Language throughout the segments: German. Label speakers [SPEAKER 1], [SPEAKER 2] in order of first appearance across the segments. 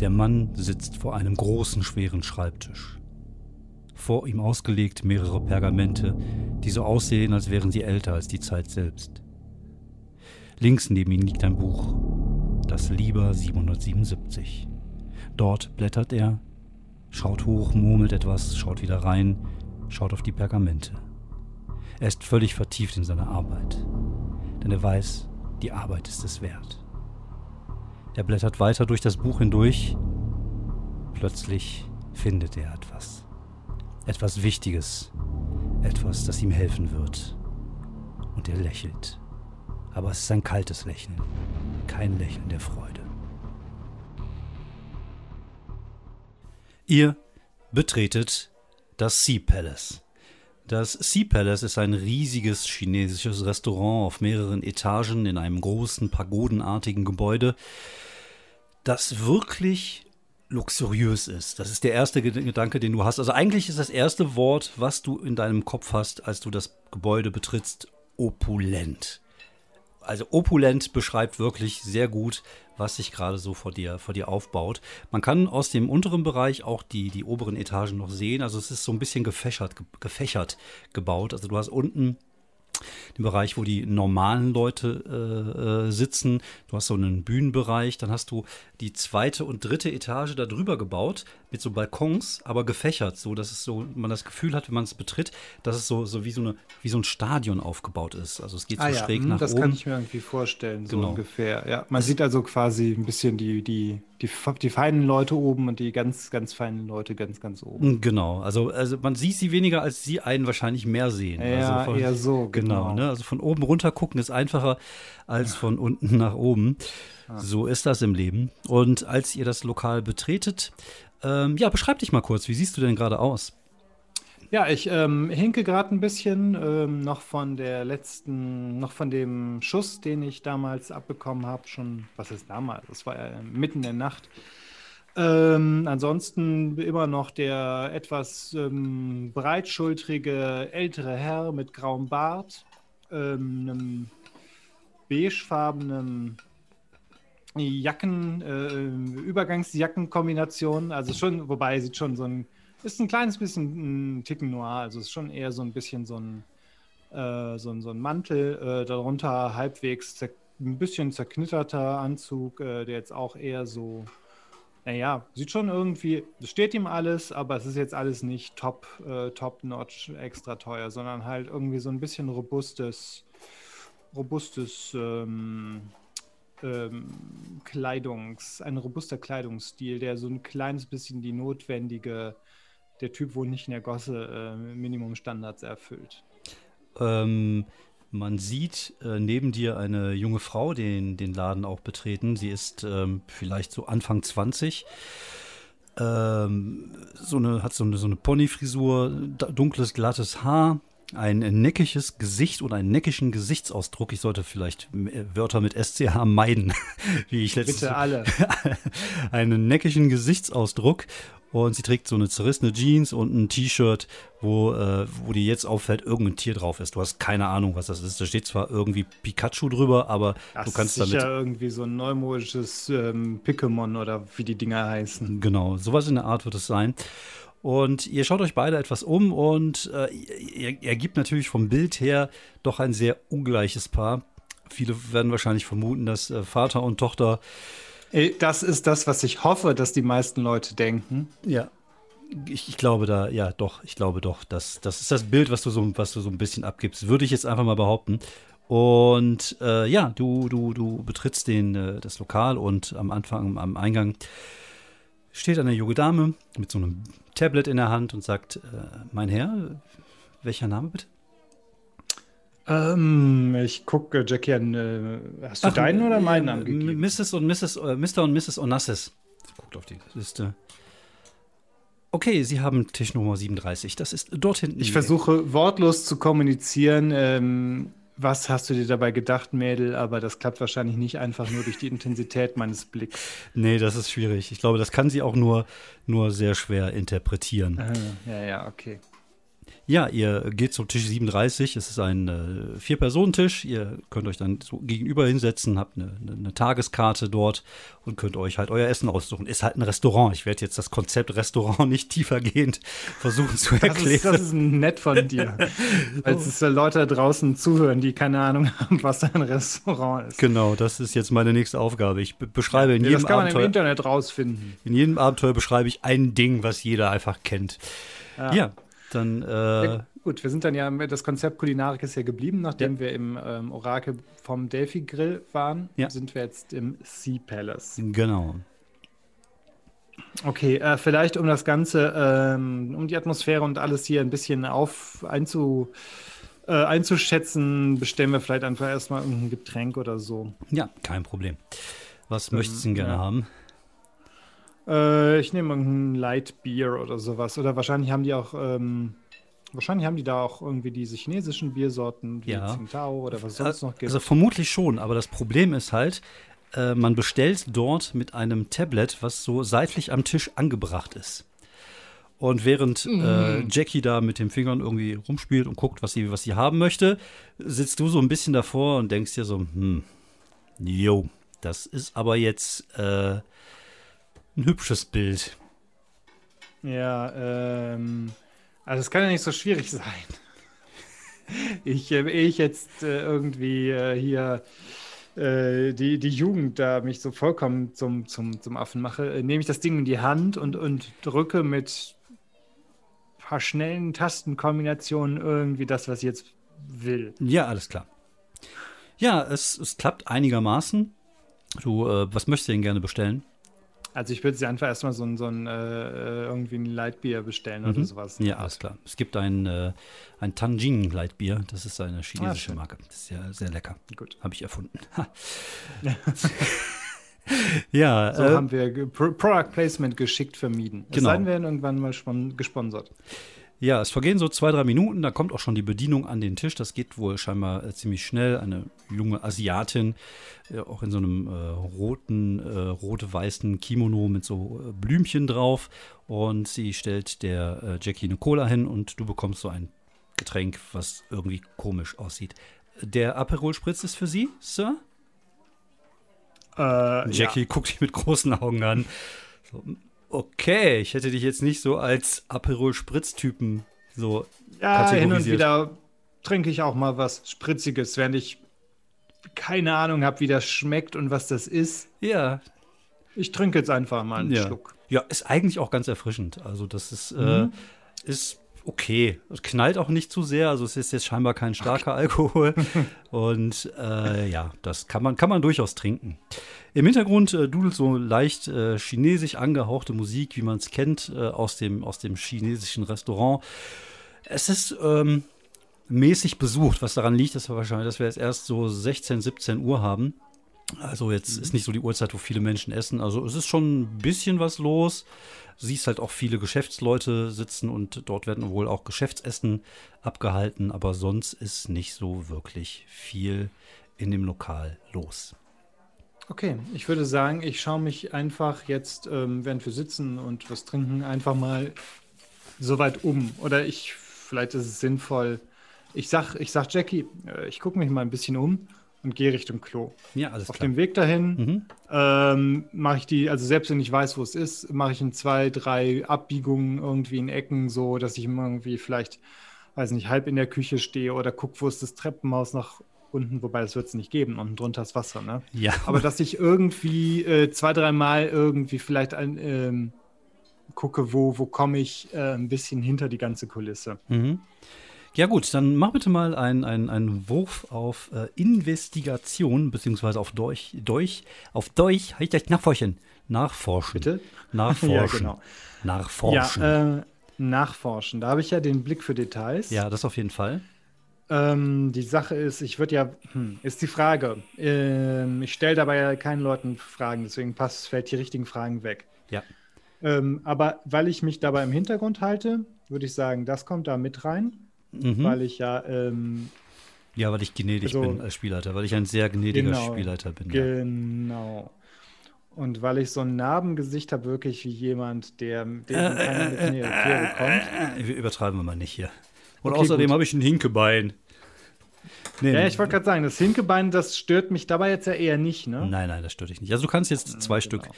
[SPEAKER 1] Der Mann sitzt vor einem großen, schweren Schreibtisch. Vor ihm ausgelegt mehrere Pergamente, die so aussehen, als wären sie älter als die Zeit selbst. Links neben ihm liegt ein Buch, das Lieber 777. Dort blättert er, schaut hoch, murmelt etwas, schaut wieder rein, schaut auf die Pergamente. Er ist völlig vertieft in seine Arbeit, denn er weiß, die Arbeit ist es wert. Er blättert weiter durch das Buch hindurch. Plötzlich findet er etwas. Etwas Wichtiges. Etwas, das ihm helfen wird. Und er lächelt. Aber es ist ein kaltes Lächeln. Kein Lächeln der Freude. Ihr betretet das Sea Palace. Das Sea Palace ist ein riesiges chinesisches Restaurant auf mehreren Etagen in einem großen pagodenartigen Gebäude, das wirklich luxuriös ist. Das ist der erste Gedanke, den du hast. Also eigentlich ist das erste Wort, was du in deinem Kopf hast, als du das Gebäude betrittst, opulent. Also opulent beschreibt wirklich sehr gut, was sich gerade so vor dir, vor dir aufbaut. Man kann aus dem unteren Bereich auch die, die oberen Etagen noch sehen. Also es ist so ein bisschen gefächert, gefächert gebaut. Also du hast unten den Bereich, wo die normalen Leute äh, äh, sitzen. Du hast so einen Bühnenbereich, dann hast du die zweite und dritte Etage da drüber gebaut mit so Balkons, aber gefächert, so dass es so man das Gefühl hat, wenn man es betritt, dass es so, so wie so eine wie so ein Stadion aufgebaut ist. Also es geht so
[SPEAKER 2] ah,
[SPEAKER 1] schräg
[SPEAKER 2] ja,
[SPEAKER 1] nach
[SPEAKER 2] das
[SPEAKER 1] oben.
[SPEAKER 2] Das kann ich mir irgendwie vorstellen, so
[SPEAKER 1] Genau.
[SPEAKER 2] ungefähr. Ja, man sieht also quasi ein bisschen die, die, die, die feinen Leute oben und die ganz, ganz feinen Leute ganz, ganz oben.
[SPEAKER 1] Genau, also, also man sieht sie weniger, als sie einen wahrscheinlich mehr sehen.
[SPEAKER 2] Ja,
[SPEAKER 1] also von,
[SPEAKER 2] eher so,
[SPEAKER 1] Genau,
[SPEAKER 2] genau.
[SPEAKER 1] ne? also von oben runter gucken ist einfacher als von unten nach oben. So ist das im Leben. Und als ihr das Lokal betretet, ähm, ja, beschreib dich mal kurz, wie siehst du denn gerade aus?
[SPEAKER 2] Ja, ich ähm, hinke gerade ein bisschen ähm, noch von der letzten, noch von dem Schuss, den ich damals abbekommen habe, schon, was ist damals? Das war ja mitten in der Nacht. Ähm, ansonsten immer noch der etwas ähm, breitschultrige ältere Herr mit grauem Bart, ähm, einem beigefarbenen Jacken, äh, Übergangsjackenkombination. Also schon, wobei sieht schon so ein, ist ein kleines bisschen ein Ticken noir. Also ist schon eher so ein bisschen so ein, äh, so so ein Mantel, äh, darunter halbwegs ein bisschen zerknitterter Anzug, äh, der jetzt auch eher so, naja, sieht schon irgendwie, steht ihm alles, aber es ist jetzt alles nicht top, äh, top-notch, extra teuer, sondern halt irgendwie so ein bisschen robustes, robustes, ähm, ähm, Kleidungs, ein robuster Kleidungsstil, der so ein kleines bisschen die notwendige, der Typ wohnt nicht in der Gosse, äh, Minimumstandards erfüllt.
[SPEAKER 1] Ähm, man sieht äh, neben dir eine junge Frau den, den Laden auch betreten. Sie ist ähm, vielleicht so Anfang 20. Ähm, so eine, hat so eine, so eine Ponyfrisur, dunkles, glattes Haar, ein neckiges Gesicht oder einen neckischen Gesichtsausdruck. Ich sollte vielleicht Wörter mit SCH meiden, wie ich letztes
[SPEAKER 2] Bitte alle.
[SPEAKER 1] einen neckischen Gesichtsausdruck und sie trägt so eine zerrissene Jeans und ein T-Shirt, wo, äh, wo dir jetzt auffällt, irgendein Tier drauf ist. Du hast keine Ahnung, was das ist. Da steht zwar irgendwie Pikachu drüber, aber
[SPEAKER 2] das
[SPEAKER 1] du kannst
[SPEAKER 2] ist sicher
[SPEAKER 1] damit.
[SPEAKER 2] irgendwie so ein neumodisches ähm, Pokémon oder wie die Dinger heißen.
[SPEAKER 1] Genau, sowas in der Art wird es sein. Und ihr schaut euch beide etwas um und äh, ihr, ihr ergibt natürlich vom Bild her doch ein sehr ungleiches Paar. Viele werden wahrscheinlich vermuten, dass äh, Vater und Tochter.
[SPEAKER 2] Das ist das, was ich hoffe, dass die meisten Leute denken.
[SPEAKER 1] Ja. Ich, ich glaube da, ja, doch, ich glaube doch, dass das ist das Bild, was du so, was du so ein bisschen abgibst, würde ich jetzt einfach mal behaupten. Und äh, ja, du, du, du betrittst den, äh, das Lokal und am Anfang, am Eingang steht eine junge Dame mit so einem Tablet in der Hand und sagt, äh, mein Herr, welcher Name bitte?
[SPEAKER 2] Ähm, ich gucke Jackie an. Äh, hast du Ach, deinen oder meinen äh, angegeben?
[SPEAKER 1] Mrs. und Mrs. Äh, Mr. und Mrs. Onassis. Guckt auf die Liste. Okay, Sie haben Tisch Nummer 37. Das ist dort hinten.
[SPEAKER 2] Ich versuche wortlos zu kommunizieren. Ähm, was hast du dir dabei gedacht, Mädel? Aber das klappt wahrscheinlich nicht einfach nur durch die Intensität meines Blicks.
[SPEAKER 1] Nee, das ist schwierig. Ich glaube, das kann sie auch nur, nur sehr schwer interpretieren.
[SPEAKER 2] Ah, ja, ja, okay.
[SPEAKER 1] Ja, ihr geht zum Tisch 37. Es ist ein äh, Vier-Personen-Tisch. Ihr könnt euch dann so gegenüber hinsetzen, habt eine, eine, Tageskarte dort und könnt euch halt euer Essen aussuchen. Ist halt ein Restaurant. Ich werde jetzt das Konzept Restaurant nicht tiefergehend versuchen zu erklären. Das
[SPEAKER 2] ist, das ist nett von dir. Weil es Leute da draußen zuhören, die keine Ahnung haben, was ein Restaurant ist.
[SPEAKER 1] Genau, das ist jetzt meine nächste Aufgabe. Ich beschreibe in ja, jedem
[SPEAKER 2] Das kann man
[SPEAKER 1] Abenteuer,
[SPEAKER 2] im Internet rausfinden.
[SPEAKER 1] In jedem Abenteuer beschreibe ich ein Ding, was jeder einfach kennt. ja. ja. Dann, äh, ja,
[SPEAKER 2] gut, wir sind dann ja, das Konzept Kulinarik ist ja geblieben, nachdem ja. wir im ähm, Orakel vom Delphi Grill waren, ja. sind wir jetzt im Sea Palace.
[SPEAKER 1] Genau.
[SPEAKER 2] Okay, äh, vielleicht um das Ganze, ähm, um die Atmosphäre und alles hier ein bisschen auf einzu, äh, einzuschätzen, bestellen wir vielleicht einfach erstmal ein Getränk oder so.
[SPEAKER 1] Ja, kein Problem. Was ähm, möchtest du denn gerne haben?
[SPEAKER 2] Äh, ich nehme irgendein Light Beer oder sowas. Oder wahrscheinlich haben die auch, ähm, wahrscheinlich haben die da auch irgendwie diese chinesischen Biersorten wie ja. Tsingtao oder was es sonst noch gibt.
[SPEAKER 1] Also vermutlich schon, aber das Problem ist halt, äh, man bestellt dort mit einem Tablet, was so seitlich am Tisch angebracht ist. Und während äh, mhm. äh, Jackie da mit den Fingern irgendwie rumspielt und guckt, was sie, was sie haben möchte, sitzt du so ein bisschen davor und denkst dir so, hm, jo, das ist aber jetzt äh, ein hübsches Bild.
[SPEAKER 2] Ja, ähm, also es kann ja nicht so schwierig sein. Ich, äh, ich jetzt äh, irgendwie äh, hier äh, die, die Jugend da mich so vollkommen zum, zum, zum Affen mache, äh, nehme ich das Ding in die Hand und, und drücke mit ein paar schnellen Tastenkombinationen irgendwie das, was ich jetzt will.
[SPEAKER 1] Ja, alles klar. Ja, es, es klappt einigermaßen. Du, äh, was möchtest du denn gerne bestellen?
[SPEAKER 2] Also ich würde sie einfach erstmal so ein, so ein äh, irgendwie ein Lightbier bestellen mhm. oder sowas.
[SPEAKER 1] Ja, alles klar. Es gibt ein, äh, ein Tanjing Lightbier, das ist eine chinesische ah, Marke. Das ist ja sehr lecker. Gut. Habe ich erfunden.
[SPEAKER 2] ja. So äh, haben wir Product Placement geschickt vermieden. Es genau. sei denn, wir werden irgendwann mal gesponsert.
[SPEAKER 1] Ja, es vergehen so zwei, drei Minuten, da kommt auch schon die Bedienung an den Tisch. Das geht wohl scheinbar äh, ziemlich schnell. Eine junge Asiatin, äh, auch in so einem äh, roten, äh, rot-weißen Kimono mit so Blümchen drauf. Und sie stellt der Jackie eine Cola hin und du bekommst so ein Getränk, was irgendwie komisch aussieht. Der Aperol Spritz ist für Sie, Sir? Jackie ja. guckt dich mit großen Augen an. So, okay, ich hätte dich jetzt nicht so als Aperol Spritz-Typen so
[SPEAKER 2] ja, hin und wieder trinke ich auch mal was Spritziges, während ich keine Ahnung habe, wie das schmeckt und was das ist.
[SPEAKER 1] Ja.
[SPEAKER 2] Ich trinke jetzt einfach mal einen
[SPEAKER 1] ja.
[SPEAKER 2] Schluck.
[SPEAKER 1] Ja, ist eigentlich auch ganz erfrischend. Also das ist, äh, mhm. äh, ist okay. Es knallt auch nicht zu sehr, also es ist jetzt scheinbar kein starker Alkohol. Und äh, ja, das kann man, kann man durchaus trinken. Im Hintergrund äh, dudelt so leicht äh, chinesisch angehauchte Musik, wie man es kennt, äh, aus, dem, aus dem chinesischen Restaurant. Es ist ähm, mäßig besucht, was daran liegt, dass wir wahrscheinlich, dass wir jetzt erst so 16, 17 Uhr haben. Also jetzt mhm. ist nicht so die Uhrzeit, wo viele Menschen essen. Also es ist schon ein bisschen was los. Du siehst halt auch viele Geschäftsleute sitzen und dort werden wohl auch Geschäftsessen abgehalten, aber sonst ist nicht so wirklich viel in dem Lokal los.
[SPEAKER 2] Okay, ich würde sagen, ich schaue mich einfach jetzt, ähm, während wir sitzen und was trinken, einfach mal so weit um. Oder ich, vielleicht ist es sinnvoll. Ich sag, ich sag Jackie, äh, ich gucke mich mal ein bisschen um und gehe Richtung Klo.
[SPEAKER 1] Ja, alles
[SPEAKER 2] Auf
[SPEAKER 1] klar.
[SPEAKER 2] dem Weg dahin mhm. ähm, mache ich die, also selbst wenn ich weiß, wo es ist, mache ich in zwei, drei Abbiegungen irgendwie in Ecken, so dass ich irgendwie vielleicht, weiß nicht, halb in der Küche stehe oder gucke, wo ist das Treppenhaus nach unten, wobei das wird es nicht geben, unten drunter ist Wasser, ne?
[SPEAKER 1] Ja.
[SPEAKER 2] Aber dass ich irgendwie äh, zwei, dreimal irgendwie vielleicht ein, ähm, gucke, wo, wo komme ich äh, ein bisschen hinter die ganze Kulisse.
[SPEAKER 1] Mhm. Ja gut, dann mach bitte mal einen, einen, Wurf auf äh, Investigation, beziehungsweise auf Durch, durch auf Durch, halt ich nachforschen. Nachforschen.
[SPEAKER 2] Bitte?
[SPEAKER 1] Nachforschen. ja, genau. Nachforschen.
[SPEAKER 2] Ja, äh, nachforschen. Da habe ich ja den Blick für Details.
[SPEAKER 1] Ja, das auf jeden Fall.
[SPEAKER 2] Ähm, die Sache ist, ich würde ja, hm, ist die Frage. Ähm, ich stelle dabei ja keinen Leuten Fragen, deswegen passt, fällt die richtigen Fragen weg.
[SPEAKER 1] Ja.
[SPEAKER 2] Ähm, aber weil ich mich dabei im Hintergrund halte, würde ich sagen, das kommt da mit rein,
[SPEAKER 1] Mhm.
[SPEAKER 2] weil ich ja ähm,
[SPEAKER 1] Ja, weil ich gnädig
[SPEAKER 2] Also-
[SPEAKER 1] bin als Spielleiter, weil ich ein sehr gnädiger
[SPEAKER 2] Genau.
[SPEAKER 1] Spielleiter bin. Ja.
[SPEAKER 2] genau. Und weil ich so ein Narbengesicht habe, wirklich wie jemand, der
[SPEAKER 1] Äh,
[SPEAKER 2] mit Quere kommt.
[SPEAKER 1] Äh, wir übertreiben wir mal nicht hier. Und
[SPEAKER 2] Okay,
[SPEAKER 1] außerdem habe ich ein Hinkebein. Nee,
[SPEAKER 2] Ja,
[SPEAKER 1] nee.
[SPEAKER 2] ich wollte gerade sagen, das Hinkebein, das stört mich dabei jetzt ja eher nicht, ne?
[SPEAKER 1] Nein, nein, das stört dich nicht. Also du kannst jetzt zwei
[SPEAKER 2] genau.
[SPEAKER 1] Stück,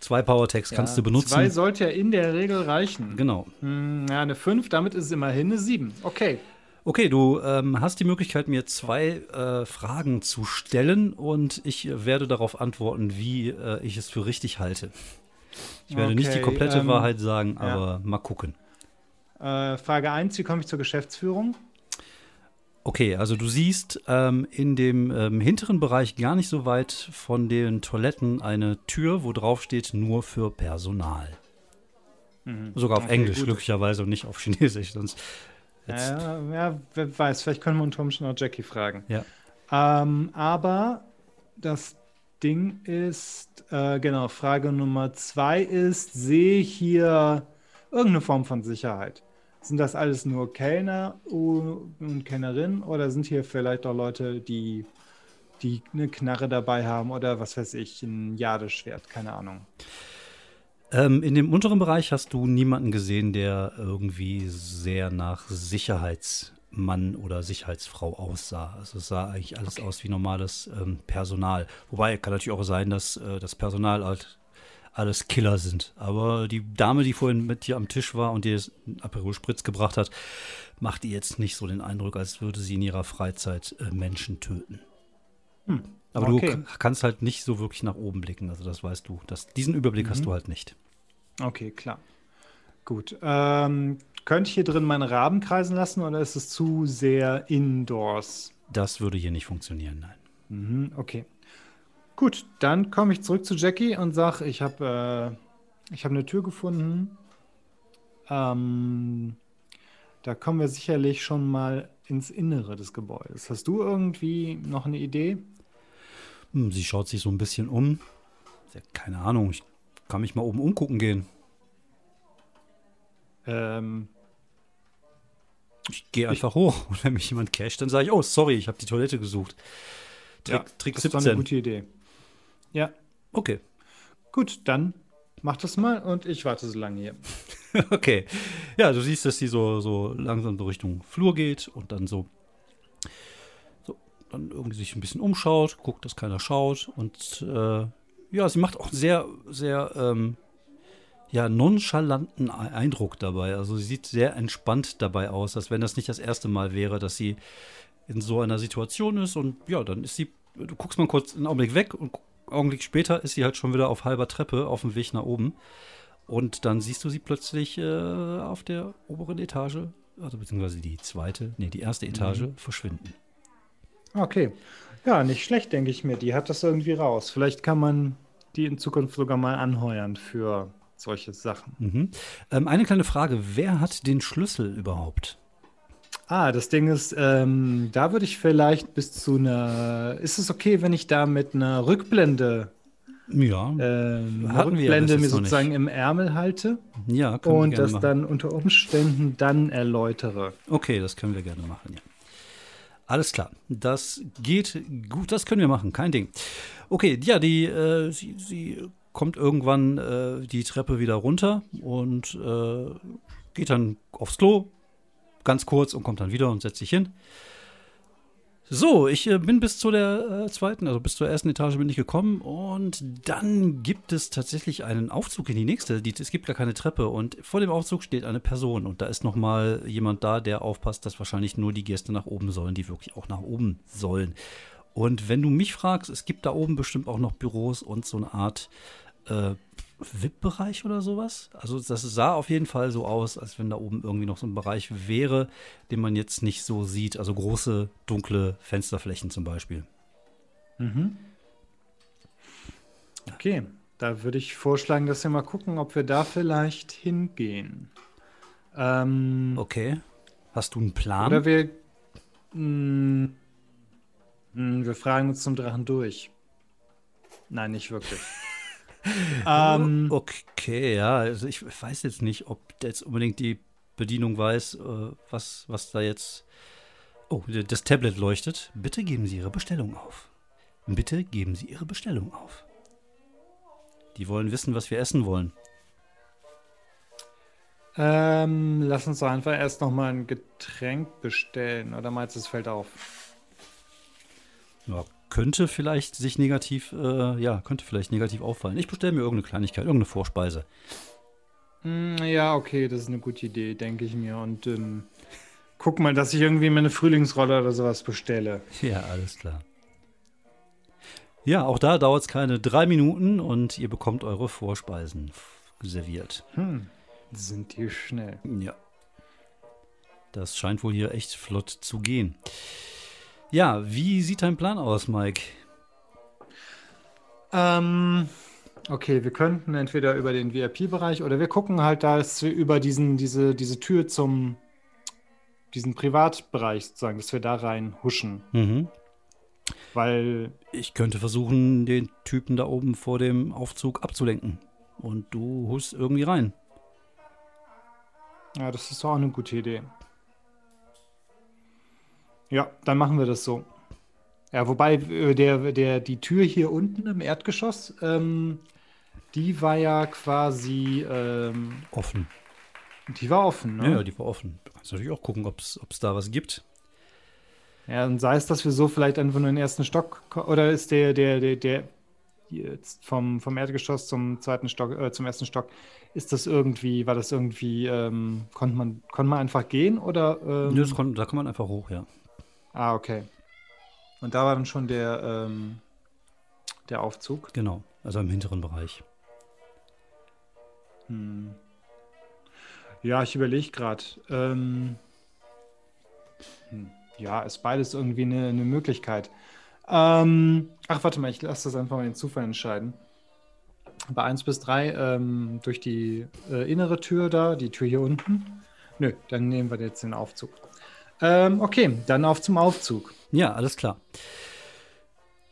[SPEAKER 1] zwei Power-Tags kannst
[SPEAKER 2] Ja,
[SPEAKER 1] du benutzen.
[SPEAKER 2] Zwei sollte ja in der Regel reichen.
[SPEAKER 1] Genau.
[SPEAKER 2] Hm, ja, eine 5, damit ist es immerhin eine 7. Okay.
[SPEAKER 1] Okay, du ähm, hast die Möglichkeit, mir zwei äh, Fragen zu stellen und ich werde darauf antworten, wie äh, ich es für richtig halte. Ich werde nicht die
[SPEAKER 2] Okay,
[SPEAKER 1] komplette
[SPEAKER 2] ähm,
[SPEAKER 1] Wahrheit sagen,
[SPEAKER 2] ja.
[SPEAKER 1] aber mal gucken.
[SPEAKER 2] Äh, Frage 1, wie komme ich zur Geschäftsführung?
[SPEAKER 1] Okay, also du siehst ähm, in dem ähm, hinteren Bereich gar nicht so weit von den Toiletten eine Tür, wo drauf steht nur für Personal. Sogar auf
[SPEAKER 2] Okay,
[SPEAKER 1] Englisch,
[SPEAKER 2] gut.
[SPEAKER 1] glücklicherweise und nicht auf Chinesisch. Sonst
[SPEAKER 2] Ja, ja, wer weiß, vielleicht können wir unter Umständen auch Jackie fragen.
[SPEAKER 1] ja.
[SPEAKER 2] Ähm, aber das Ding ist, äh, genau, Frage Nummer zwei ist, sehe ich hier irgendeine Form von Sicherheit? Sind das alles nur Kellner und Kellnerinnen oder sind hier vielleicht auch Leute, die, die eine Knarre dabei haben oder was weiß ich, ein Jadeschwert, keine Ahnung.
[SPEAKER 1] Ähm, in dem unteren Bereich hast du niemanden gesehen, der irgendwie sehr nach Sicherheitsmann oder Sicherheitsfrau aussah. Also es sah eigentlich alles aus wie normales ähm, Personal. Wobei kann natürlich auch sein, dass äh, das Personal halt alles Killer sind. Aber die Dame, die vorhin mit dir am Tisch war und dir das Aperol Spritz gebracht hat, macht ihr jetzt nicht so den Eindruck, als würde sie in ihrer Freizeit äh, Menschen töten. Aber
[SPEAKER 2] okay.
[SPEAKER 1] du kannst halt nicht so wirklich nach oben blicken. Also das weißt du. Das, diesen Überblick hast du halt nicht.
[SPEAKER 2] Okay, klar. Gut. Ähm, könnte ich hier drin meine Raben kreisen lassen oder ist es zu sehr indoors?
[SPEAKER 1] Das würde hier nicht funktionieren, nein.
[SPEAKER 2] Mhm, okay. Gut, dann komme ich zurück zu Jackie und sage, ich habe äh, ich hab eine Tür gefunden. Ähm, da kommen wir sicherlich schon mal ins Innere des Gebäudes. Hast du irgendwie noch eine Idee?
[SPEAKER 1] Hm, sie schaut sich so ein bisschen um. Keine Ahnung, ich kann mich mal oben umgucken gehen.
[SPEAKER 2] Ähm,
[SPEAKER 1] Ich gehe einfach hoch und wenn mich jemand casht, dann sage ich, oh, sorry, ich habe die Toilette gesucht. Trick, Trick
[SPEAKER 2] das ist doch eine
[SPEAKER 1] 17.
[SPEAKER 2] gute Idee. Ja,
[SPEAKER 1] Okay.
[SPEAKER 2] gut, dann mach das mal und ich warte so lange hier.
[SPEAKER 1] Okay. Ja, du siehst, dass sie so, so langsam so Richtung Flur geht und dann so, so dann irgendwie sich ein bisschen umschaut, guckt, dass keiner schaut und äh, ja, sie macht auch sehr, sehr ähm, ja, nonchalanten E- Eindruck dabei. Also sie sieht sehr entspannt dabei aus, als wenn das nicht das erste Mal wäre, dass sie in so einer Situation ist und ja, dann ist sie, du guckst mal kurz einen Augenblick weg und Augenblick später ist sie halt schon wieder auf halber Treppe auf dem Weg nach oben. Und dann siehst du sie plötzlich äh, auf der oberen Etage, also beziehungsweise die zweite, nee, die erste Etage verschwinden.
[SPEAKER 2] Okay. Ja, nicht schlecht, denke ich mir. Die hat das irgendwie raus. Vielleicht kann man die in Zukunft sogar mal anheuern für solche Sachen.
[SPEAKER 1] Mhm. Ähm, eine kleine Frage, wer hat den Schlüssel überhaupt?
[SPEAKER 2] Ah, das Ding ist, ähm, da würde ich vielleicht bis zu einer. Ist es okay, wenn ich da mit einer Rückblende,
[SPEAKER 1] Ja,
[SPEAKER 2] ähm,
[SPEAKER 1] wir ja
[SPEAKER 2] Rückblende
[SPEAKER 1] bis
[SPEAKER 2] mir sozusagen im Ärmel halte
[SPEAKER 1] ja, können wir
[SPEAKER 2] und
[SPEAKER 1] gerne
[SPEAKER 2] das
[SPEAKER 1] machen.
[SPEAKER 2] dann unter Umständen dann erläutere?
[SPEAKER 1] Okay, das können wir gerne machen, ja. Alles klar, das geht gut, das können wir machen, kein Ding. Okay, ja, die, äh, sie, sie kommt irgendwann äh, die Treppe wieder runter und äh, geht dann aufs Klo, ganz kurz und kommt dann wieder und setzt sich hin. So, ich äh, bin bis zu der äh, zweiten, also bis zur ersten Etage bin ich gekommen und dann gibt es tatsächlich einen Aufzug in die nächste. Es gibt gar keine Treppe und vor dem Aufzug steht eine Person und da ist noch mal jemand da, der aufpasst, dass wahrscheinlich nur die Gäste nach oben sollen, die wirklich auch nach oben sollen. Und wenn du mich fragst, es gibt da oben bestimmt auch noch Büros und so eine Art äh, VIP-Bereich oder sowas. Also das sah auf jeden Fall so aus, als wenn da oben irgendwie noch so ein Bereich wäre, den man jetzt nicht so sieht. Also große, dunkle Fensterflächen zum Beispiel.
[SPEAKER 2] Okay, da würde ich vorschlagen, dass wir mal gucken, ob wir da vielleicht hingehen. Ähm,
[SPEAKER 1] Okay. Hast du einen Plan?
[SPEAKER 2] Oder wir. Mm, mm, wir fragen uns zum Drachen durch. Nein, nicht wirklich.
[SPEAKER 1] ähm, okay, ja, also ich weiß jetzt nicht, ob jetzt unbedingt die Bedienung weiß, äh, was, was da jetzt. Oh, das Tablet leuchtet. Bitte geben Sie Ihre Bestellung auf. Bitte geben Sie Ihre Bestellung auf. Die wollen wissen, was wir essen wollen.
[SPEAKER 2] Ähm, lass uns doch einfach erst noch mal ein Getränk bestellen. Oder meinst du, es fällt auf?
[SPEAKER 1] Ja, könnte vielleicht sich negativ, äh, ja, könnte vielleicht negativ auffallen. Ich bestelle mir irgendeine Kleinigkeit, irgendeine Vorspeise.
[SPEAKER 2] Mm, ja, okay, das ist eine gute Idee, denke ich mir. Und ähm, guck mal, dass ich irgendwie mir eine Frühlingsrolle oder sowas bestelle.
[SPEAKER 1] Ja, alles klar. Ja, auch da dauert es keine drei Minuten und ihr bekommt eure Vorspeisen serviert.
[SPEAKER 2] Hm, sind die schnell.
[SPEAKER 1] Ja. Das scheint wohl hier echt flott zu gehen. Ja, wie sieht dein Plan aus, Mike?
[SPEAKER 2] Ähm, okay, wir könnten entweder über den VIP-Bereich oder wir gucken halt, dass wir über diesen, diese, diese Tür zum diesen Privatbereich sozusagen, dass wir da rein huschen.
[SPEAKER 1] Mhm.
[SPEAKER 2] Weil.
[SPEAKER 1] Ich könnte versuchen, den Typen da oben vor dem Aufzug abzulenken. Und du hust irgendwie rein.
[SPEAKER 2] Ja, das ist doch auch eine gute Idee. Ja, dann machen wir das so. Ja, wobei äh, der, der, die Tür hier unten im Erdgeschoss, ähm, die war ja quasi ähm,
[SPEAKER 1] offen.
[SPEAKER 2] Die war offen, ne?
[SPEAKER 1] Ja, die war offen. Du kannst natürlich auch gucken, ob es da was gibt.
[SPEAKER 2] Ja, und sei es, dass wir so vielleicht einfach nur in den ersten Stock oder ist der, der, der, der jetzt vom, vom Erdgeschoss zum zweiten Stock, äh, zum ersten Stock, ist das irgendwie, war das irgendwie, ähm, konnte man, konnte man einfach gehen oder?
[SPEAKER 1] Ähm, ja, kon da kann man einfach hoch, ja.
[SPEAKER 2] Ah, okay. Und da war dann schon der, ähm, der Aufzug.
[SPEAKER 1] Genau, also im hinteren Bereich.
[SPEAKER 2] Hm. Ja, ich überlege gerade. Ähm, hm. Ja, ist beides irgendwie eine, eine Möglichkeit. Ähm, ach, warte mal, ich lasse das einfach mal den Zufall entscheiden. Bei 1 bis 3 ähm, durch die äh, innere Tür da, die Tür hier unten. Nö, dann nehmen wir jetzt den Aufzug. Ähm, okay, dann auf zum Aufzug.
[SPEAKER 1] Ja, alles klar.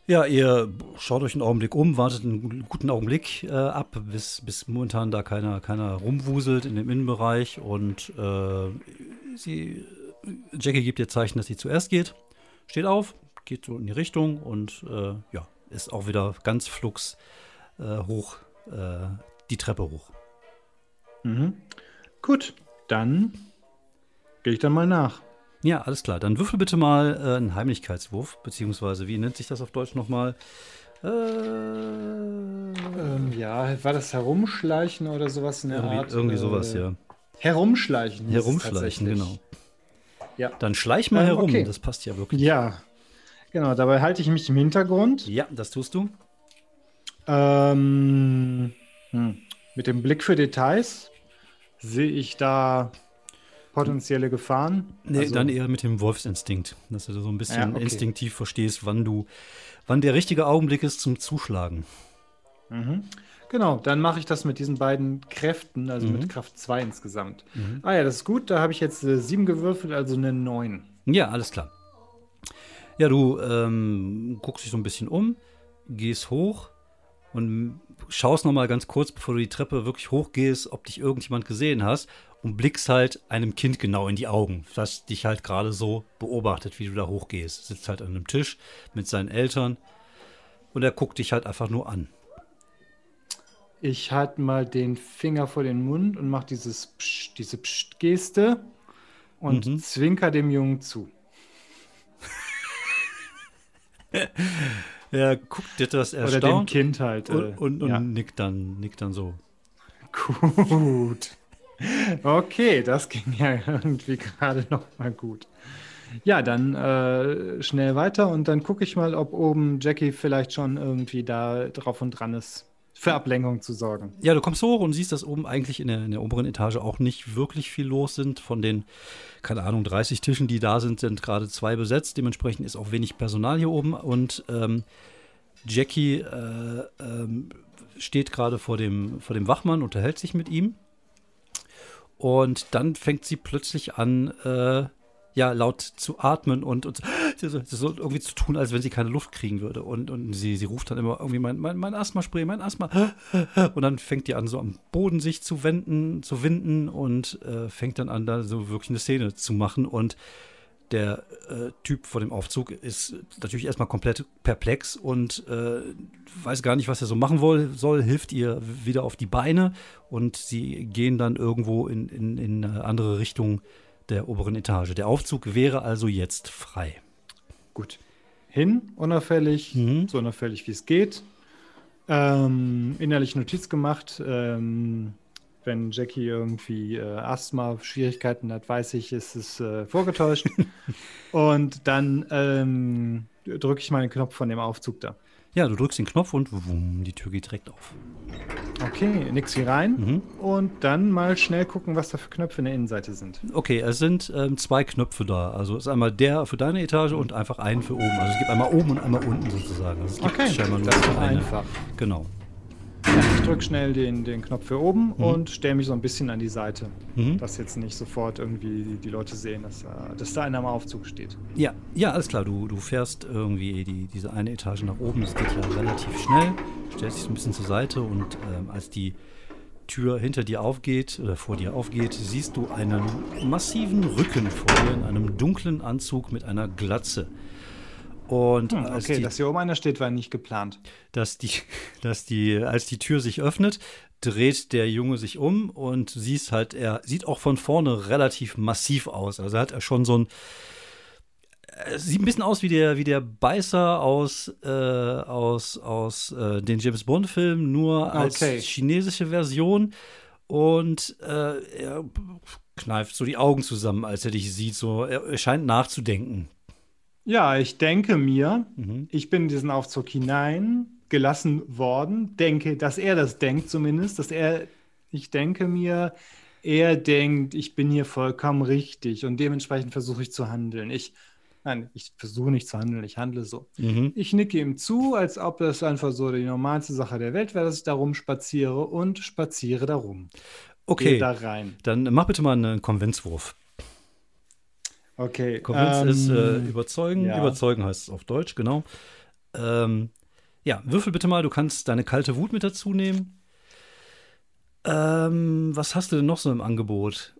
[SPEAKER 1] Ja, ihr schaut euch einen Augenblick um, wartet einen guten Augenblick äh, ab, bis, bis momentan da keiner, keiner rumwuselt in dem Innenbereich und äh, sie, Jackie gibt ihr Zeichen, dass sie zuerst geht, steht auf, geht so in die Richtung und äh, ja, ist auch wieder ganz flugs äh, hoch, äh, die Treppe hoch.
[SPEAKER 2] Mhm. Gut, dann gehe ich dann mal nach.
[SPEAKER 1] Ja, alles klar. Dann würfel bitte mal äh, einen Heimlichkeitswurf, beziehungsweise wie nennt sich das auf Deutsch nochmal?
[SPEAKER 2] Äh, ähm, ja, war das Herumschleichen oder sowas in der
[SPEAKER 1] irgendwie,
[SPEAKER 2] Art?
[SPEAKER 1] Irgendwie sowas, äh, ja.
[SPEAKER 2] Herumschleichen.
[SPEAKER 1] Herumschleichen, genau. Ja. Dann schleich mal ähm, herum, okay. das passt ja wirklich.
[SPEAKER 2] Ja, genau. Dabei halte ich mich im Hintergrund.
[SPEAKER 1] Ja, das tust du.
[SPEAKER 2] Ähm, hm. Mit dem Blick für Details sehe ich da potenzielle Gefahren?
[SPEAKER 1] Nee, also, dann eher mit dem Wolfsinstinkt, dass du so ein bisschen ja, okay. instinktiv verstehst, wann du, wann der richtige Augenblick ist zum Zuschlagen.
[SPEAKER 2] Mhm. Genau, dann mache ich das mit diesen beiden Kräften, also mhm. mit Kraft 2 insgesamt. Mhm. Ah ja, das ist gut, da habe ich jetzt äh, 7 gewürfelt, also eine 9.
[SPEAKER 1] Ja, alles klar. Ja, du ähm, guckst dich so ein bisschen um, gehst hoch und schaust noch mal ganz kurz, bevor du die Treppe wirklich hochgehst, ob dich irgendjemand gesehen hast und blickst halt einem Kind genau in die Augen, das dich halt gerade so beobachtet, wie du da hochgehst. Sitzt halt an einem Tisch mit seinen Eltern und er guckt dich halt einfach nur an.
[SPEAKER 2] Ich halte mal den Finger vor den Mund und mache dieses Psch, diese Psst-Geste und mhm. zwinker dem Jungen zu.
[SPEAKER 1] er guckt etwas erstaunt. Oder
[SPEAKER 2] dem Kind halt.
[SPEAKER 1] Äh, und, und, und ja. nickt, dann, nickt dann so.
[SPEAKER 2] Gut. Okay, das ging ja irgendwie gerade noch mal gut. Ja, dann äh, schnell weiter und dann gucke ich mal, ob oben Jackie vielleicht schon irgendwie da drauf und dran ist, für Ablenkung zu sorgen.
[SPEAKER 1] Ja, du kommst hoch und siehst, dass oben eigentlich in der, in der oberen Etage auch nicht wirklich viel los sind. Von den, keine Ahnung, 30 Tischen, die da sind, sind gerade zwei besetzt. Dementsprechend ist auch wenig Personal hier oben und ähm, Jackie äh, ähm, steht gerade vor dem, vor dem Wachmann, unterhält sich mit ihm und dann fängt sie plötzlich an, äh, ja, laut zu atmen und, und so, so irgendwie zu tun, als wenn sie keine Luft kriegen würde. Und, und sie, sie ruft dann immer irgendwie mein, mein, mein Asthma-Spray, mein Asthma. Und dann fängt die an, so am Boden sich zu wenden, zu winden und äh, fängt dann an, da so wirklich eine Szene zu machen. Und der äh, Typ vor dem Aufzug ist natürlich erstmal komplett perplex und äh, weiß gar nicht, was er so machen woll, soll, hilft ihr wieder auf die Beine und sie gehen dann irgendwo in, in, in eine andere Richtung der oberen Etage. Der Aufzug wäre also jetzt frei.
[SPEAKER 2] Gut. Hin, unauffällig,
[SPEAKER 1] Mhm.
[SPEAKER 2] so unauffällig wie es geht. Ähm, innerlich Notiz gemacht. Ähm, wenn Jackie irgendwie äh, Asthma-Schwierigkeiten hat, weiß ich, ist es äh, vorgetäuscht. Und dann ähm, drücke ich mal den Knopf von dem Aufzug da.
[SPEAKER 1] Ja, du drückst den Knopf und wumm, die Tür geht direkt auf.
[SPEAKER 2] Okay, nix wie rein.
[SPEAKER 1] Mhm.
[SPEAKER 2] Und dann mal schnell gucken, was da für Knöpfe in der Innenseite sind.
[SPEAKER 1] Okay, es sind ähm, zwei Knöpfe da. Also es ist einmal der für deine Etage und einfach einen für oben. Also es gibt einmal oben und einmal unten sozusagen. Also es gibt
[SPEAKER 2] Okay,
[SPEAKER 1] scheinbar nur
[SPEAKER 2] das ist
[SPEAKER 1] eine.
[SPEAKER 2] einfach.
[SPEAKER 1] Genau.
[SPEAKER 2] Ich drücke schnell den, den Knopf für oben und stelle mich so ein bisschen an die Seite.
[SPEAKER 1] Mhm.
[SPEAKER 2] Dass jetzt nicht sofort irgendwie die, Leute sehen, dass, dass da einer am Aufzug steht.
[SPEAKER 1] Ja, ja, alles klar. Du, du fährst irgendwie die, diese eine Etage nach oben. Das geht ja relativ schnell. Stellst dich so ein bisschen zur Seite und ähm, als die Tür hinter dir aufgeht oder vor dir aufgeht, siehst du einen massiven Rücken vor dir in einem dunklen Anzug mit einer Glatze. Und
[SPEAKER 2] Hm, okay,
[SPEAKER 1] die,
[SPEAKER 2] dass hier oben einer steht, war nicht geplant.
[SPEAKER 1] dass die, dass die, als die Tür sich öffnet, dreht der Junge sich um und siehst halt, er sieht auch von vorne relativ massiv aus. Also hat er schon so ein, äh, sieht ein bisschen aus wie der, wie der Beißer aus, äh, aus, aus äh, den James Bond-Filmen, nur als
[SPEAKER 2] Okay.
[SPEAKER 1] chinesische Version. Und äh, er kneift so die Augen zusammen, als er dich sieht. So, er, er scheint nachzudenken.
[SPEAKER 2] Ja, ich denke mir,
[SPEAKER 1] Mhm.
[SPEAKER 2] ich bin in diesen Aufzug hineingelassen worden. Denke, dass er das denkt zumindest, dass er, ich denke mir, er denkt, ich bin hier vollkommen richtig und dementsprechend versuche ich zu handeln. Ich, nein, ich versuche nicht zu handeln, ich handle so.
[SPEAKER 1] Mhm.
[SPEAKER 2] Ich nicke ihm zu, als ob das einfach so die normalste Sache der Welt wäre, dass ich da rumspaziere und spaziere da rum.
[SPEAKER 1] Okay,
[SPEAKER 2] da rein.
[SPEAKER 1] dann mach bitte mal einen Konvenzwurf.
[SPEAKER 2] Okay.
[SPEAKER 1] Konvinz
[SPEAKER 2] ähm,
[SPEAKER 1] ist äh, überzeugen.
[SPEAKER 2] ja.
[SPEAKER 1] Überzeugen heißt es auf Deutsch, genau. Ähm, ja, würfel bitte mal. Du kannst deine kalte Wut mit dazu nehmen. Ähm, was hast du denn noch so im Angebot?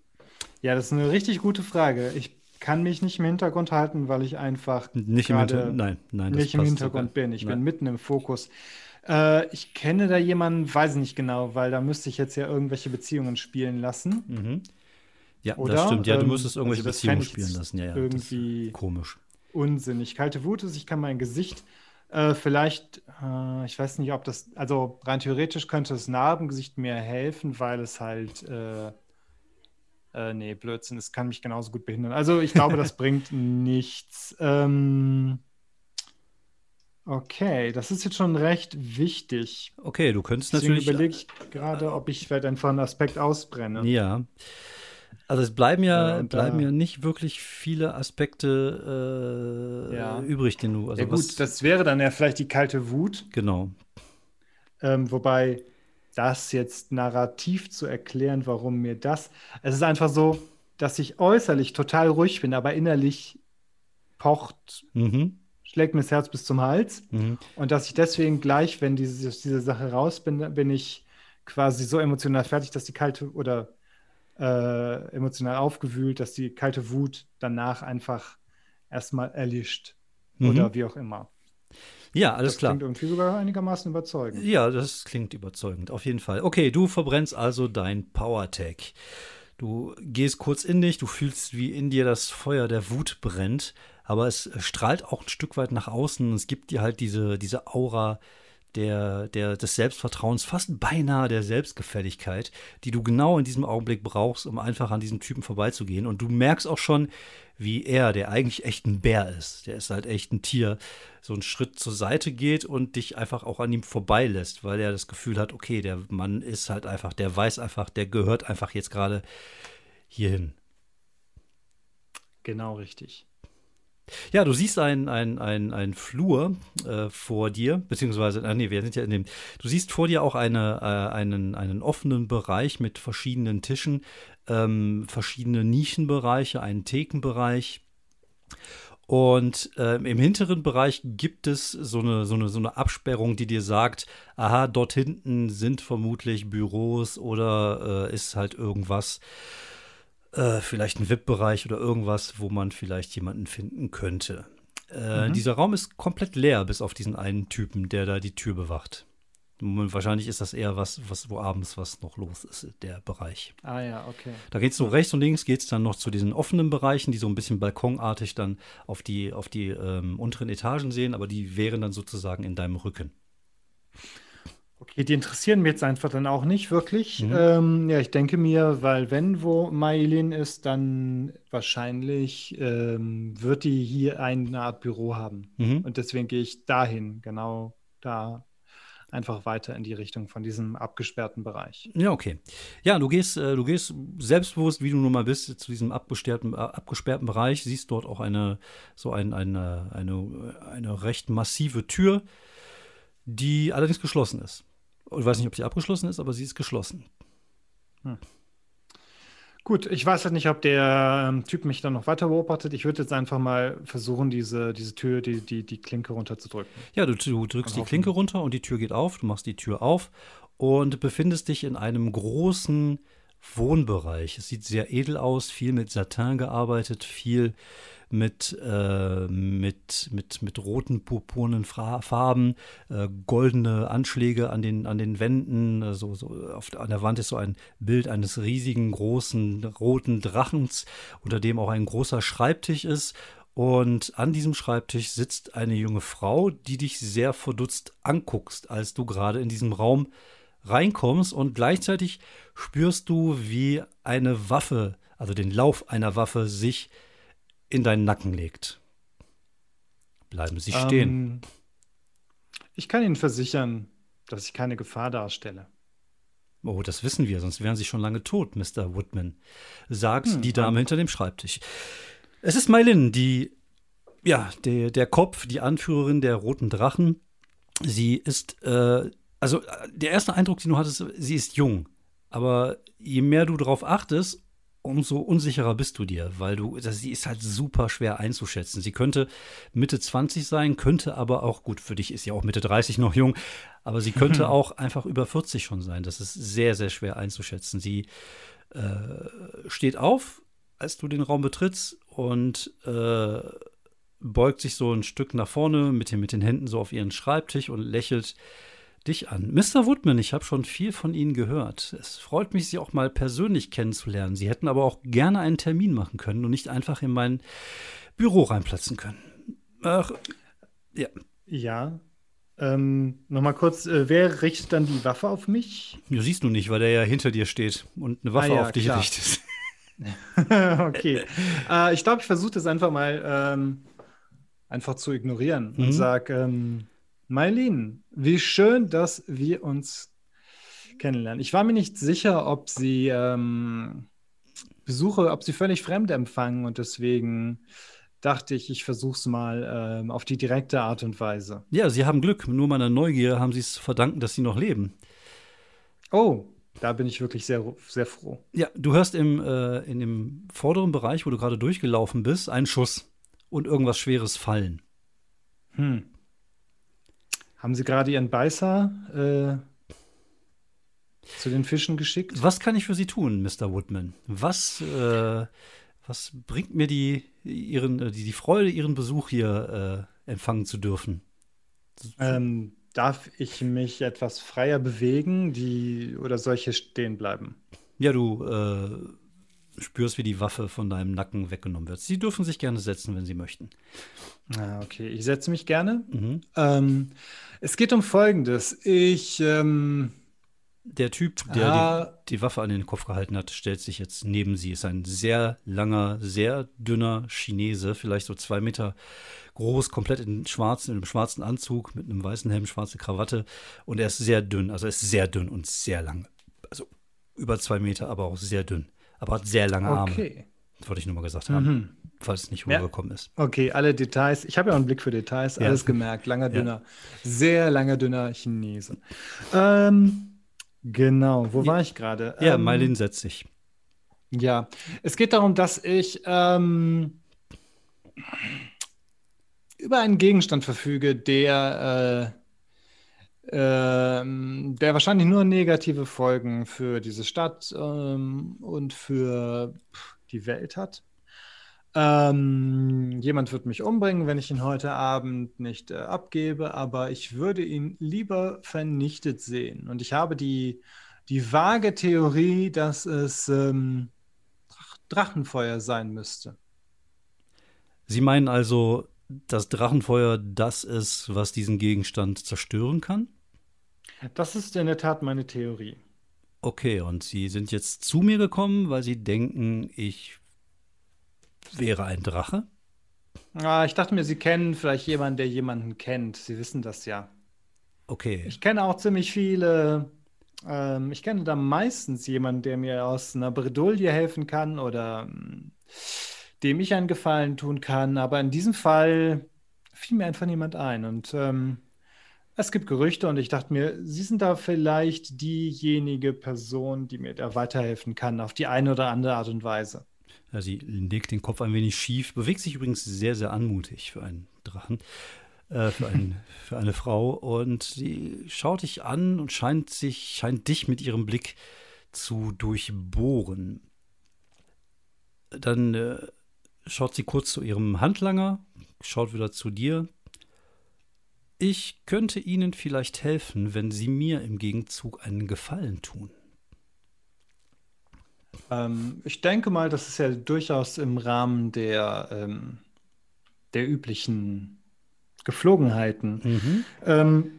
[SPEAKER 2] Ja, das ist eine richtig gute Frage. Ich kann mich nicht im Hintergrund halten, weil ich einfach
[SPEAKER 1] Nicht im Hintergrund. Nein, nein,
[SPEAKER 2] nicht im Hintergrund
[SPEAKER 1] sogar.
[SPEAKER 2] bin. Ich
[SPEAKER 1] Nein.
[SPEAKER 2] bin mitten im Fokus. Äh, ich kenne da jemanden, weiß nicht genau, weil da müsste ich jetzt ja irgendwelche Beziehungen spielen lassen.
[SPEAKER 1] Mhm. Ja,
[SPEAKER 2] Oder?
[SPEAKER 1] das stimmt. Ja, du
[SPEAKER 2] Ähm,
[SPEAKER 1] müsstest irgendwelche
[SPEAKER 2] also
[SPEAKER 1] Beziehungen spielen lassen. Ja, ja,
[SPEAKER 2] irgendwie-
[SPEAKER 1] Das ist komisch.
[SPEAKER 2] Unsinnig. Kalte Wut ist, ich kann mein Gesicht äh, vielleicht, äh, ich weiß nicht, ob das, also rein theoretisch könnte das Narbengesicht mir helfen, weil es halt, äh, äh, nee, Blödsinn, es kann mich genauso gut behindern. Also ich glaube, das bringt nichts. Ähm, okay, das ist jetzt schon recht wichtig.
[SPEAKER 1] Okay, du könntest
[SPEAKER 2] Deswegen
[SPEAKER 1] natürlich.
[SPEAKER 2] überlege ich gerade, ob ich vielleicht einfach einen Aspekt ausbrenne.
[SPEAKER 1] Ja. Also es bleiben ja,
[SPEAKER 2] Ja, und
[SPEAKER 1] bleiben ja nicht wirklich viele Aspekte äh,
[SPEAKER 2] Ja.
[SPEAKER 1] übrig, du. Also
[SPEAKER 2] ja
[SPEAKER 1] was,
[SPEAKER 2] gut, das wäre dann ja vielleicht die kalte Wut.
[SPEAKER 1] genau.
[SPEAKER 2] Ähm, wobei das jetzt narrativ zu erklären, warum mir das. Es ist einfach so, dass ich äußerlich total ruhig bin, aber innerlich pocht,
[SPEAKER 1] Mhm.
[SPEAKER 2] schlägt mir das Herz bis zum Hals.
[SPEAKER 1] Mhm.
[SPEAKER 2] Und dass ich deswegen gleich, wenn diese, aus dieser Sache raus bin, bin ich quasi so emotional fertig, dass die kalte oder äh, emotional aufgewühlt, dass die kalte Wut danach einfach erstmal erlischt.
[SPEAKER 1] Mhm.
[SPEAKER 2] Oder wie auch immer.
[SPEAKER 1] Ja, alles
[SPEAKER 2] das
[SPEAKER 1] klar.
[SPEAKER 2] klingt irgendwie sogar einigermaßen überzeugend.
[SPEAKER 1] Ja, das klingt überzeugend, auf jeden Fall. Okay, du verbrennst also dein Power Tag. Du gehst kurz in dich, du fühlst, wie in dir das Feuer der Wut brennt, aber es strahlt auch ein Stück weit nach außen. Es gibt dir halt diese, diese Aura der, der, des Selbstvertrauens, fast beinahe der Selbstgefälligkeit, die du genau in diesem Augenblick brauchst, um einfach an diesem Typen vorbeizugehen. Und du merkst auch schon, wie er, der eigentlich echt ein Bär ist, der ist halt echt ein Tier, so einen Schritt zur Seite geht und dich einfach auch an ihm vorbeilässt, weil er das Gefühl hat, okay, der Mann ist halt einfach, der weiß einfach, der gehört einfach jetzt gerade hierhin.
[SPEAKER 2] Genau richtig.
[SPEAKER 1] Ja, du siehst einen ein, ein, Flur äh, vor dir, beziehungsweise, ah, nee, wir sind ja in dem, du siehst vor dir auch eine, äh, einen, einen offenen Bereich mit verschiedenen Tischen, ähm, verschiedene Nischenbereiche, einen Thekenbereich. Und äh, im hinteren Bereich gibt es so eine, so, eine, so eine Absperrung, die dir sagt, aha, dort hinten sind vermutlich Büros oder äh, ist halt irgendwas, äh, vielleicht ein VIP-Bereich oder irgendwas, wo man vielleicht jemanden finden könnte. Äh, mhm. Dieser Raum ist komplett leer, bis auf diesen einen Typen, der da die Tür bewacht. Wahrscheinlich ist das eher was, was, wo abends was noch los ist, der Bereich.
[SPEAKER 2] Ah ja, okay.
[SPEAKER 1] Da geht es so rechts und links, geht es dann noch zu diesen offenen Bereichen, die so ein bisschen balkonartig dann auf die, auf die ähm, unteren Etagen sehen, aber die wären dann sozusagen in deinem Rücken.
[SPEAKER 2] Okay, die interessieren mich jetzt einfach dann auch nicht wirklich. Mhm. Ähm, ja, ich denke mir, weil wenn wo Mailin ist, dann wahrscheinlich ähm, wird die hier eine Art Büro haben. Mhm. Und deswegen gehe ich dahin, genau da einfach weiter in die Richtung von diesem abgesperrten Bereich.
[SPEAKER 1] Ja, okay. Ja, du gehst, äh, du gehst selbstbewusst, wie du nun mal bist, zu diesem abgesperrten, äh, abgesperrten Bereich, siehst dort auch eine, so ein, eine, eine, eine recht massive Tür, die allerdings geschlossen ist. Ich weiß nicht, ob sie abgeschlossen ist, aber sie ist geschlossen. Hm.
[SPEAKER 2] Gut, ich weiß halt nicht, ob der ähm, Typ mich dann noch weiter beobachtet. Ich würde jetzt einfach mal versuchen, diese, diese Tür, die, die, die Klinke runterzudrücken.
[SPEAKER 1] Ja, du, du drückst die Klinke runter und die Tür geht auf. Du machst die Tür auf und befindest dich in einem großen Wohnbereich. Es sieht sehr edel aus, viel mit Satin gearbeitet, viel mit, äh, mit, mit, mit roten, purpurnen Farben, äh, goldene Anschläge an den, an den Wänden. Äh, so, so auf, an der Wand ist so ein Bild eines riesigen, großen, roten Drachens, unter dem auch ein großer Schreibtisch ist. Und an diesem Schreibtisch sitzt eine junge Frau, die dich sehr verdutzt anguckst, als du gerade in diesem Raum reinkommst und gleichzeitig spürst du, wie eine Waffe, also den Lauf einer Waffe, sich in deinen Nacken legt. Bleiben Sie stehen. Ähm,
[SPEAKER 2] ich kann Ihnen versichern, dass ich keine Gefahr darstelle.
[SPEAKER 1] Oh, das wissen wir, sonst wären Sie schon lange tot, Mr. Woodman, sagt hm, die Dame hinter dem Schreibtisch. Es ist Mailin, die, ja, der, der Kopf, die Anführerin der Roten Drachen. Sie ist, äh, also der erste Eindruck, den du hattest, sie ist jung. Aber je mehr du darauf achtest, umso unsicherer bist du dir, weil du, das, sie ist halt super schwer einzuschätzen. Sie könnte Mitte 20 sein, könnte aber auch, gut, für dich ist sie auch Mitte 30 noch jung, aber sie könnte auch einfach über 40 schon sein. Das ist sehr, sehr schwer einzuschätzen. Sie äh, steht auf, als du den Raum betrittst und äh, beugt sich so ein Stück nach vorne mit den, mit den Händen so auf ihren Schreibtisch und lächelt dich an. Mr. Woodman, ich habe schon viel von Ihnen gehört. Es freut mich, Sie auch mal persönlich kennenzulernen. Sie hätten aber auch gerne einen Termin machen können und nicht einfach in mein Büro reinplatzen können. Ach,
[SPEAKER 2] ja. Ja. Ähm, Nochmal kurz, äh, wer richtet dann die Waffe auf mich?
[SPEAKER 1] Ja, siehst du nicht, weil der ja hinter dir steht und eine Waffe ah, ja, auf dich klar. richtet.
[SPEAKER 2] okay. äh, ich glaube, ich versuche das einfach mal ähm, einfach zu ignorieren mhm. und sage, ähm, Mailin, wie schön, dass wir uns kennenlernen. Ich war mir nicht sicher, ob sie ähm, Besuche, ob sie völlig fremd empfangen und deswegen dachte ich, ich versuche es mal ähm, auf die direkte Art und Weise.
[SPEAKER 1] Ja, Sie haben Glück. Nur meiner Neugier haben Sie es verdanken, dass Sie noch leben.
[SPEAKER 2] Oh, da bin ich wirklich sehr, sehr froh.
[SPEAKER 1] Ja, du hörst im, äh, in dem vorderen Bereich, wo du gerade durchgelaufen bist, einen Schuss und irgendwas Schweres fallen.
[SPEAKER 2] Hm. Haben Sie gerade Ihren Beißer äh, zu den Fischen geschickt?
[SPEAKER 1] Was kann ich für Sie tun, Mr. Woodman? Was, äh, was bringt mir die, ihren, äh, die, die Freude, Ihren Besuch hier äh, empfangen zu dürfen?
[SPEAKER 2] Ähm, darf ich mich etwas freier bewegen, die oder solche stehen bleiben?
[SPEAKER 1] Ja, du äh, spürst, wie die Waffe von deinem Nacken weggenommen wird. Sie dürfen sich gerne setzen, wenn Sie möchten.
[SPEAKER 2] Ah, okay, ich setze mich gerne. Mhm. Ähm, es geht um Folgendes. Ich. Ähm,
[SPEAKER 1] der Typ, der ah, die, die, Waffe an den Kopf gehalten hat, stellt sich jetzt neben sie. Ist ein sehr langer, sehr dünner Chinese, vielleicht so zwei Meter groß, komplett in, schwarzen, in einem schwarzen Anzug, mit einem weißen Helm, schwarze Krawatte. Und er ist sehr dünn, also er ist sehr dünn und sehr lang. Also über zwei Meter, aber auch sehr dünn. Aber hat sehr lange Arme. Okay. Das wollte ich nur mal gesagt haben. Mhm falls es nicht rübergekommen ja. ist.
[SPEAKER 2] Okay, alle Details. Ich habe ja auch einen Blick für Details. Ja. Alles gemerkt. Langer, dünner. Ja. Sehr langer, dünner Chinese. Ähm, genau. Wo war ich gerade?
[SPEAKER 1] Ja,
[SPEAKER 2] ähm,
[SPEAKER 1] Mailin setzt sich.
[SPEAKER 2] Ja, es geht darum, dass ich ähm, über einen Gegenstand verfüge, der, äh, äh, der wahrscheinlich nur negative Folgen für diese Stadt ähm, und für die Welt hat. Ähm, jemand wird mich umbringen, wenn ich ihn heute Abend nicht äh, abgebe, aber ich würde ihn lieber vernichtet sehen. Und ich habe die, die vage Theorie, dass es ähm, Drachenfeuer sein müsste.
[SPEAKER 1] Sie meinen also, dass Drachenfeuer das ist, was diesen Gegenstand zerstören kann?
[SPEAKER 2] Das ist in der Tat meine Theorie.
[SPEAKER 1] Okay, und Sie sind jetzt zu mir gekommen, weil Sie denken, ich wäre ein Drache?
[SPEAKER 2] Ah, ich dachte mir, Sie kennen vielleicht jemanden, der jemanden kennt. Sie wissen das ja.
[SPEAKER 1] Okay.
[SPEAKER 2] Ich kenne auch ziemlich viele. Ähm, ich kenne da meistens jemanden, der mir aus einer Bredouille helfen kann oder ähm, dem ich einen Gefallen tun kann. Aber in diesem Fall fiel mir einfach niemand ein. Und ähm, es gibt Gerüchte und ich dachte mir, Sie sind da vielleicht diejenige Person, die mir da weiterhelfen kann, auf die eine oder andere Art und Weise.
[SPEAKER 1] Ja, sie legt den Kopf ein wenig schief, bewegt sich übrigens sehr, sehr anmutig für einen Drachen, äh, für, ein, für eine Frau. Und sie schaut dich an und scheint sich, scheint dich mit ihrem Blick zu durchbohren. Dann äh, schaut sie kurz zu ihrem Handlanger, schaut wieder zu dir. Ich könnte Ihnen vielleicht helfen, wenn Sie mir im Gegenzug einen Gefallen tun.
[SPEAKER 2] Ähm, ich denke mal, das ist ja durchaus im Rahmen der, ähm, der üblichen Geflogenheiten.
[SPEAKER 1] Mhm.
[SPEAKER 2] Ähm,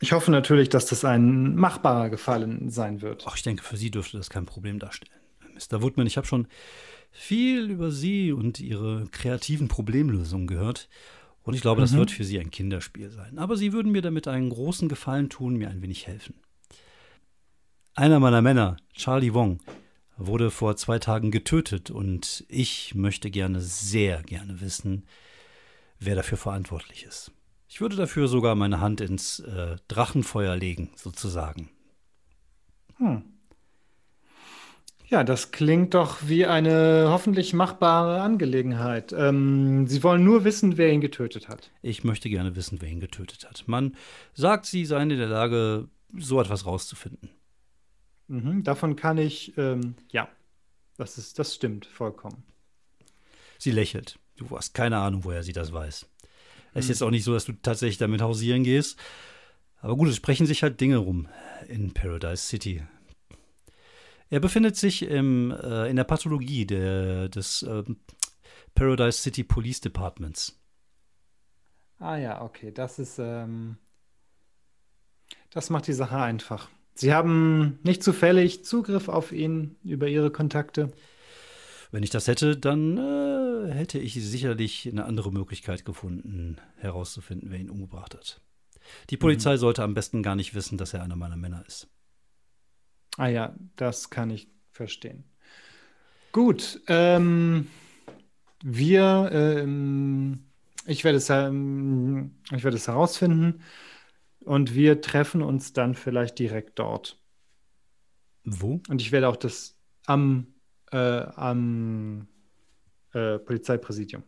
[SPEAKER 2] ich hoffe natürlich, dass das ein machbarer Gefallen sein wird.
[SPEAKER 1] Ach, ich denke, für Sie dürfte das kein Problem darstellen. Mr. Woodman, ich habe schon viel über Sie und Ihre kreativen Problemlösungen gehört. Und ich glaube, das
[SPEAKER 2] Mhm.
[SPEAKER 1] wird für Sie ein Kinderspiel sein. Aber Sie würden mir damit einen großen Gefallen tun, mir ein wenig helfen. Einer meiner Männer, Charlie Wong, wurde vor zwei Tagen getötet und ich möchte gerne, sehr gerne wissen, wer dafür verantwortlich ist. Ich würde dafür sogar meine Hand ins äh, Drachenfeuer legen, sozusagen.
[SPEAKER 2] Hm. Ja, das klingt doch wie eine hoffentlich machbare Angelegenheit. Ähm, Sie wollen nur wissen, wer ihn getötet hat.
[SPEAKER 1] Ich möchte gerne wissen, wer ihn getötet hat. Man sagt, sie seien in der Lage, so etwas rauszufinden.
[SPEAKER 2] Mhm, davon kann ich, ähm, ja, das ist, das stimmt vollkommen.
[SPEAKER 1] Sie lächelt. Du hast keine Ahnung, woher sie das weiß. Es ist jetzt auch nicht so, dass du tatsächlich damit hausieren gehst. Aber gut, es sprechen sich halt Dinge rum in Paradise City. Er befindet sich im, äh, in der Pathologie der, des ähm, Paradise City Police Departments.
[SPEAKER 2] Ah ja, okay, das ist, ähm, das macht die Sache einfach. Sie haben nicht zufällig Zugriff auf ihn über Ihre Kontakte.
[SPEAKER 1] Wenn ich das hätte, dann äh, hätte ich sicherlich eine andere Möglichkeit gefunden, herauszufinden, wer ihn umgebracht hat. Die Polizei sollte am besten gar nicht wissen, dass er einer meiner Männer ist.
[SPEAKER 2] Ah ja, das kann ich verstehen. Gut, ähm, wir, ähm, ich werde es, ähm, ich werde es herausfinden und wir treffen uns dann vielleicht direkt dort.
[SPEAKER 1] Wo?
[SPEAKER 2] Und ich werde auch das am, äh, am äh, Polizeipräsidium.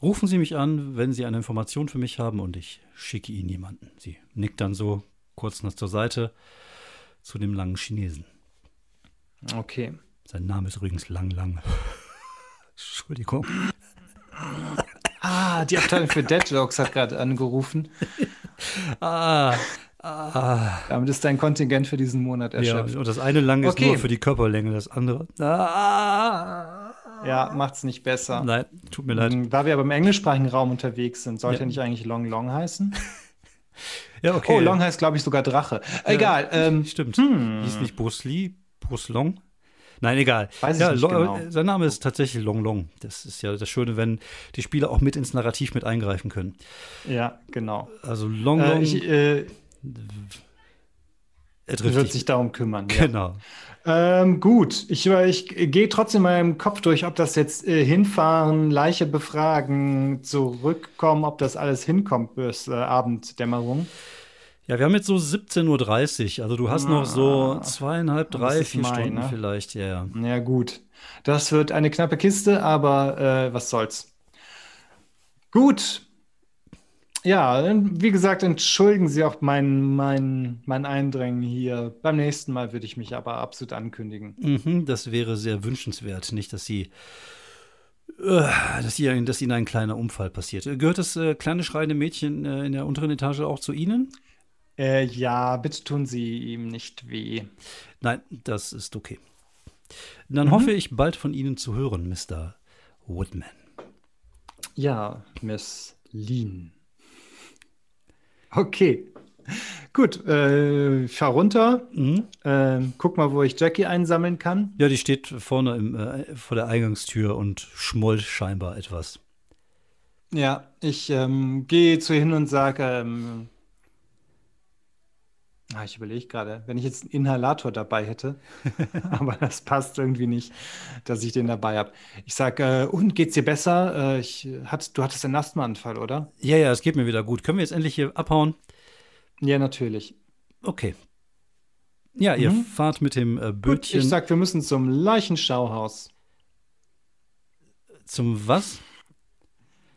[SPEAKER 1] Rufen Sie mich an, wenn Sie eine Information für mich haben und ich schicke Ihnen jemanden. Sie nickt dann so kurz nach zur Seite zu dem langen Chinesen.
[SPEAKER 2] Okay.
[SPEAKER 1] Sein Name ist übrigens Lang Lang. Entschuldigung.
[SPEAKER 2] Ah, die Abteilung für Dead Jokes hat gerade angerufen.
[SPEAKER 1] Ah, ah.
[SPEAKER 2] Damit ist dein Kontingent für diesen Monat
[SPEAKER 1] Ja,
[SPEAKER 2] erschöpft.
[SPEAKER 1] und das eine Lang ist
[SPEAKER 2] Okay.
[SPEAKER 1] nur für die Körperlänge, das andere. Ah.
[SPEAKER 2] Ja, macht's nicht besser.
[SPEAKER 1] Nein, tut mir leid.
[SPEAKER 2] Ähm, Da wir aber im englischsprachigen Raum unterwegs sind, sollte
[SPEAKER 1] Ja.
[SPEAKER 2] nicht eigentlich Long Long heißen?
[SPEAKER 1] Ja, okay.
[SPEAKER 2] Oh, Long heißt, glaube ich, sogar Drache. Egal. Ähm,
[SPEAKER 1] Stimmt.
[SPEAKER 2] hm.
[SPEAKER 1] Hieß nicht Bruce Lee, Bruce Long? Nein, egal.
[SPEAKER 2] Weiß
[SPEAKER 1] ja,
[SPEAKER 2] nicht
[SPEAKER 1] Lo-
[SPEAKER 2] genau.
[SPEAKER 1] äh, Sein Name ist tatsächlich Long Long. Das ist ja das Schöne, wenn die Spieler auch mit ins Narrativ mit eingreifen können.
[SPEAKER 2] ja, genau.
[SPEAKER 1] Also Long
[SPEAKER 2] Äh,
[SPEAKER 1] Long,
[SPEAKER 2] ich, äh,
[SPEAKER 1] er trifft
[SPEAKER 2] wird
[SPEAKER 1] dich.
[SPEAKER 2] sich darum kümmern. Ja.
[SPEAKER 1] Genau.
[SPEAKER 2] Ähm, gut, ich, ich gehe trotzdem mal im Kopf durch, ob das jetzt äh, hinfahren, Leiche befragen, zurückkommen, ob das alles hinkommt bis äh, Abenddämmerung.
[SPEAKER 1] Ja, wir haben jetzt so 17.30 Uhr. Also du hast noch so
[SPEAKER 2] Ah,
[SPEAKER 1] zweieinhalb, drei, vier
[SPEAKER 2] Mai,
[SPEAKER 1] Stunden
[SPEAKER 2] ne?
[SPEAKER 1] vielleicht. Ja, ja.
[SPEAKER 2] Ja, gut. Das wird eine knappe Kiste, aber äh, was soll's. Gut. Ja, wie gesagt, entschuldigen Sie auch mein, mein, mein Eindrängen hier. Beim nächsten Mal würde ich mich aber absolut ankündigen.
[SPEAKER 1] Mhm, das wäre sehr wünschenswert. Nicht, dass sie, äh, dass, sie, dass ihnen ein kleiner Unfall passiert. Gehört das äh, kleine schreiende Mädchen äh, in der unteren Etage auch zu Ihnen?
[SPEAKER 2] Äh, ja, bitte tun Sie ihm nicht weh.
[SPEAKER 1] Nein, das ist okay. Dann
[SPEAKER 2] Mhm.
[SPEAKER 1] hoffe ich, bald von Ihnen zu hören, Mr. Woodman.
[SPEAKER 2] Ja, Miss Lean. Okay. Gut, äh, ich fahr runter.
[SPEAKER 1] Mhm.
[SPEAKER 2] Ähm, guck mal, wo ich Jackie einsammeln kann.
[SPEAKER 1] Ja, die steht vorne im, äh, vor der Eingangstür und schmollt scheinbar etwas.
[SPEAKER 2] Ja, ich ähm, gehe zu ihr hin und sage, ähm, ah, ich überlege gerade, wenn ich jetzt einen Inhalator dabei hätte, aber das passt irgendwie nicht, dass ich den dabei habe. Ich sage, äh, und geht's dir besser? Äh, ich, hat, du hattest einen Asthmaanfall, oder?
[SPEAKER 1] Ja, ja, es geht mir wieder gut. Können wir jetzt endlich hier abhauen?
[SPEAKER 2] Ja, natürlich.
[SPEAKER 1] Okay. Ja, ihr
[SPEAKER 2] Mhm.
[SPEAKER 1] fahrt mit dem äh,
[SPEAKER 2] Gut,
[SPEAKER 1] Bötchen
[SPEAKER 2] ich sag, wir müssen zum Leichenschauhaus.
[SPEAKER 1] zum was?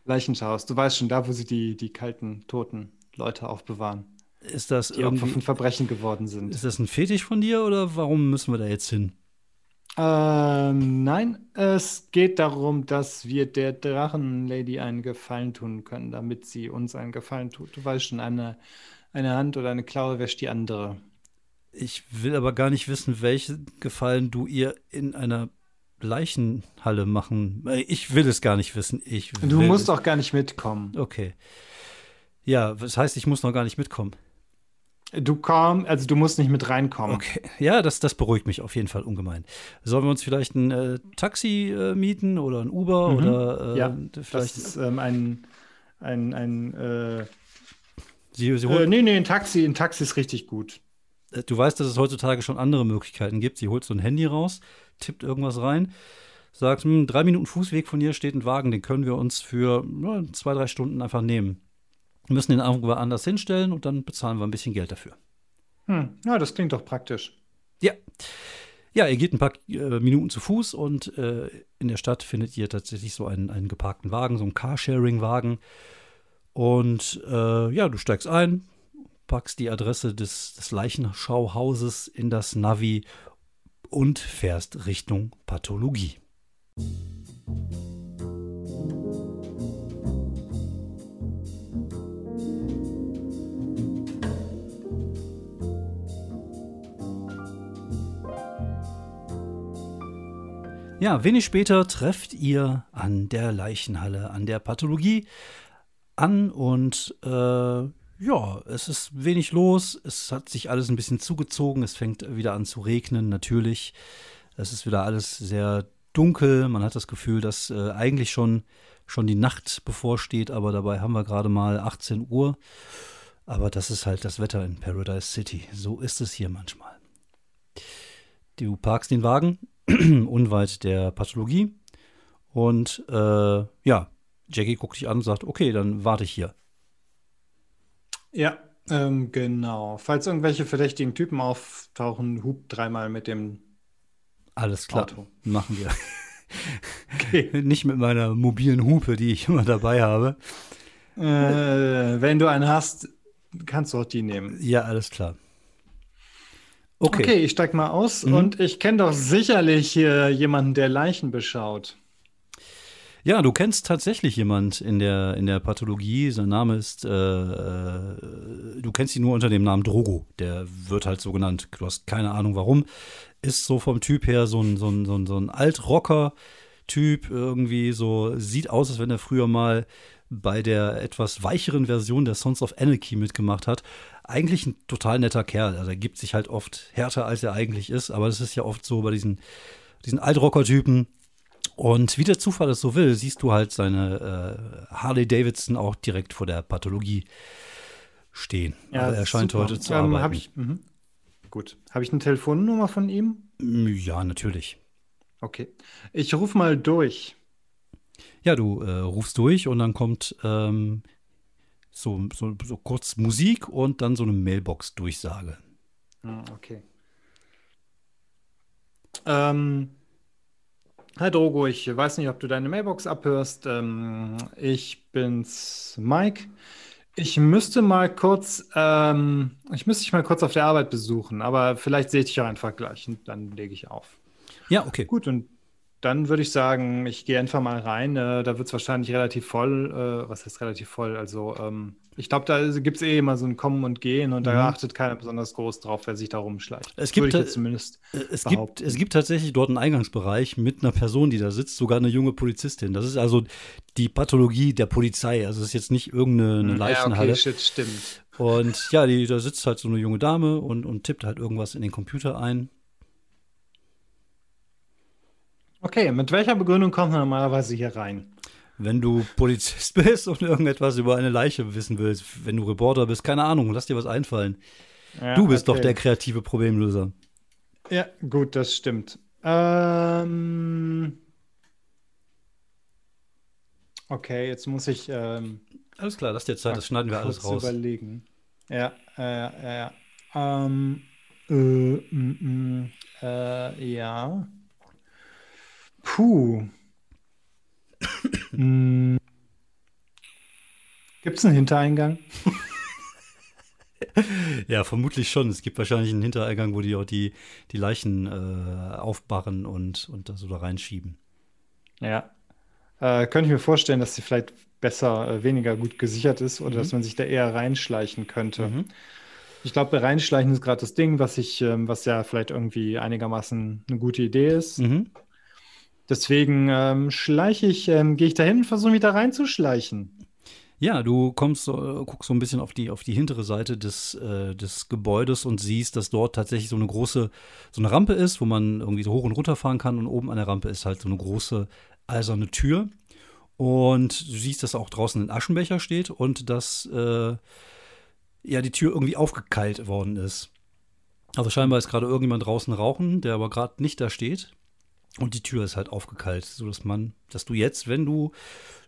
[SPEAKER 2] Leichenschauhaus, du weißt schon, da, wo sie die, die kalten, toten Leute aufbewahren,
[SPEAKER 1] Ist das
[SPEAKER 2] die Opfer von Verbrechen geworden sind.
[SPEAKER 1] ist das ein Fetisch von dir oder warum müssen wir da jetzt hin?
[SPEAKER 2] Ähm, nein, es geht darum, dass wir der Drachenlady einen Gefallen tun können, damit sie uns einen Gefallen tut. Du weißt schon, eine, eine Hand oder eine Klaue wäscht die andere.
[SPEAKER 1] Ich will aber gar nicht wissen, welchen Gefallen du ihr in einer Leichenhalle machen. Äh, Ich will es gar nicht wissen. Ich
[SPEAKER 2] Du musst
[SPEAKER 1] es.
[SPEAKER 2] auch gar nicht mitkommen.
[SPEAKER 1] Okay. Ja, das heißt, ich muss noch gar nicht mitkommen.
[SPEAKER 2] Du komm, also du musst nicht mit reinkommen.
[SPEAKER 1] Okay. Ja, das, das beruhigt mich auf jeden Fall ungemein. Sollen wir uns vielleicht ein äh, Taxi äh, mieten oder ein Uber
[SPEAKER 2] Mhm.
[SPEAKER 1] oder äh,
[SPEAKER 2] Ja,
[SPEAKER 1] vielleicht.
[SPEAKER 2] Das ist ähm, ein, ein, ein äh,
[SPEAKER 1] Sie, sie
[SPEAKER 2] äh,
[SPEAKER 1] holt,
[SPEAKER 2] nee, nee, ein Taxi, ein Taxi ist richtig gut.
[SPEAKER 1] äh, du weißt, dass es heutzutage schon andere Möglichkeiten gibt. Sie holt so ein Handy raus, tippt irgendwas rein, sagt, hm, drei Minuten Fußweg von hier steht ein Wagen, den können wir uns für ja, zwei, drei Stunden einfach nehmen. Wir müssen den irgendwo anders hinstellen und dann bezahlen wir ein bisschen Geld dafür.
[SPEAKER 2] Hm, ja, das klingt doch praktisch.
[SPEAKER 1] Ja. Ja, ihr geht ein paar äh, Minuten zu Fuß und äh, in der Stadt findet ihr tatsächlich so einen, einen geparkten Wagen, so einen Carsharing-Wagen. Und äh, ja, du steigst ein, packst die Adresse des, des Leichenschauhauses in das Navi und fährst Richtung Pathologie. Ja, wenig später trefft ihr an der Leichenhalle, an der Pathologie an und äh, ja, es ist wenig los. Es hat sich alles ein bisschen zugezogen. Es fängt wieder an zu regnen, natürlich. Es ist wieder alles sehr dunkel. Man hat das Gefühl, dass äh, eigentlich schon, schon die Nacht bevorsteht, aber dabei haben wir gerade mal 18 Uhr. Aber das ist halt das Wetter in Paradise City. So ist es hier manchmal. Du parkst den Wagen unweit der Pathologie und äh, ja, Jackie guckt dich an und sagt, okay, dann warte ich hier.
[SPEAKER 2] Ja, ähm, genau. Falls irgendwelche verdächtigen Typen auftauchen, hub dreimal mit dem
[SPEAKER 1] Alles klar,
[SPEAKER 2] Auto.
[SPEAKER 1] machen wir.
[SPEAKER 2] Okay.
[SPEAKER 1] Nicht mit meiner mobilen Hupe, die ich immer dabei habe.
[SPEAKER 2] Äh, wenn du einen hast, kannst du auch die nehmen.
[SPEAKER 1] Ja, alles klar. Okay.
[SPEAKER 2] Okay, ich steig mal aus
[SPEAKER 1] Mhm.
[SPEAKER 2] und ich kenne doch sicherlich hier jemanden, der Leichen beschaut.
[SPEAKER 1] Ja, du kennst tatsächlich jemand in der, in der Pathologie. Sein Name ist, äh, äh, du kennst ihn nur unter dem Namen Drogo. Der wird halt so genannt. Du hast keine Ahnung warum. Ist so vom Typ her so ein, so ein, so ein, so ein Altrocker-Typ. Irgendwie so, sieht aus, als wenn er früher mal bei der etwas weicheren Version der Sons of Anarchy mitgemacht hat. Eigentlich ein total netter Kerl. Also er gibt sich halt oft härter, als er eigentlich ist. Aber das ist ja oft so bei diesen, diesen Altrocker-Typen. Und wie der Zufall es so will, siehst du halt seine äh, Harley Davidson auch direkt vor der Pathologie stehen. also er scheint
[SPEAKER 2] super.
[SPEAKER 1] heute zu
[SPEAKER 2] ähm,
[SPEAKER 1] arbeiten.
[SPEAKER 2] Hab ich, mhm. Gut. Habe ich eine Telefonnummer von ihm?
[SPEAKER 1] Ja, natürlich.
[SPEAKER 2] Okay. Ich rufe mal durch.
[SPEAKER 1] Ja, du äh, rufst durch und dann kommt ähm, so, so, so kurz Musik und dann so eine Mailbox-Durchsage.
[SPEAKER 2] Hm, okay. Ähm, Hi Drogo, ich weiß nicht, ob du deine Mailbox abhörst. Ähm, ich bin's, Mike. Ich müsste mal kurz, ähm, ich müsste dich mal kurz auf der Arbeit besuchen, aber vielleicht sehe ich dich auch einfach gleich und dann lege ich auf.
[SPEAKER 1] Ja, okay.
[SPEAKER 2] Gut, und dann würde ich sagen, ich gehe einfach mal rein. Äh, da wird es wahrscheinlich relativ voll. Äh, was heißt relativ voll? Also, ähm, ich glaube, da gibt es eh immer so ein Kommen und Gehen und mhm. da achtet keiner besonders groß drauf, wer sich da rumschleicht.
[SPEAKER 1] Es gibt, Würde ich zumindest äh, es, gibt, es gibt tatsächlich dort einen Eingangsbereich mit einer Person, die da sitzt, sogar eine junge Polizistin. Das ist also die Pathologie der Polizei. Also, es ist jetzt nicht irgendeine hm, Leichenhalle. Ja, okay,
[SPEAKER 2] shit, stimmt.
[SPEAKER 1] Und ja, die, da sitzt halt so eine junge Dame und, und tippt halt irgendwas in den Computer ein.
[SPEAKER 2] Okay, mit welcher Begründung kommt man normalerweise hier rein?
[SPEAKER 1] Wenn du Polizist bist und irgendetwas über eine Leiche wissen willst, wenn du Reporter bist, keine Ahnung, lass dir was einfallen. Ja, du bist okay. doch der kreative Problemlöser.
[SPEAKER 2] Ja, gut, das stimmt. Ähm okay, jetzt muss ich. Ähm
[SPEAKER 1] alles klar, lass dir Zeit, das schneiden wir alles raus.
[SPEAKER 2] überlegen. Ja, äh, ja, ja. Ähm, äh, mm, mm, äh, ja. Puh. hm. Gibt es einen Hintereingang?
[SPEAKER 1] ja, vermutlich schon. Es gibt wahrscheinlich einen Hintereingang, wo die auch die, die Leichen äh, aufbarren und, und da so da reinschieben.
[SPEAKER 2] Ja. Äh, könnte ich mir vorstellen, dass sie vielleicht besser, äh, weniger gut gesichert ist oder mhm. dass man sich da eher reinschleichen könnte. Mhm. Ich glaube, reinschleichen ist gerade das Ding, was ich, ähm, was ja vielleicht irgendwie einigermaßen eine gute Idee ist. Mhm. Deswegen ähm, schleiche ich, ähm, gehe ich dahin und versuche mich da reinzuschleichen.
[SPEAKER 1] Ja, du kommst, äh, guckst so ein bisschen auf die, auf die hintere Seite des, äh, des Gebäudes und siehst, dass dort tatsächlich so eine große, so eine Rampe ist, wo man irgendwie so hoch und runter fahren kann und oben an der Rampe ist halt so eine große eiserne Tür. Und du siehst, dass auch draußen ein Aschenbecher steht und dass äh, ja die Tür irgendwie aufgekeilt worden ist. Also scheinbar ist gerade irgendjemand draußen rauchen, der aber gerade nicht da steht. Und die Tür ist halt aufgekeilt, sodass man, dass du jetzt, wenn du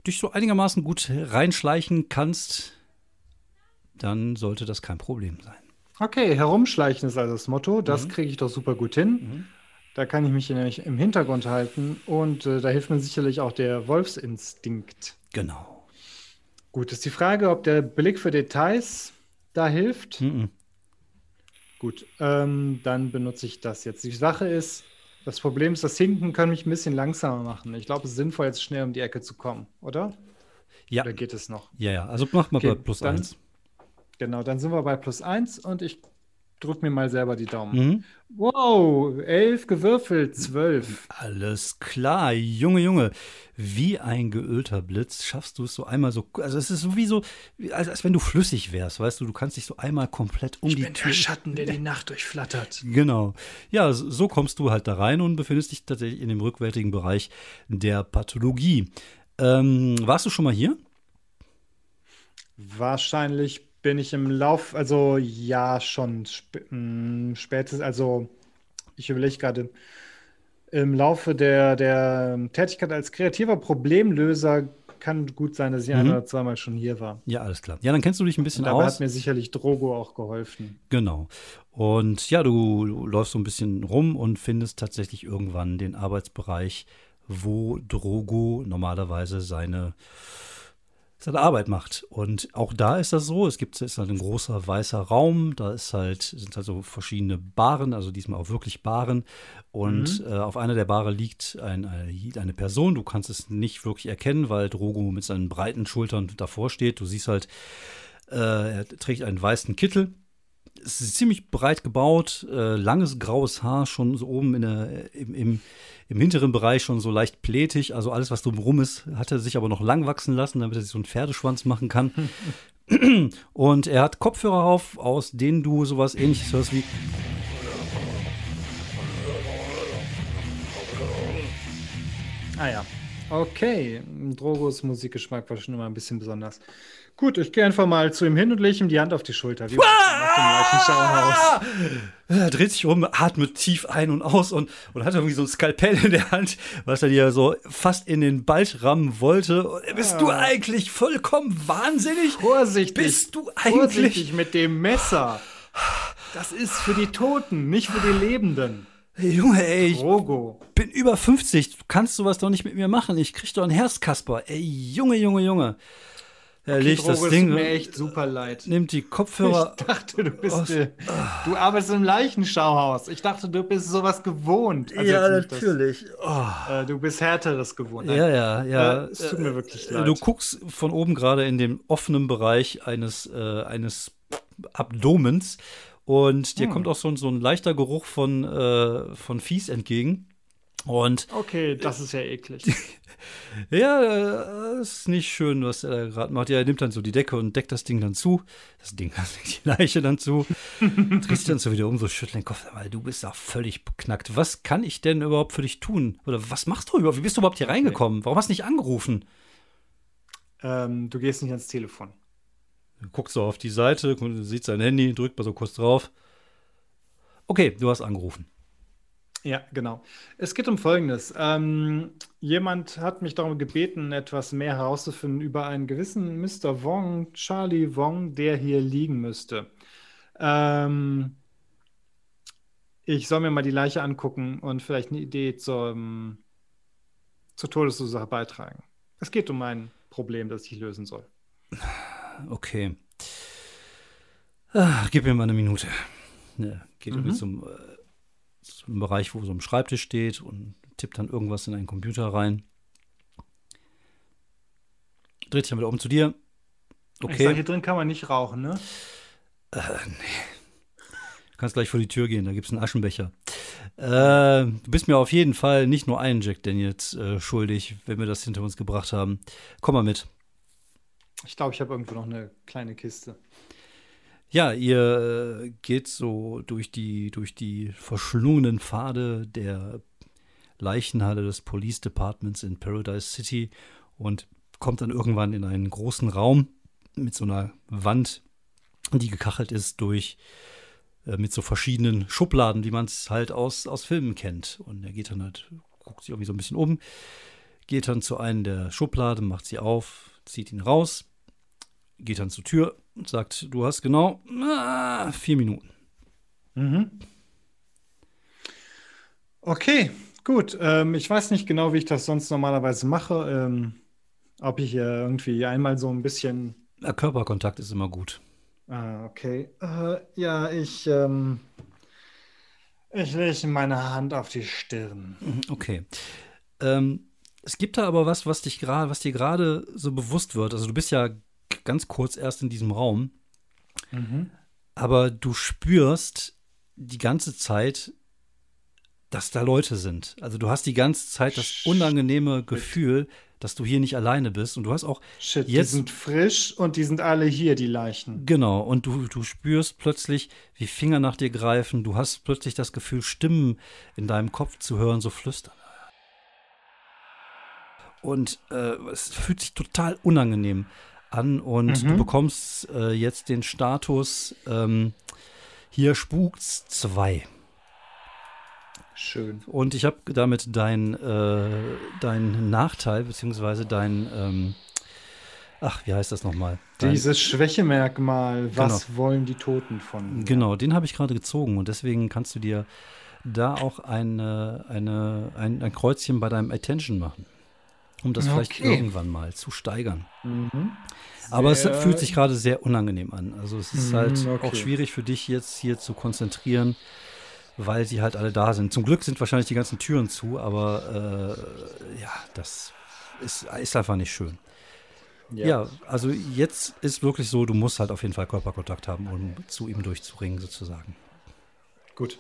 [SPEAKER 1] dich so einigermaßen gut reinschleichen kannst, dann sollte das kein Problem sein.
[SPEAKER 2] Okay, herumschleichen ist also das Motto. Das mhm. kriege ich doch super gut hin. Mhm. Da kann ich mich nämlich im Hintergrund halten und äh, da hilft mir sicherlich auch der Wolfsinstinkt.
[SPEAKER 1] Genau.
[SPEAKER 2] Gut, ist die Frage, ob der Blick für Details da hilft.
[SPEAKER 1] Mhm.
[SPEAKER 2] Gut, ähm, dann benutze ich das jetzt. Die Sache ist, das Problem ist, das Hinken kann mich ein bisschen langsamer machen. Ich glaube, es ist sinnvoll, jetzt schnell um die Ecke zu kommen, oder?
[SPEAKER 1] Ja.
[SPEAKER 2] Oder geht es noch?
[SPEAKER 1] Ja, ja. Also mach mal okay, bei plus
[SPEAKER 2] dann,
[SPEAKER 1] eins.
[SPEAKER 2] Genau, dann sind wir bei plus eins und ich drück mir mal selber die Daumen. Mhm. Wow, elf gewürfelt, zwölf.
[SPEAKER 1] Alles klar, Junge, Junge. Wie ein geölter Blitz schaffst du es so einmal so. Also es ist so wie so, als, als wenn du flüssig wärst, weißt du, du kannst dich so einmal komplett um
[SPEAKER 2] ich
[SPEAKER 1] die
[SPEAKER 2] bin Tür. Der Schatten, der die Nacht durchflattert.
[SPEAKER 1] Genau. Ja, so kommst du halt da rein und befindest dich tatsächlich in dem rückwärtigen Bereich der Pathologie. Ähm, warst du schon mal hier?
[SPEAKER 2] Wahrscheinlich bin ich im Lauf, also ja, schon sp hm, spätestens, also ich überlege gerade, im Laufe der, der Tätigkeit als kreativer Problemlöser kann gut sein, dass ich mhm. ein oder zweimal schon hier war.
[SPEAKER 1] Ja, alles klar. Ja, dann kennst du dich ein bisschen dabei
[SPEAKER 2] aus. hat mir sicherlich Drogo auch geholfen.
[SPEAKER 1] Genau. Und ja, du, du läufst so ein bisschen rum und findest tatsächlich irgendwann den Arbeitsbereich, wo Drogo normalerweise seine seine Arbeit macht. Und auch da ist das so, es gibt ist halt ein großer weißer Raum, da ist halt, sind halt so verschiedene Baren, also diesmal auch wirklich Baren. Und mhm. äh, auf einer der Bare liegt ein, eine, eine Person, du kannst es nicht wirklich erkennen, weil Drogo mit seinen breiten Schultern davor steht. Du siehst halt, äh, er trägt einen weißen Kittel. Es ist ziemlich breit gebaut, äh, langes graues Haar, schon so oben in der, im, im im hinteren Bereich schon so leicht plätig. Also alles, was drumherum ist, hat er sich aber noch lang wachsen lassen, damit er sich so einen Pferdeschwanz machen kann. Und er hat Kopfhörer auf, aus denen du sowas ähnliches hörst wie.
[SPEAKER 2] Ah ja. Okay, Drogos Musikgeschmack war schon immer ein bisschen besonders. Gut, ich gehe einfach mal zu ihm hin und lege ihm die Hand auf die Schulter. Wie ah!
[SPEAKER 1] Er dreht sich um, atmet tief ein und aus und, und hat irgendwie so ein Skalpell in der Hand, was er dir so fast in den Bald rammen wollte. Bist ah. du eigentlich vollkommen wahnsinnig?
[SPEAKER 2] Vorsichtig.
[SPEAKER 1] Bist du eigentlich.
[SPEAKER 2] Vorsichtig mit dem Messer. Das ist für die Toten, nicht für die Lebenden.
[SPEAKER 1] Hey, Junge, ey, ich
[SPEAKER 2] Drogo.
[SPEAKER 1] bin über 50. Du kannst sowas doch nicht mit mir machen. Ich krieg doch ein Herzkasper. Ey, Junge, Junge, Junge. Er okay, legt das Ding.
[SPEAKER 2] Tut mir echt super leid.
[SPEAKER 1] Nimmt die Kopfhörer.
[SPEAKER 2] Ich dachte, du bist. Aus, äh, du arbeitest im Leichenschauhaus. Ich dachte, du bist sowas gewohnt.
[SPEAKER 1] Also ja, natürlich.
[SPEAKER 2] Das, oh. äh, du bist härteres gewohnt.
[SPEAKER 1] Ja, ja, ja.
[SPEAKER 2] Äh, es tut mir wirklich leid.
[SPEAKER 1] Du guckst von oben gerade in den offenen Bereich eines, äh, eines Abdomens und dir hm. kommt auch so, so ein leichter Geruch von, äh, von Fies entgegen. Und
[SPEAKER 2] okay, das ist ja eklig.
[SPEAKER 1] ja, äh, ist nicht schön, was er da gerade macht. Ja, er nimmt dann so die Decke und deckt das Ding dann zu. Das Ding, die Leiche dann zu. dreht sich dann so wieder um, so schüttelt den Kopf. Weil du bist auch völlig beknackt. Was kann ich denn überhaupt für dich tun? Oder was machst du überhaupt? Wie bist du überhaupt hier reingekommen? Warum hast du nicht angerufen?
[SPEAKER 2] Ähm, du gehst nicht ans Telefon.
[SPEAKER 1] Guckt so auf die Seite, sieht sein Handy, drückt mal so kurz drauf. Okay, du hast angerufen.
[SPEAKER 2] Ja, genau. Es geht um Folgendes. Ähm, jemand hat mich darum gebeten, etwas mehr herauszufinden über einen gewissen Mr. Wong, Charlie Wong, der hier liegen müsste. Ähm, ich soll mir mal die Leiche angucken und vielleicht eine Idee zur, zur Todesursache beitragen. Es geht um ein Problem, das ich lösen soll.
[SPEAKER 1] Okay. Ach, gib mir mal eine Minute. Ja, geht mhm. zum, äh, zum Bereich, wo so ein Schreibtisch steht und tippt dann irgendwas in einen Computer rein. Dreht sich dann wieder um zu dir.
[SPEAKER 2] Okay. Ich sag, hier drin kann man nicht rauchen, ne?
[SPEAKER 1] Äh, nee. Du kannst gleich vor die Tür gehen, da gibt es einen Aschenbecher. Äh, du bist mir auf jeden Fall nicht nur einen Jack Daniels äh, schuldig, wenn wir das hinter uns gebracht haben. Komm mal mit.
[SPEAKER 2] Ich glaube, ich habe irgendwo noch eine kleine Kiste.
[SPEAKER 1] Ja, ihr äh, geht so durch die, durch die verschlungenen Pfade der Leichenhalle des Police Departments in Paradise City und kommt dann irgendwann in einen großen Raum mit so einer Wand, die gekachelt ist durch äh, mit so verschiedenen Schubladen, wie man es halt aus, aus Filmen kennt. Und er geht dann halt, guckt sich irgendwie so ein bisschen um, geht dann zu einem der Schubladen, macht sie auf, zieht ihn raus, geht dann zur Tür und sagt, du hast genau ah, vier Minuten.
[SPEAKER 2] Mhm. Okay, gut. Ähm, ich weiß nicht genau, wie ich das sonst normalerweise mache. Ähm, ob ich hier irgendwie einmal so ein bisschen.
[SPEAKER 1] Der Körperkontakt ist immer gut.
[SPEAKER 2] Ah, okay. Äh, ja, ich. Ähm, ich lege meine Hand auf die Stirn.
[SPEAKER 1] Mhm, okay. Ähm, es gibt da aber was, was dich gerade, was dir gerade so bewusst wird. Also du bist ja ganz kurz erst in diesem Raum. Mhm. Aber du spürst die ganze Zeit, dass da Leute sind. Also du hast die ganze Zeit das unangenehme Gefühl, dass du hier nicht alleine bist. Und du hast auch
[SPEAKER 2] Shit, jetzt, die sind frisch und die sind alle hier, die Leichen.
[SPEAKER 1] Genau, und du, du spürst plötzlich, wie Finger nach dir greifen. Du hast plötzlich das Gefühl, Stimmen in deinem Kopf zu hören, so flüstern. Und äh, es fühlt sich total unangenehm an und mhm. du bekommst äh, jetzt den Status ähm, hier spukt's 2.
[SPEAKER 2] Schön.
[SPEAKER 1] Und ich habe damit dein, äh, dein Nachteil, beziehungsweise dein, ähm, ach, wie heißt das nochmal?
[SPEAKER 2] Dieses Schwächemerkmal, was genau. wollen die Toten von?
[SPEAKER 1] Mir? Genau, den habe ich gerade gezogen und deswegen kannst du dir da auch eine, eine, ein, ein Kreuzchen bei deinem Attention machen um das okay. vielleicht irgendwann mal zu steigern. Mhm. Aber es fühlt sich gerade sehr unangenehm an. Also es ist mhm, halt okay. auch schwierig für dich jetzt hier zu konzentrieren, weil sie halt alle da sind. Zum Glück sind wahrscheinlich die ganzen Türen zu, aber äh, ja, das ist, ist einfach nicht schön. Ja. ja. also jetzt ist wirklich so, du musst halt auf jeden Fall Körperkontakt haben, um zu ihm durchzuringen, sozusagen.
[SPEAKER 2] Gut.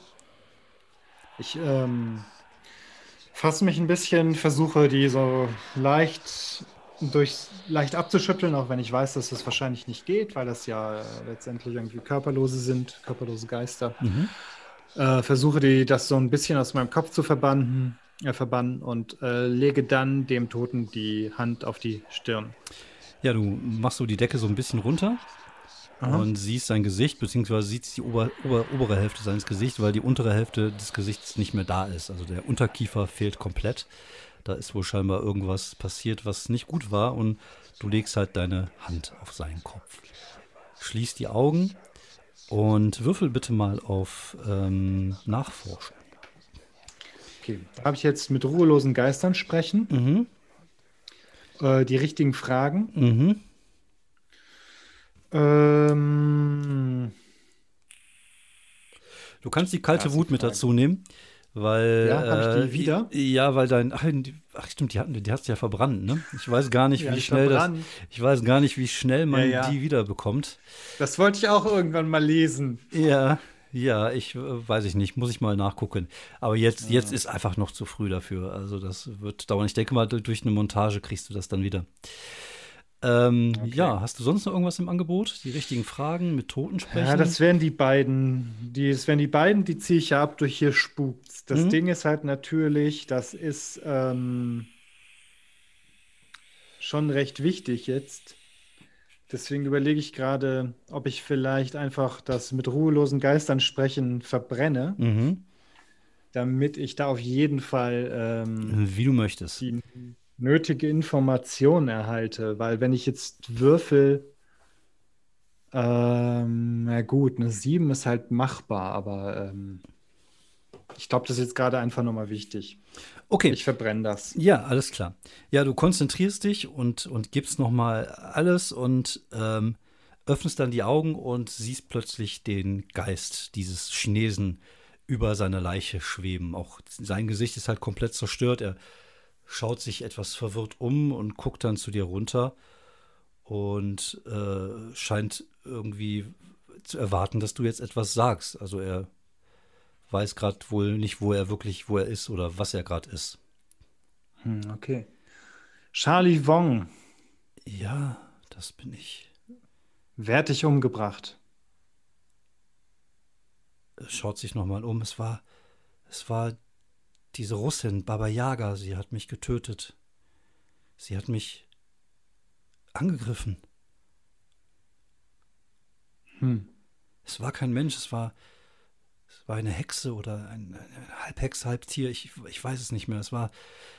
[SPEAKER 2] Ich ähm, fasse mich ein bisschen, versuche die so leicht durch leicht abzuschütteln, auch wenn ich weiß, dass das wahrscheinlich nicht geht, weil das ja letztendlich irgendwie Körperlose sind, körperlose Geister. Mhm. Äh, versuche die das so ein bisschen aus meinem Kopf zu verbannen äh, verbannen und äh, lege dann dem Toten die Hand auf die Stirn.
[SPEAKER 1] Ja, du machst so die Decke so ein bisschen runter Aha. und siehst sein Gesicht, beziehungsweise siehst die ober, ober, obere Hälfte seines Gesichts, weil die untere Hälfte des Gesichts nicht mehr da ist. Also der Unterkiefer fehlt komplett. Da ist wohl scheinbar irgendwas passiert, was nicht gut war und du legst halt deine Hand auf seinen Kopf. Schließ die Augen und würfel bitte mal auf ähm, Nachforschen.
[SPEAKER 2] Okay, habe ich jetzt mit ruhelosen Geistern sprechen? Mhm. Äh, die richtigen Fragen? Mhm.
[SPEAKER 1] Ähm, du kannst die kalte Wut mit dazu nehmen, weil.
[SPEAKER 2] Ja, habe ich die äh, wieder?
[SPEAKER 1] Ja, weil dein. Ach, stimmt, die, hatten, die hast du ja verbrannt, ne? Ich weiß gar nicht, ja, wie schnell das. Ich weiß gar nicht, wie schnell man ja, ja. die wiederbekommt.
[SPEAKER 2] Das wollte ich auch irgendwann mal lesen.
[SPEAKER 1] Ja. Ja, ich äh, weiß ich nicht, muss ich mal nachgucken. Aber jetzt, jetzt ist einfach noch zu früh dafür. Also das wird dauern. Ich denke mal, durch eine Montage kriegst du das dann wieder. Ähm, okay. Ja, hast du sonst noch irgendwas im Angebot? Die richtigen Fragen mit Toten sprechen? Ja,
[SPEAKER 2] das wären die beiden. Die, das wären die beiden, die ziehe ich ja ab durch hier spukt. Das mhm. Ding ist halt natürlich, das ist ähm, schon recht wichtig jetzt. Deswegen überlege ich gerade, ob ich vielleicht einfach das mit ruhelosen Geistern sprechen verbrenne, mhm. damit ich da auf jeden Fall ähm,
[SPEAKER 1] wie du möchtest
[SPEAKER 2] die nötige Information erhalte, weil wenn ich jetzt würfel, ähm, na gut, eine 7 ist halt machbar, aber ähm, ich glaube, das ist jetzt gerade einfach nochmal wichtig.
[SPEAKER 1] Okay.
[SPEAKER 2] Ich verbrenne das.
[SPEAKER 1] Ja, alles klar. Ja, du konzentrierst dich und, und gibst nochmal alles und ähm, öffnest dann die Augen und siehst plötzlich den Geist dieses Chinesen über seiner Leiche schweben. Auch sein Gesicht ist halt komplett zerstört. Er schaut sich etwas verwirrt um und guckt dann zu dir runter und äh, scheint irgendwie zu erwarten, dass du jetzt etwas sagst. Also er weiß gerade wohl nicht, wo er wirklich, wo er ist oder was er gerade ist.
[SPEAKER 2] Hm, okay. Charlie Wong.
[SPEAKER 1] Ja, das bin ich.
[SPEAKER 2] Wer hat dich umgebracht?
[SPEAKER 1] Schaut sich nochmal um. Es war, es war diese Russin, Baba Yaga, sie hat mich getötet. Sie hat mich angegriffen. Hm. Es war kein Mensch, es war, es war eine Hexe oder ein, ein Halbhex, Halbtier, ich, ich weiß es nicht mehr. Es war,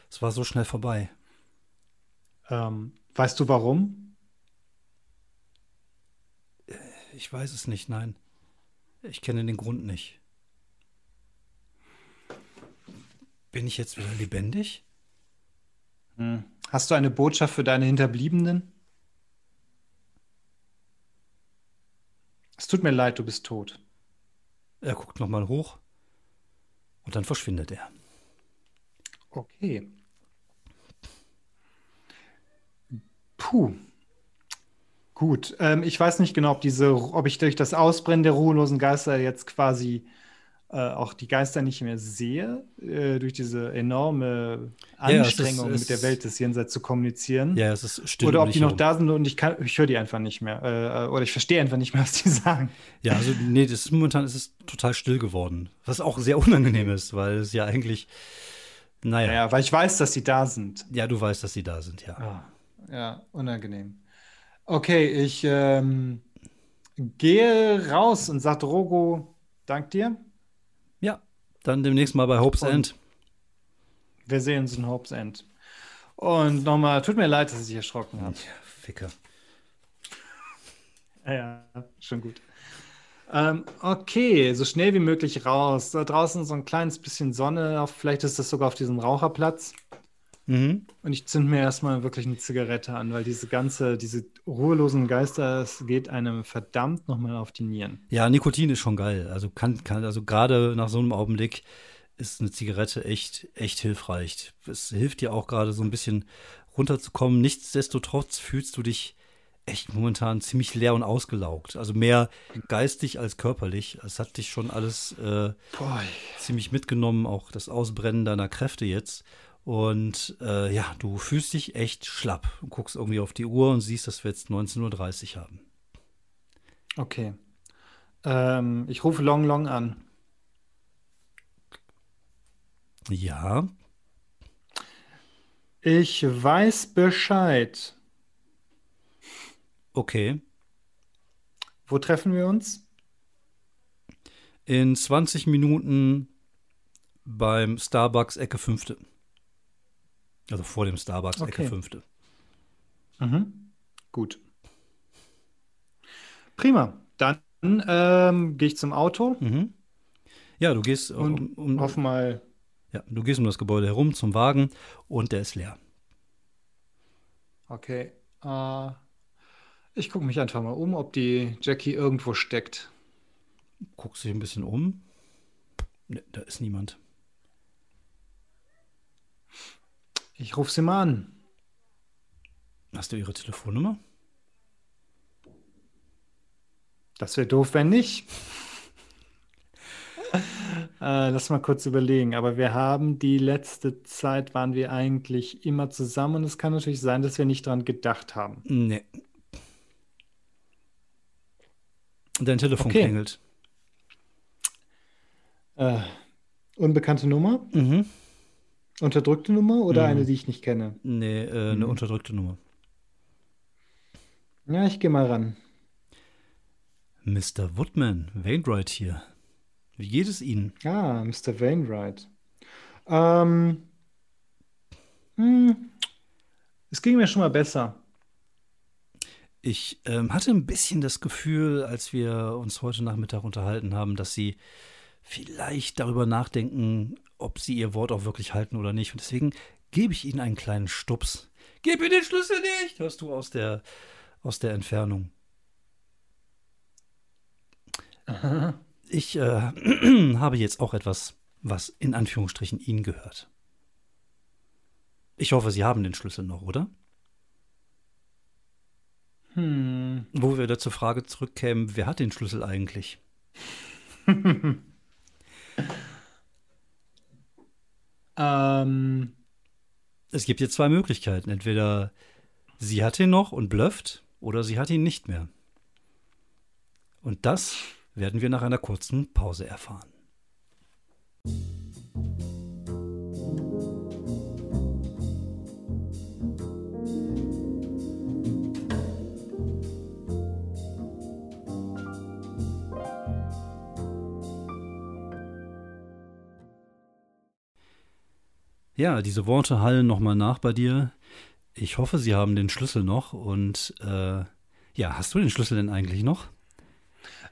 [SPEAKER 1] es war so schnell vorbei.
[SPEAKER 2] Ähm, weißt du warum?
[SPEAKER 1] Ich weiß es nicht, nein. Ich kenne den Grund nicht. Bin ich jetzt wieder lebendig?
[SPEAKER 2] Hm. Hast du eine Botschaft für deine Hinterbliebenen? Es tut mir leid, du bist tot.
[SPEAKER 1] Er guckt nochmal hoch und dann verschwindet er.
[SPEAKER 2] Okay. Puh. Gut. Ähm, ich weiß nicht genau, ob diese, ob ich durch das Ausbrennen der ruhelosen Geister jetzt quasi auch die Geister nicht mehr sehe, äh, durch diese enorme Anstrengung ja, ist, mit der Welt des Jenseits zu kommunizieren.
[SPEAKER 1] Ja, es ist still.
[SPEAKER 2] Oder ob die noch da sind und ich, ich höre die einfach nicht mehr. Äh, oder ich verstehe einfach nicht mehr, was die sagen.
[SPEAKER 1] Ja, also nee, das ist, momentan ist es total still geworden. Was auch sehr unangenehm ist, weil es ja eigentlich, naja.
[SPEAKER 2] Ja, weil ich weiß, dass sie da sind.
[SPEAKER 1] Ja, du weißt, dass sie da sind, ja.
[SPEAKER 2] Oh, ja, unangenehm. Okay, ich ähm, gehe raus und sage Drogo, dank dir.
[SPEAKER 1] Dann demnächst mal bei Hope's Und End.
[SPEAKER 2] Wir sehen uns in Hope's End. Und nochmal, tut mir leid, dass ich erschrocken habe. Ja,
[SPEAKER 1] Ficke.
[SPEAKER 2] Ja, ja, schon gut. Ähm, okay, so schnell wie möglich raus. Da draußen so ein kleines bisschen Sonne. Vielleicht ist das sogar auf diesem Raucherplatz. Mhm. Und ich zünd mir erstmal wirklich eine Zigarette an, weil diese ganze, diese ruhelosen Geister, es geht einem verdammt nochmal auf die Nieren.
[SPEAKER 1] Ja, Nikotin ist schon geil. Also kann, kann, also gerade nach so einem Augenblick ist eine Zigarette echt, echt hilfreich. Es hilft dir auch gerade so ein bisschen runterzukommen. Nichtsdestotrotz fühlst du dich echt momentan ziemlich leer und ausgelaugt. Also mehr geistig als körperlich. Es hat dich schon alles äh, ziemlich mitgenommen, auch das Ausbrennen deiner Kräfte jetzt. Und äh, ja, du fühlst dich echt schlapp. Du guckst irgendwie auf die Uhr und siehst, dass wir jetzt 19.30 Uhr haben.
[SPEAKER 2] Okay. Ähm, ich rufe Long Long an.
[SPEAKER 1] Ja.
[SPEAKER 2] Ich weiß Bescheid.
[SPEAKER 1] Okay.
[SPEAKER 2] Wo treffen wir uns?
[SPEAKER 1] In 20 Minuten beim Starbucks Ecke Fünfte. Also vor dem Starbucks Ecke
[SPEAKER 2] Okay.
[SPEAKER 1] Fünfte.
[SPEAKER 2] Mhm. Gut. Prima. Dann ähm, gehe ich zum Auto
[SPEAKER 1] Mhm. Ja, du gehst
[SPEAKER 2] und
[SPEAKER 1] um, um,
[SPEAKER 2] hoffe mal.
[SPEAKER 1] ja, du gehst um das Gebäude herum zum Wagen und der ist leer.
[SPEAKER 2] Okay. Äh, ich gucke mich einfach mal um, ob die Jackie irgendwo steckt.
[SPEAKER 1] Guckst dich ein bisschen um. Ne, da ist niemand.
[SPEAKER 2] Ich rufe sie mal an.
[SPEAKER 1] Hast du ihre Telefonnummer?
[SPEAKER 2] Das wäre doof, wenn nicht. äh, lass mal kurz überlegen. Aber wir haben die letzte Zeit, waren wir eigentlich immer zusammen. Und es kann natürlich sein, dass wir nicht dran gedacht haben.
[SPEAKER 1] Nee. Dein Telefon
[SPEAKER 2] Okay.
[SPEAKER 1] klingelt.
[SPEAKER 2] Äh, unbekannte Nummer?
[SPEAKER 1] Mhm.
[SPEAKER 2] Unterdrückte Nummer oder
[SPEAKER 1] Mhm.
[SPEAKER 2] eine, die ich nicht kenne?
[SPEAKER 1] Nee, äh, eine
[SPEAKER 2] Mhm.
[SPEAKER 1] unterdrückte Nummer.
[SPEAKER 2] Ja, ich gehe mal ran.
[SPEAKER 1] Mr. Woodman, Wainwright hier. Wie geht es Ihnen?
[SPEAKER 2] Ah, Mr. Wainwright. Ähm, hm, es ging mir schon mal besser.
[SPEAKER 1] Ich ähm, hatte ein bisschen das Gefühl, als wir uns heute Nachmittag unterhalten haben, dass Sie vielleicht darüber nachdenken, ob Sie Ihr Wort auch wirklich halten oder nicht. Und deswegen gebe ich Ihnen einen kleinen Stups. Gib mir den Schlüssel nicht, hörst du aus der, aus der Entfernung. Ich äh, habe jetzt auch etwas, was in Anführungsstrichen Ihnen gehört. Ich hoffe, Sie haben den Schlüssel noch, oder?
[SPEAKER 2] Hm.
[SPEAKER 1] Wo wir wieder zur Frage zurückkämen, wer hat den Schlüssel eigentlich?
[SPEAKER 2] Ähm,
[SPEAKER 1] Es gibt jetzt zwei Möglichkeiten. Entweder sie hat ihn noch und blufft, oder sie hat ihn nicht mehr. Und das werden wir nach einer kurzen Pause erfahren. Ja, diese Worte hallen nochmal nach bei dir. Ich hoffe, Sie haben den Schlüssel noch. Und äh, ja, hast du den Schlüssel denn eigentlich noch?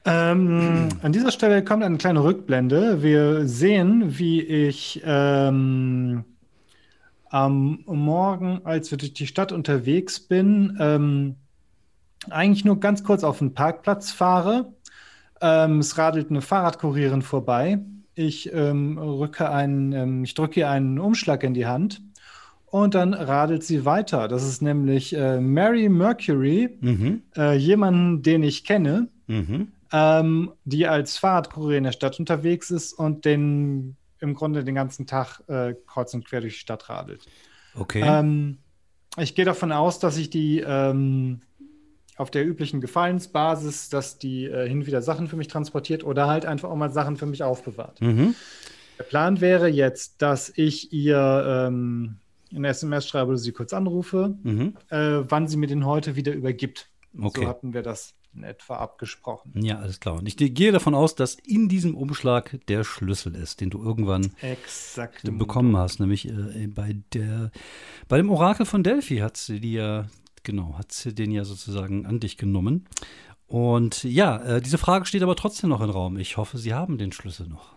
[SPEAKER 2] ähm, an dieser Stelle kommt eine kleine Rückblende. Wir sehen, wie ich ähm, am Morgen, als wir durch die Stadt unterwegs bin, ähm, eigentlich nur ganz kurz auf den Parkplatz fahre. Ähm, es radelt eine Fahrradkurierin vorbei. Ich ähm, rücke einen, ähm, ich drücke ihr einen Umschlag in die Hand und dann radelt sie weiter. Das ist nämlich äh, Mary Mercury,
[SPEAKER 1] Mhm.
[SPEAKER 2] äh, jemanden, den ich kenne,
[SPEAKER 1] Mhm.
[SPEAKER 2] ähm, die als Fahrradkurier in der Stadt unterwegs ist und den im Grunde den ganzen Tag äh, kreuz und quer durch die Stadt radelt.
[SPEAKER 1] Okay.
[SPEAKER 2] Ähm, ich gehe davon aus, dass ich die ähm, auf der üblichen Gefallensbasis, dass die äh, hin und wieder Sachen für mich transportiert oder halt einfach auch mal Sachen für mich aufbewahrt.
[SPEAKER 1] mhm.
[SPEAKER 2] Der Plan wäre jetzt, dass ich ihr ähm, eine SMS schreibe oder sie kurz anrufe,
[SPEAKER 1] Mhm.
[SPEAKER 2] äh, wann sie mir den heute wieder übergibt.
[SPEAKER 1] Okay.
[SPEAKER 2] So hatten wir das in etwa abgesprochen.
[SPEAKER 1] Ja, alles klar. Und ich gehe davon aus, dass in diesem Umschlag der Schlüssel ist, den du irgendwann
[SPEAKER 2] Exakt.
[SPEAKER 1] bekommen hast. Nämlich äh, bei der, bei dem Orakel von Delphi hat sie ja, genau, hat sie den ja sozusagen an dich genommen. Und ja, äh, diese Frage steht aber trotzdem noch im Raum. Ich hoffe, Sie haben den Schlüssel noch.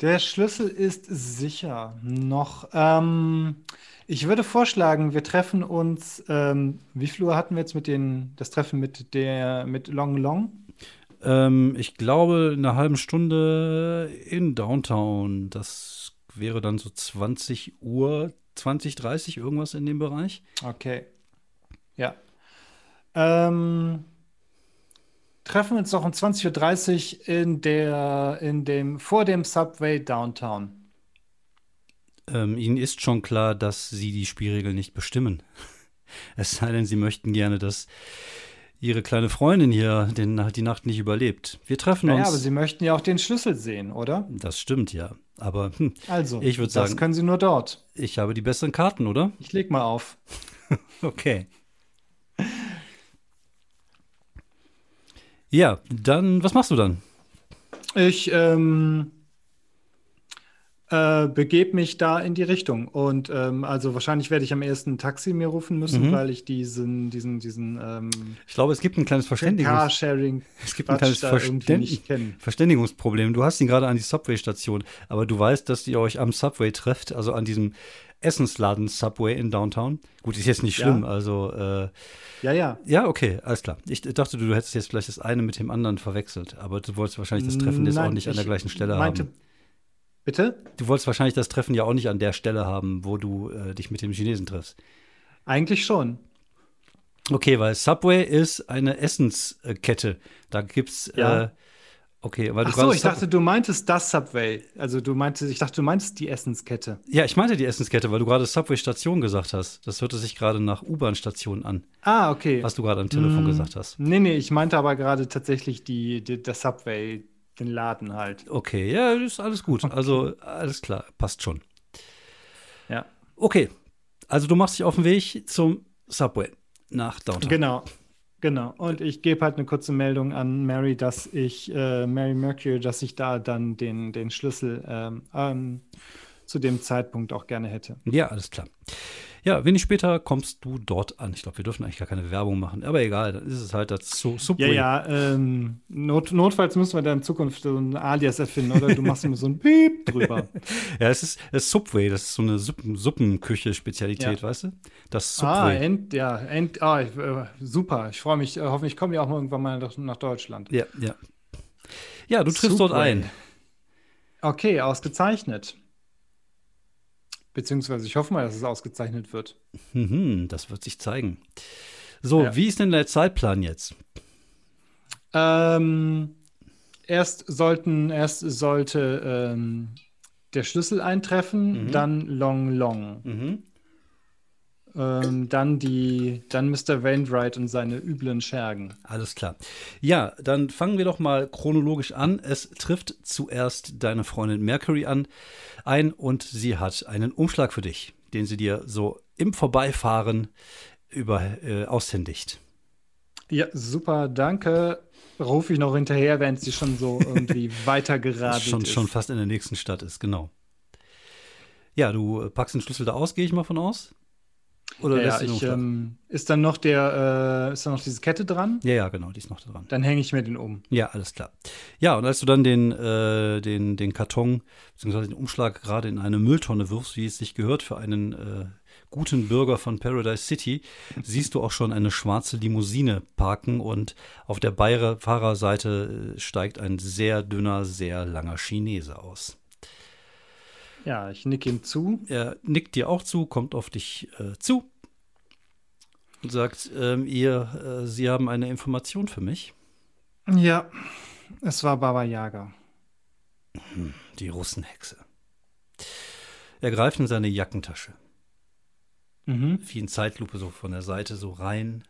[SPEAKER 2] Der Schlüssel ist sicher noch. Ähm, ich würde vorschlagen, wir treffen uns. Ähm, wie viel Uhr hatten wir jetzt mit den, das Treffen mit der mit Long Long?
[SPEAKER 1] Ähm, ich glaube, in einer halben Stunde in Downtown. Das wäre dann so 20 Uhr, 20, 30, irgendwas in dem Bereich.
[SPEAKER 2] Okay. Ja. Ähm, treffen wir uns doch um 20.30 Uhr in der, in dem, vor dem Subway Downtown.
[SPEAKER 1] Ähm, Ihnen ist schon klar, dass Sie die Spielregeln nicht bestimmen. Es sei denn, Sie möchten gerne, dass Ihre kleine Freundin hier den, die Nacht nicht überlebt. Wir treffen
[SPEAKER 2] Naja,
[SPEAKER 1] uns.
[SPEAKER 2] aber Sie möchten ja auch den Schlüssel sehen, oder?
[SPEAKER 1] das stimmt, ja. Aber hm,
[SPEAKER 2] Also,
[SPEAKER 1] ich würde
[SPEAKER 2] das
[SPEAKER 1] sagen,
[SPEAKER 2] können Sie nur dort.
[SPEAKER 1] ich habe die besseren Karten, oder?
[SPEAKER 2] Ich leg mal auf.
[SPEAKER 1] Okay. Ja, dann, was machst du dann?
[SPEAKER 2] Ich ähm, äh, begebe mich da in die Richtung. Und ähm, also wahrscheinlich werde ich am ersten ein Taxi mir rufen müssen,
[SPEAKER 1] Mhm.
[SPEAKER 2] weil ich diesen, diesen, diesen ähm,
[SPEAKER 1] Ich glaube, es gibt ein kleines Verständigungs
[SPEAKER 2] Carsharing
[SPEAKER 1] es gibt ein kleines Verständ. Verständigungsproblem. Du hast ihn gerade an die Subway-Station, aber du weißt, dass ihr euch am Subway trefft, also an diesem Essensladen Subway in Downtown. Gut, ist jetzt nicht
[SPEAKER 2] Ja.
[SPEAKER 1] schlimm, also äh,
[SPEAKER 2] Ja, ja.
[SPEAKER 1] ja, okay, alles klar. Ich dachte, du hättest jetzt vielleicht das eine mit dem anderen verwechselt, aber du wolltest wahrscheinlich das Treffen jetzt
[SPEAKER 2] Nein,
[SPEAKER 1] auch nicht an der
[SPEAKER 2] ich
[SPEAKER 1] gleichen Stelle
[SPEAKER 2] meinte,
[SPEAKER 1] haben.
[SPEAKER 2] Bitte?
[SPEAKER 1] Du wolltest wahrscheinlich das Treffen ja auch nicht an der Stelle haben, wo du äh, dich mit dem Chinesen triffst.
[SPEAKER 2] Eigentlich schon.
[SPEAKER 1] Okay, weil Subway ist eine Essenskette. Da gibt's
[SPEAKER 2] Ja.
[SPEAKER 1] äh, okay, weil du
[SPEAKER 2] Ach so, ich
[SPEAKER 1] Sub-
[SPEAKER 2] dachte, du meintest das Subway. Also du meintest, ich dachte, du meintest die Essenskette.
[SPEAKER 1] Ja, ich meinte die Essenskette, weil du gerade Subway Station gesagt hast. Das hörte sich gerade nach U-Bahn-Station an,
[SPEAKER 2] Ah, okay.
[SPEAKER 1] was du gerade am Telefon
[SPEAKER 2] Mm,
[SPEAKER 1] gesagt hast.
[SPEAKER 2] Nee, nee, ich meinte aber gerade tatsächlich die, die, das Subway, den Laden halt.
[SPEAKER 1] Okay, ja, ist alles gut. Also alles klar, passt schon.
[SPEAKER 2] Ja.
[SPEAKER 1] Okay, also du machst dich auf den Weg zum Subway nach Downtown.
[SPEAKER 2] Genau. Genau. Und ich gebe halt eine kurze Meldung an Mary, dass ich, äh, Mary Mercury, dass ich da dann den, den Schlüssel ähm, ähm, zu dem Zeitpunkt auch gerne hätte.
[SPEAKER 1] Ja, alles klar. Ja, wenig später kommst du dort an. Ich glaube, wir dürfen eigentlich gar keine Werbung machen, aber egal, dann ist es halt das Su-
[SPEAKER 2] Ja,
[SPEAKER 1] Subway.
[SPEAKER 2] ja, ähm, not, notfalls müssen wir da in Zukunft so ein Alias erfinden, oder? Du machst immer so ein Piep drüber.
[SPEAKER 1] Ja, es ist, es ist Subway, das ist so eine Suppen, Suppenküche-Spezialität,
[SPEAKER 2] Ja.
[SPEAKER 1] weißt du? Das
[SPEAKER 2] ah,
[SPEAKER 1] Subway.
[SPEAKER 2] end, ja, end, ah, ich, äh, super. Ich freue mich. Äh, hoffentlich komme ich auch mal irgendwann mal nach, Deutschland.
[SPEAKER 1] ja, ja. Ja, du triffst dort
[SPEAKER 2] Subway.
[SPEAKER 1] ein.
[SPEAKER 2] Okay, ausgezeichnet. Beziehungsweise ich hoffe mal, dass es ausgezeichnet wird.
[SPEAKER 1] Mhm, das wird sich zeigen. So,
[SPEAKER 2] Ja.
[SPEAKER 1] wie ist denn der Zeitplan jetzt?
[SPEAKER 2] Ähm, erst sollten, erst sollte ähm, der Schlüssel eintreffen,
[SPEAKER 1] Mhm.
[SPEAKER 2] dann Long Long,
[SPEAKER 1] Mhm.
[SPEAKER 2] Ähm, dann die, dann Mr. Wainwright und seine üblen Schergen.
[SPEAKER 1] Alles klar. Ja, dann fangen wir doch mal chronologisch an. Es trifft zuerst deine Freundin Mercury an ein und sie hat einen Umschlag für dich, den sie dir so im Vorbeifahren über äh, aushändigt.
[SPEAKER 2] Ja, super, danke. Rufe ich noch hinterher, wenn sie schon so irgendwie weitergeradelt
[SPEAKER 1] schon,
[SPEAKER 2] ist.
[SPEAKER 1] schon fast in der nächsten Stadt ist, genau. Ja, du packst den Schlüssel da aus, gehe ich mal von aus? Oder
[SPEAKER 2] ja, ich, ähm, ist dann noch der, äh, ist dann noch diese Kette dran?
[SPEAKER 1] ja, ja, genau, die ist noch dran.
[SPEAKER 2] Dann hänge ich mir den um.
[SPEAKER 1] Ja, alles klar. Ja, und als du dann den, äh, den, den Karton bzw. den Umschlag gerade in eine Mülltonne wirfst, wie es sich gehört für einen äh, guten Bürger von Paradise City, siehst du auch schon eine schwarze Limousine parken und auf der Beifahrerseite äh, steigt ein sehr dünner, sehr langer Chinese aus.
[SPEAKER 2] Ja, ich nicke ihm zu.
[SPEAKER 1] Er nickt dir auch zu, kommt auf dich äh, zu und sagt, ähm, ihr, äh, Sie haben eine Information für mich.
[SPEAKER 2] Ja, es war Baba Yaga.
[SPEAKER 1] Die Russenhexe. Er greift in seine Jackentasche.
[SPEAKER 2] Mhm.
[SPEAKER 1] Wie in Zeitlupe so von der Seite so rein.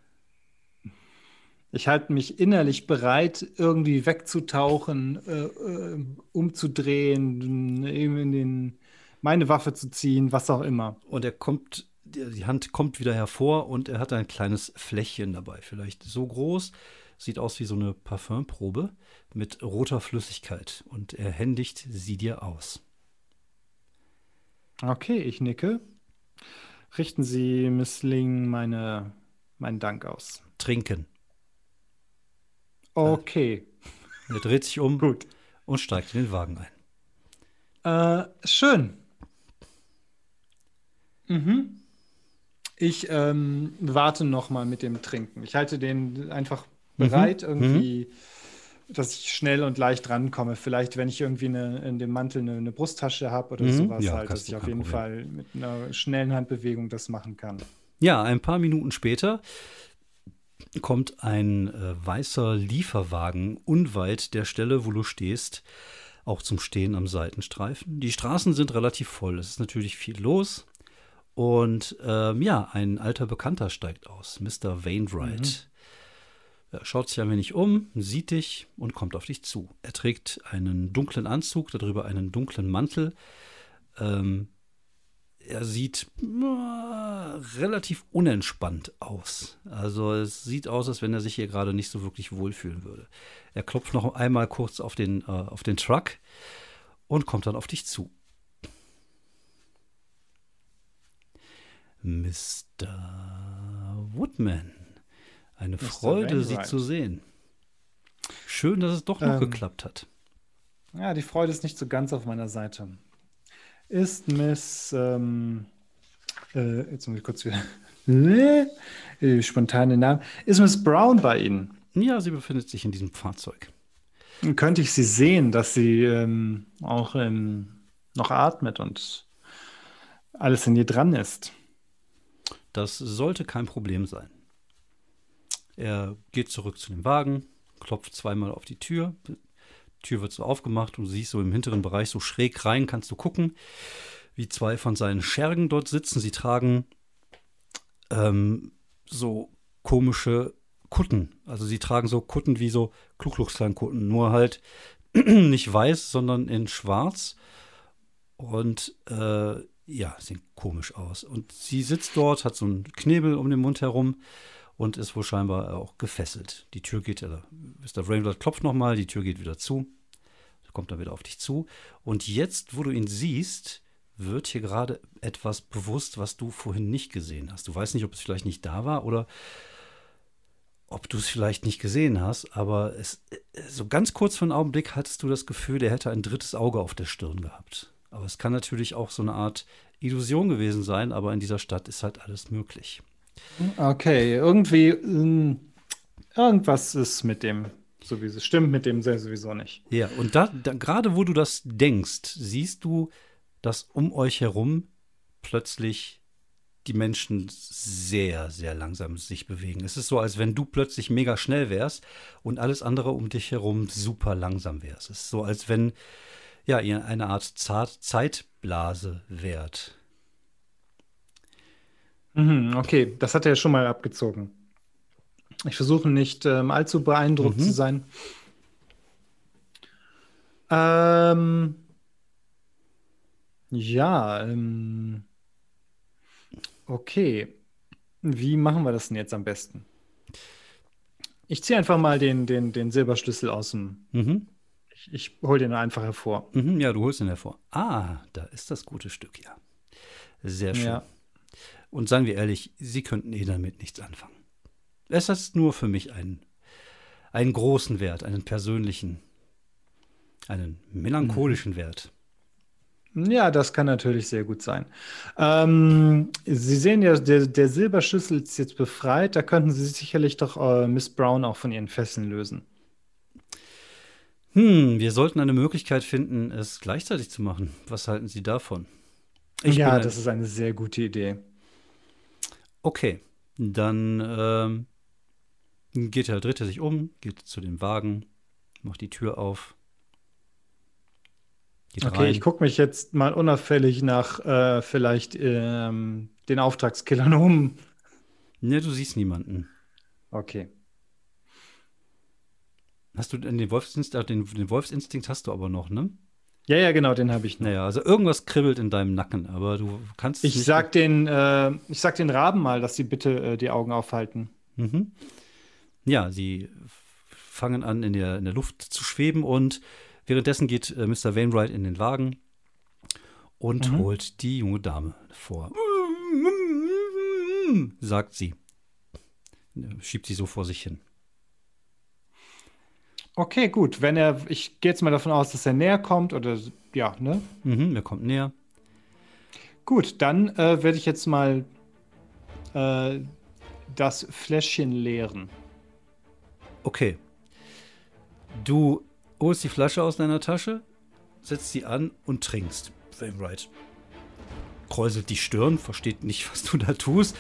[SPEAKER 2] Ich halte mich innerlich bereit, irgendwie wegzutauchen, äh, äh, umzudrehen, eben in den, meine Waffe zu ziehen, was auch immer.
[SPEAKER 1] Und er kommt, die Hand kommt wieder hervor und er hat ein kleines Fläschchen dabei. Vielleicht so groß, sieht aus wie so eine Parfümprobe mit roter Flüssigkeit. Und er händigt sie dir aus.
[SPEAKER 2] Okay, ich nicke. Richten Sie, Miss Ling, meine, meinen Dank aus.
[SPEAKER 1] Trinken.
[SPEAKER 2] Okay,
[SPEAKER 1] Er dreht sich um
[SPEAKER 2] gut.
[SPEAKER 1] und steigt in den Wagen ein.
[SPEAKER 2] Äh, schön. Mhm. Ich ähm, warte noch mal mit dem Trinken. Ich halte den einfach bereit, irgendwie, dass ich schnell und leicht rankomme. Vielleicht, wenn ich irgendwie eine, in dem Mantel eine, eine Brusttasche habe oder
[SPEAKER 1] Mhm.
[SPEAKER 2] sowas,
[SPEAKER 1] Ja,
[SPEAKER 2] halt, dass ich auf jeden. Fall mit einer schnellen Handbewegung das machen kann.
[SPEAKER 1] Ja, ein paar Minuten später kommt ein äh, weißer Lieferwagen unweit der Stelle, wo du stehst, auch zum Stehen am Seitenstreifen. Die Straßen sind relativ voll. Es ist natürlich viel los. Und ähm, ja, ein alter Bekannter steigt aus, Mr. Wainwright. Er schaut sich ein wenig um, sieht dich und kommt auf dich zu. Er trägt einen dunklen Anzug, darüber einen dunklen Mantel. Ähm, er sieht äh, relativ unentspannt aus. Also es sieht aus, als wenn er sich hier gerade nicht so wirklich wohlfühlen würde. Er klopft noch einmal kurz auf den, äh, auf den Truck und kommt dann auf dich zu. Mr. Woodman, eine Mr. Freude, Sie zu sehen. Schön, dass es doch noch ähm, geklappt hat.
[SPEAKER 2] Ja, die Freude ist nicht so ganz auf meiner Seite. Ist Miss, ähm, äh, jetzt muss ich kurz wieder, äh, spontane Namen, ist Miss Brown bei Ihnen?
[SPEAKER 1] Ja, sie befindet sich in diesem Fahrzeug.
[SPEAKER 2] Könnte ich sie sehen, dass sie ähm, auch ähm, noch atmet und alles in ihr dran ist?
[SPEAKER 1] Das sollte kein Problem sein. Er geht zurück zu dem Wagen, klopft zweimal auf die Tür. Die Tür wird so aufgemacht und du siehst so im hinteren Bereich so schräg rein, kannst du gucken, wie zwei von seinen Schergen dort sitzen. Sie tragen ähm, so komische Kutten. Also sie tragen so Kutten wie so Klugluchsklan-Kutten, nur halt nicht weiß, sondern in schwarz. Und äh, ja, sieht komisch aus. Und sie sitzt dort, hat so einen Knebel um den Mund herum und ist wohl scheinbar auch gefesselt. Die Tür geht, also Mr. Rainblood klopft nochmal, die Tür geht wieder zu, kommt dann wieder auf dich zu. Und jetzt, wo du ihn siehst, wird hier gerade etwas bewusst, was du vorhin nicht gesehen hast. Du weißt nicht, ob es vielleicht nicht da war oder ob du es vielleicht nicht gesehen hast, aber es, so ganz kurz für einen Augenblick hattest du das Gefühl, der hätte ein drittes Auge auf der Stirn gehabt. Aber es kann natürlich auch so eine Art Illusion gewesen sein, aber in dieser Stadt ist halt alles möglich.
[SPEAKER 2] Okay, irgendwie ähm, irgendwas ist mit dem sowieso stimmt mit dem sowieso nicht.
[SPEAKER 1] Ja, und da, da gerade wo du das denkst, siehst du, dass um euch herum plötzlich die Menschen sehr, sehr langsam sich bewegen. Es ist so, als wenn du plötzlich mega schnell wärst und alles andere um dich herum super langsam wärst. Es ist so, als wenn ja, eine Art Zeitblase wärt.
[SPEAKER 2] Mhm, okay, das hat er schon mal abgezogen. Ich versuche nicht ähm, allzu beeindruckt mhm. zu sein. Ähm, ja, ähm, Okay. Wie machen wir das denn jetzt am besten? Ich ziehe einfach mal den, den, den Silberschlüssel aus dem. Mhm. Ich, ich hole den einfach hervor.
[SPEAKER 1] Mhm, ja, du holst ihn hervor. Ah, da ist das gute Stück, ja. Sehr schön. Ja. Und seien wir ehrlich, Sie könnten eh damit nichts anfangen. Es ist nur für mich einen, einen großen Wert, einen persönlichen, einen melancholischen mhm. Wert.
[SPEAKER 2] Ja, das kann natürlich sehr gut sein. Ähm, Sie sehen ja, der, der Silberschlüssel ist jetzt befreit. Da könnten Sie sicherlich doch äh, Miss Brown auch von ihren Fesseln lösen.
[SPEAKER 1] Hm, wir sollten eine Möglichkeit finden, es gleichzeitig zu machen. Was halten Sie davon?
[SPEAKER 2] Ich ja, das ist eine sehr gute Idee.
[SPEAKER 1] Okay, dann ähm, geht der Dritte sich um, geht zu dem Wagen, macht die Tür auf
[SPEAKER 2] okay, rein. ich gucke mich jetzt mal unauffällig nach äh, vielleicht ähm, den Auftragskillern um.
[SPEAKER 1] Ne, du siehst niemanden.
[SPEAKER 2] Okay.
[SPEAKER 1] Hast du den Wolfsinstinkt, den, den Wolfsinstinkt hast du aber noch, ne?
[SPEAKER 2] Ja, ja, genau, den habe ich
[SPEAKER 1] noch. Naja, also irgendwas kribbelt in deinem Nacken, aber du kannst
[SPEAKER 2] Ich sag den, äh, ich sag den Raben mal, dass sie bitte äh, die Augen aufhalten.
[SPEAKER 1] Mhm. Ja, sie fangen an, in der, in der Luft zu schweben und Währenddessen geht äh, Mr. Wainwright in den Wagen und mhm. holt die junge Dame vor. sagt sie. Schiebt sie so vor sich hin.
[SPEAKER 2] Okay, gut. Wenn er, ich gehe jetzt mal davon aus, dass er näher kommt oder ja, ne?
[SPEAKER 1] Mhm, er kommt näher.
[SPEAKER 2] Gut, dann äh, werde ich jetzt mal äh, das Fläschchen leeren.
[SPEAKER 1] Okay. Du holst die Flasche aus deiner Tasche, setzt sie an und trinkst. Wainwright kräuselt die Stirn, versteht nicht, was du da tust.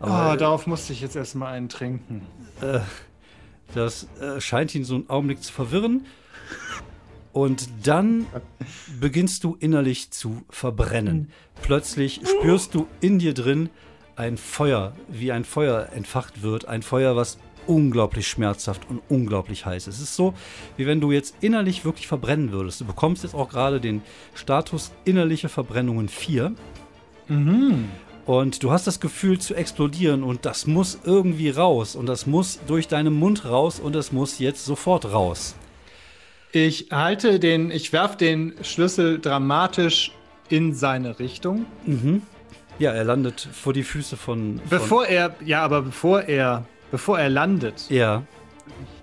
[SPEAKER 2] Aber, oh, darauf musste ich jetzt erstmal einen trinken.
[SPEAKER 1] Äh, das äh, scheint ihn so einen Augenblick zu verwirren. Und dann beginnst du innerlich zu verbrennen. Plötzlich spürst du in dir drin ein Feuer, wie ein Feuer entfacht wird. Ein Feuer, was unglaublich schmerzhaft und unglaublich heiß. Es ist so, wie wenn du jetzt innerlich wirklich verbrennen würdest. Du bekommst jetzt auch gerade den Status innerliche Verbrennungen 4.
[SPEAKER 2] Mhm.
[SPEAKER 1] Und du hast das Gefühl zu explodieren und das muss irgendwie raus und das muss durch deinen Mund raus und es muss jetzt sofort raus.
[SPEAKER 2] Ich halte den, ich werfe den Schlüssel dramatisch in seine Richtung.
[SPEAKER 1] Mhm. Ja, er landet vor die Füße von. von
[SPEAKER 2] Bevor er, ja, aber bevor er, bevor er landet,
[SPEAKER 1] ja.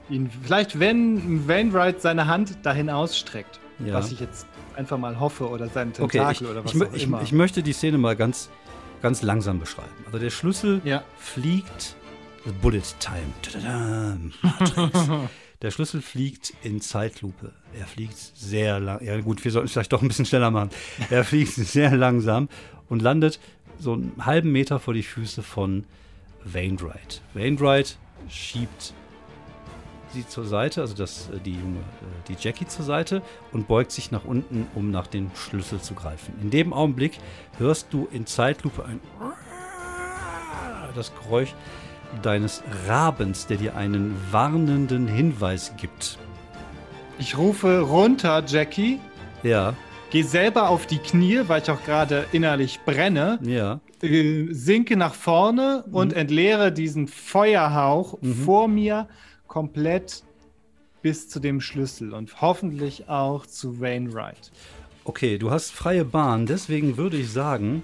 [SPEAKER 2] ihn, vielleicht wenn Wainwright seine Hand dahin ausstreckt,
[SPEAKER 1] Ja.
[SPEAKER 2] was ich jetzt einfach mal hoffe, oder seinen
[SPEAKER 1] Okay,
[SPEAKER 2] Tentakel
[SPEAKER 1] ich,
[SPEAKER 2] oder was
[SPEAKER 1] ich,
[SPEAKER 2] auch
[SPEAKER 1] ich,
[SPEAKER 2] immer.
[SPEAKER 1] ich möchte die Szene mal ganz, ganz langsam beschreiben. Also der Schlüssel
[SPEAKER 2] ja.
[SPEAKER 1] fliegt. Bullet Time. Matrix. Der Schlüssel fliegt in Zeitlupe. Er fliegt sehr lang. Ja, gut, wir sollten es vielleicht doch ein bisschen schneller machen. Er fliegt sehr langsam und landet so einen halben Meter vor die Füße von Wainwright. Wainwright schiebt sie zur Seite, also das, äh, die junge, äh, die Jackie zur Seite und beugt sich nach unten, um nach dem Schlüssel zu greifen. In dem Augenblick hörst du in Zeitlupe ein das Geräusch deines Rabens, der dir einen warnenden Hinweis gibt.
[SPEAKER 2] Ich rufe runter, Jackie.
[SPEAKER 1] Ja,
[SPEAKER 2] Geh selber auf die Knie, weil ich auch gerade innerlich brenne.
[SPEAKER 1] ja.
[SPEAKER 2] Äh, sinke nach vorne und entleere diesen Feuerhauch vor mir komplett bis zu dem Schlüssel und hoffentlich auch zu Wainwright.
[SPEAKER 1] Okay, du hast freie Bahn, deswegen würde ich sagen,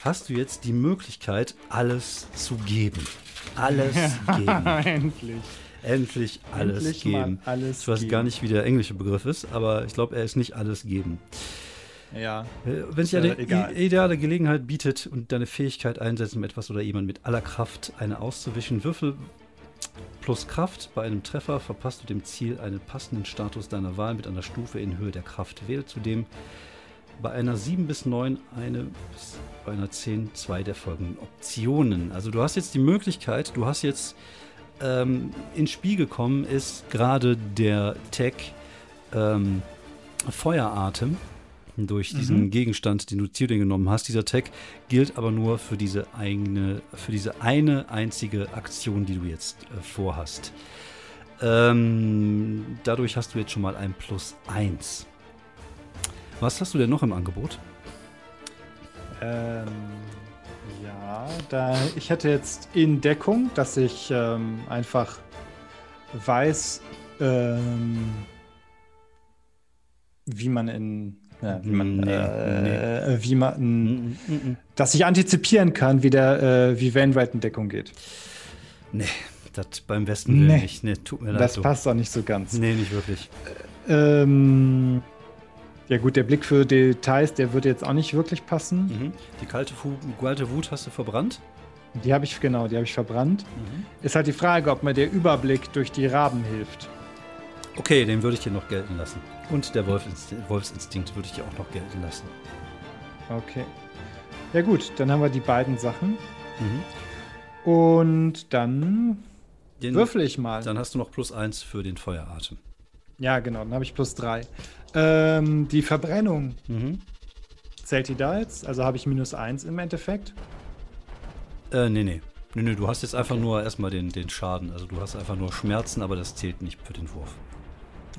[SPEAKER 1] hast du jetzt die Möglichkeit, alles zu geben. Alles geben.
[SPEAKER 2] Endlich.
[SPEAKER 1] Endlich alles
[SPEAKER 2] Endlich
[SPEAKER 1] geben.
[SPEAKER 2] alles
[SPEAKER 1] ich weiß
[SPEAKER 2] geben.
[SPEAKER 1] gar nicht, wie der englische Begriff ist, aber ich glaube, er ist nicht alles geben.
[SPEAKER 2] Ja.
[SPEAKER 1] Äh, Wenn sich
[SPEAKER 2] Äh,
[SPEAKER 1] eine
[SPEAKER 2] egal.
[SPEAKER 1] i- ideale Gelegenheit bietet und deine Fähigkeit einsetzen, um etwas oder jemand mit aller Kraft eine auszuwischen, Würfel plus Kraft. Bei einem Treffer verpasst du dem Ziel einen passenden Status deiner Wahl mit einer Stufe in Höhe der Kraft. Wähle zudem bei einer 7 bis 9 eine bis bei einer 10 zwei der folgenden Optionen. Also du hast jetzt die Möglichkeit, du hast jetzt ähm, ins Spiel gekommen ist gerade der Tag ähm, Feueratem durch diesen Gegenstand, den du zu dir genommen hast. Dieser Tag gilt aber nur für diese eigene, für diese eine einzige Aktion, die du jetzt äh, vorhast. Ähm, dadurch hast du jetzt schon mal ein Plus 1. Was hast du denn noch im Angebot?
[SPEAKER 2] Ähm, ja, da ich hätte jetzt in Deckung, dass ich ähm, einfach weiß, ähm, wie man in ja, wie man,
[SPEAKER 1] Nee,
[SPEAKER 2] äh, wie man,
[SPEAKER 1] Mm, mm, mm.
[SPEAKER 2] dass ich antizipieren kann, wie der, äh, wie Wainwright in Deckung geht.
[SPEAKER 1] Nee, das beim besten Willen
[SPEAKER 2] Nee.
[SPEAKER 1] nicht. Nee, tut mir leid.
[SPEAKER 2] Das passt auch nicht so ganz.
[SPEAKER 1] Nee, nicht wirklich.
[SPEAKER 2] Ähm, ja gut, der Blick für Details, der würde jetzt auch nicht wirklich passen.
[SPEAKER 1] Mhm. Die kalte, Fu kalte Wut hast du verbrannt.
[SPEAKER 2] Die habe ich, genau, die habe ich verbrannt.
[SPEAKER 1] Mhm.
[SPEAKER 2] Ist halt die Frage, ob mir der Überblick durch die Raben hilft.
[SPEAKER 1] Okay, den würde ich dir noch gelten lassen. Und der Wolfsinstinkt würde ich dir auch noch gelten lassen.
[SPEAKER 2] Okay. Ja gut, dann haben wir die beiden Sachen.
[SPEAKER 1] Mhm.
[SPEAKER 2] Und dann
[SPEAKER 1] Den,
[SPEAKER 2] würfel ich mal.
[SPEAKER 1] Dann hast du noch plus eins für den Feueratem.
[SPEAKER 2] Ja, genau, dann habe ich plus drei. Ähm, die Verbrennung,
[SPEAKER 1] Mhm.
[SPEAKER 2] zählt die da jetzt? Also habe ich minus eins im Endeffekt?
[SPEAKER 1] Äh, nee, nee. Nee, nee, du hast jetzt einfach nur erstmal den, den Schaden. Also du hast einfach nur Schmerzen, aber das zählt nicht für den Wurf.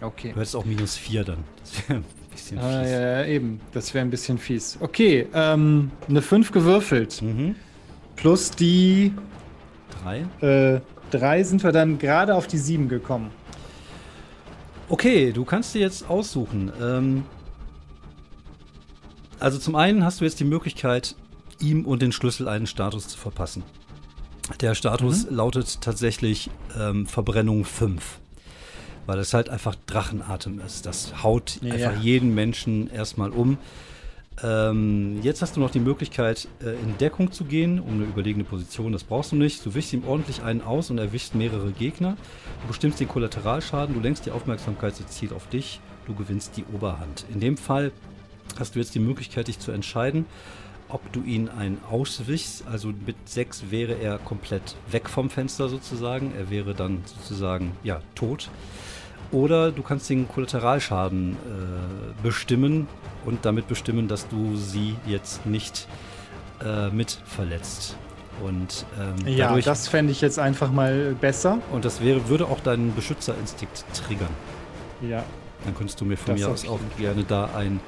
[SPEAKER 2] Okay.
[SPEAKER 1] Du hättest auch minus vier dann. Das wäre ein bisschen
[SPEAKER 2] Ah,
[SPEAKER 1] fies.
[SPEAKER 2] ja, ja, eben. Das wäre ein bisschen fies. Okay, ähm, eine 5 gewürfelt.
[SPEAKER 1] Mhm.
[SPEAKER 2] Plus die
[SPEAKER 1] Drei.
[SPEAKER 2] äh, 3 sind wir dann gerade auf die 7 gekommen.
[SPEAKER 1] Okay, du kannst dir jetzt aussuchen. Ähm, also zum einen hast du jetzt die Möglichkeit, ihm und den Schlüssel einen Status zu verpassen. Der Status lautet tatsächlich ähm, Verbrennung 5. Weil es halt einfach Drachenatem ist. Das haut
[SPEAKER 2] Ja.
[SPEAKER 1] einfach jeden Menschen erstmal um. Ähm, jetzt hast du noch die Möglichkeit, äh, in Deckung zu gehen, um eine überlegene Position. Das brauchst du nicht. Du wischst ihm ordentlich einen aus und erwischst mehrere Gegner. Du bestimmst den Kollateralschaden, du lenkst die Aufmerksamkeit so zielt auf dich, du gewinnst die Oberhand. In dem Fall hast du jetzt die Möglichkeit, dich zu entscheiden, ob du ihn einen auswichst. Also mit 6 wäre er komplett weg vom Fenster sozusagen. Er wäre dann sozusagen ja tot. Oder du kannst den Kollateralschaden äh, bestimmen und damit bestimmen, dass du sie jetzt nicht äh, mit verletzt. Und ähm,
[SPEAKER 2] Ja,
[SPEAKER 1] dadurch,
[SPEAKER 2] das fände ich jetzt einfach mal besser.
[SPEAKER 1] und das wäre, würde auch deinen Beschützerinstinkt triggern.
[SPEAKER 2] Ja.
[SPEAKER 1] Dann könntest du mir von
[SPEAKER 2] Das
[SPEAKER 1] mir aus auch gerne da ein,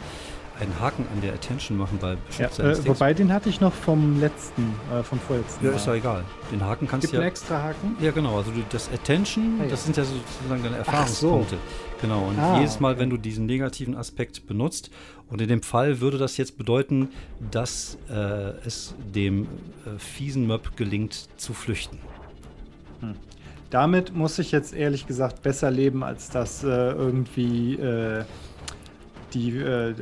[SPEAKER 1] einen Haken an der Attention machen bei
[SPEAKER 2] ja äh, wobei, den hatte ich noch vom letzten, äh, vom vorletzten
[SPEAKER 1] ja,
[SPEAKER 2] Mal.
[SPEAKER 1] ist ja egal. Den Haken kannst
[SPEAKER 2] Gibt
[SPEAKER 1] du
[SPEAKER 2] einen
[SPEAKER 1] ja.
[SPEAKER 2] extra Haken?
[SPEAKER 1] Ja, genau. Also du, das Attention,
[SPEAKER 2] Ah, ja.
[SPEAKER 1] das sind ja sozusagen deine
[SPEAKER 2] Ach so.
[SPEAKER 1] Erfahrungspunkte. Genau. Und
[SPEAKER 2] Ah,
[SPEAKER 1] jedes Mal,
[SPEAKER 2] okay.
[SPEAKER 1] wenn du diesen negativen Aspekt benutzt, und in dem Fall würde das jetzt bedeuten, dass äh, es dem äh, fiesen Möb gelingt zu flüchten.
[SPEAKER 2] Damit muss ich jetzt ehrlich gesagt besser leben, als dass äh, irgendwie äh, die äh,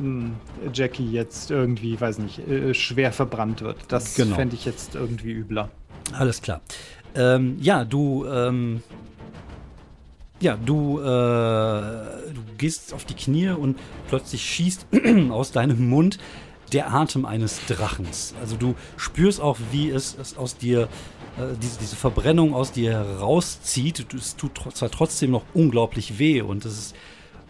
[SPEAKER 2] mh, Jackie jetzt irgendwie, weiß nicht, äh, schwer verbrannt wird. Das
[SPEAKER 1] Genau.
[SPEAKER 2] fände ich jetzt irgendwie übler.
[SPEAKER 1] Alles klar. Ähm, ja, du, ähm, ja, du, äh, du gehst auf die Knie und plötzlich schießt aus deinem Mund der Atem eines Drachens. Also du spürst auch, wie es, es aus dir, äh, diese, diese Verbrennung aus dir herauszieht. Es tut zwar trotzdem noch unglaublich weh und es ist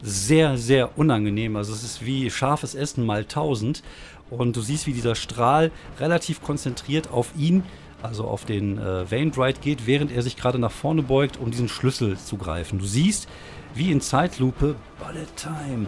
[SPEAKER 1] sehr, sehr unangenehm. Also es ist wie scharfes Essen mal tausend. Und du siehst, wie dieser Strahl relativ konzentriert auf ihn, also auf den äh, Wainwright geht, während er sich gerade nach vorne beugt, um diesen Schlüssel zu greifen. Du siehst, wie in Zeitlupe, Bullet Time,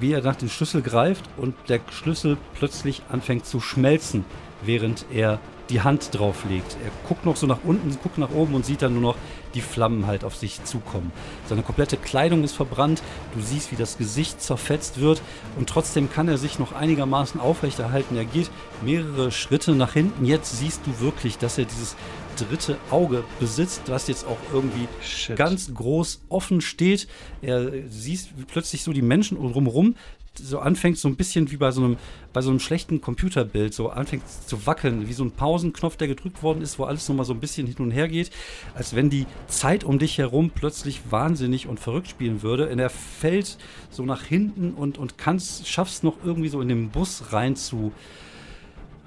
[SPEAKER 1] wie er nach den Schlüssel greift und der Schlüssel plötzlich anfängt zu schmelzen, während er die Hand drauflegt. Er guckt noch so nach unten, guckt nach oben und sieht dann nur noch die Flammen halt auf sich zukommen. Seine komplette Kleidung ist verbrannt, du siehst, wie das Gesicht zerfetzt wird und trotzdem kann er sich noch einigermaßen aufrechterhalten. Er geht mehrere Schritte nach hinten. Jetzt siehst du wirklich, dass er dieses dritte Auge besitzt, was jetzt auch irgendwie
[SPEAKER 2] Shit.
[SPEAKER 1] ganz groß offen steht. Er siehst plötzlich so die Menschen drumherum so anfängt so ein bisschen wie bei so einem bei so einem schlechten Computerbild so anfängt zu wackeln, wie so ein Pausenknopf, der gedrückt worden ist, wo alles nochmal so ein bisschen hin und her geht, als wenn die Zeit um dich herum plötzlich wahnsinnig und verrückt spielen würde. Und er fällt so nach hinten und und kannst schaffst noch irgendwie so in den Bus rein zu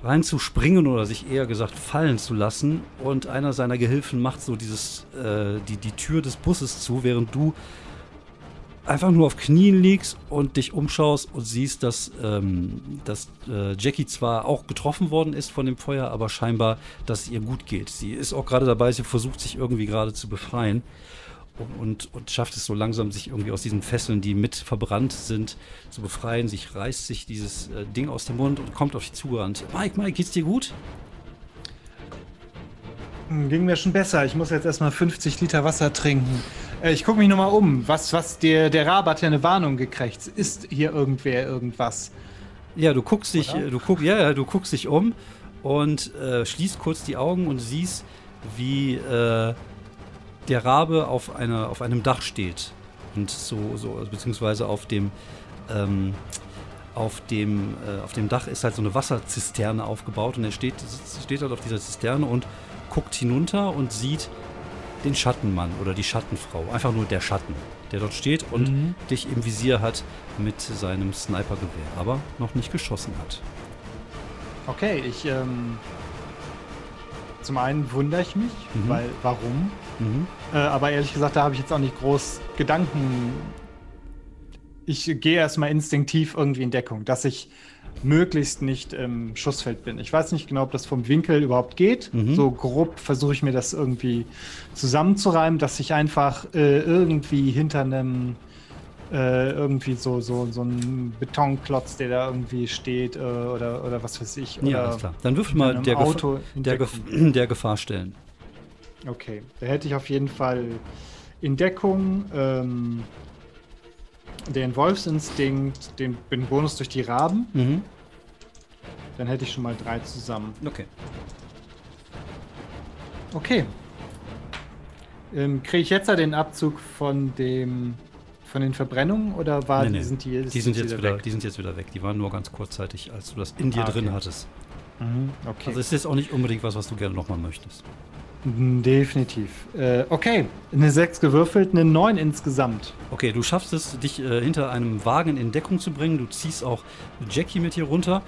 [SPEAKER 1] reinzuspringen oder sich eher gesagt fallen zu lassen. Und einer seiner Gehilfen macht so dieses, äh, die, die Tür des Busses zu, während du einfach nur auf Knien liegst und dich umschaust und siehst, dass, ähm, dass äh, Jackie zwar auch getroffen worden ist von dem Feuer, aber scheinbar, dass es ihr gut geht. Sie ist auch gerade dabei, sie versucht sich irgendwie gerade zu befreien und, und, und schafft es so langsam, sich irgendwie aus diesen Fesseln, die mit verbrannt sind, zu befreien. Sich reißt sich dieses äh, Ding aus dem Mund und kommt auf dich zugerannt. Mike, Mike, geht's dir gut?
[SPEAKER 2] Ging mir schon besser. Ich muss jetzt erstmal 50 Liter Wasser trinken. Äh, ich gucke mich nochmal um. Was, was, der, der Rab hat ja eine Warnung gekriegt. Ist hier irgendwer irgendwas?
[SPEAKER 1] Ja, du guckst dich,
[SPEAKER 2] Oder?
[SPEAKER 1] äh, du guck, ja, ja, du guckst dich um und äh, schließt kurz die Augen und siehst, wie äh, der Rabe auf, einer, auf einem Dach steht. Und so, so beziehungsweise auf dem, ähm, auf dem, äh, auf dem Dach ist halt so eine Wasserzisterne aufgebaut und er steht, steht halt auf dieser Zisterne und guckt hinunter und sieht den Schattenmann oder die Schattenfrau. Einfach nur der Schatten, der dort steht und
[SPEAKER 2] Mhm.
[SPEAKER 1] dich im Visier hat mit seinem Snipergewehr, aber noch nicht geschossen hat.
[SPEAKER 2] Okay, ich. Ähm, zum einen wundere ich mich,
[SPEAKER 1] Mhm.
[SPEAKER 2] weil warum?
[SPEAKER 1] Mhm.
[SPEAKER 2] Äh, aber ehrlich gesagt, da habe ich jetzt auch nicht groß Gedanken. Ich gehe erstmal instinktiv irgendwie in Deckung, dass ich möglichst nicht im Schussfeld bin. Ich weiß nicht genau, ob das vom Winkel überhaupt geht.
[SPEAKER 1] Mhm.
[SPEAKER 2] So grob versuche ich mir das irgendwie zusammenzureimen, dass ich einfach äh, irgendwie hinter einem äh, irgendwie so, so, so ein Betonklotz, der da irgendwie steht äh, oder, oder was weiß ich.
[SPEAKER 1] Ja, alles klar. Dann
[SPEAKER 2] in
[SPEAKER 1] mal der,
[SPEAKER 2] Auto
[SPEAKER 1] der. Gef der Gefahr stellen.
[SPEAKER 2] Okay, da hätte ich auf jeden Fall in Deckung ähm, den Wolfsinstinkt, den, den Bonus durch die Raben.
[SPEAKER 1] Mhm.
[SPEAKER 2] Dann hätte ich schon mal drei zusammen.
[SPEAKER 1] Okay.
[SPEAKER 2] Okay. Ähm, Kriege ich jetzt da den Abzug von dem von den Verbrennungen oder war,
[SPEAKER 1] Nee, nee.
[SPEAKER 2] sind die,
[SPEAKER 1] Die sind, jetzt wieder,
[SPEAKER 2] weg?
[SPEAKER 1] die sind jetzt wieder weg. Die waren nur ganz kurzzeitig, als du das in dir
[SPEAKER 2] Ah,
[SPEAKER 1] drin
[SPEAKER 2] okay.
[SPEAKER 1] hattest.
[SPEAKER 2] Mhm, okay.
[SPEAKER 1] Also es ist jetzt auch nicht unbedingt was, was du gerne nochmal möchtest.
[SPEAKER 2] Definitiv. Äh, okay, eine 6 gewürfelt, eine 9 insgesamt.
[SPEAKER 1] Okay, du schaffst es, dich äh, hinter einem Wagen in Deckung zu bringen. Du ziehst auch Jackie mit hier runter.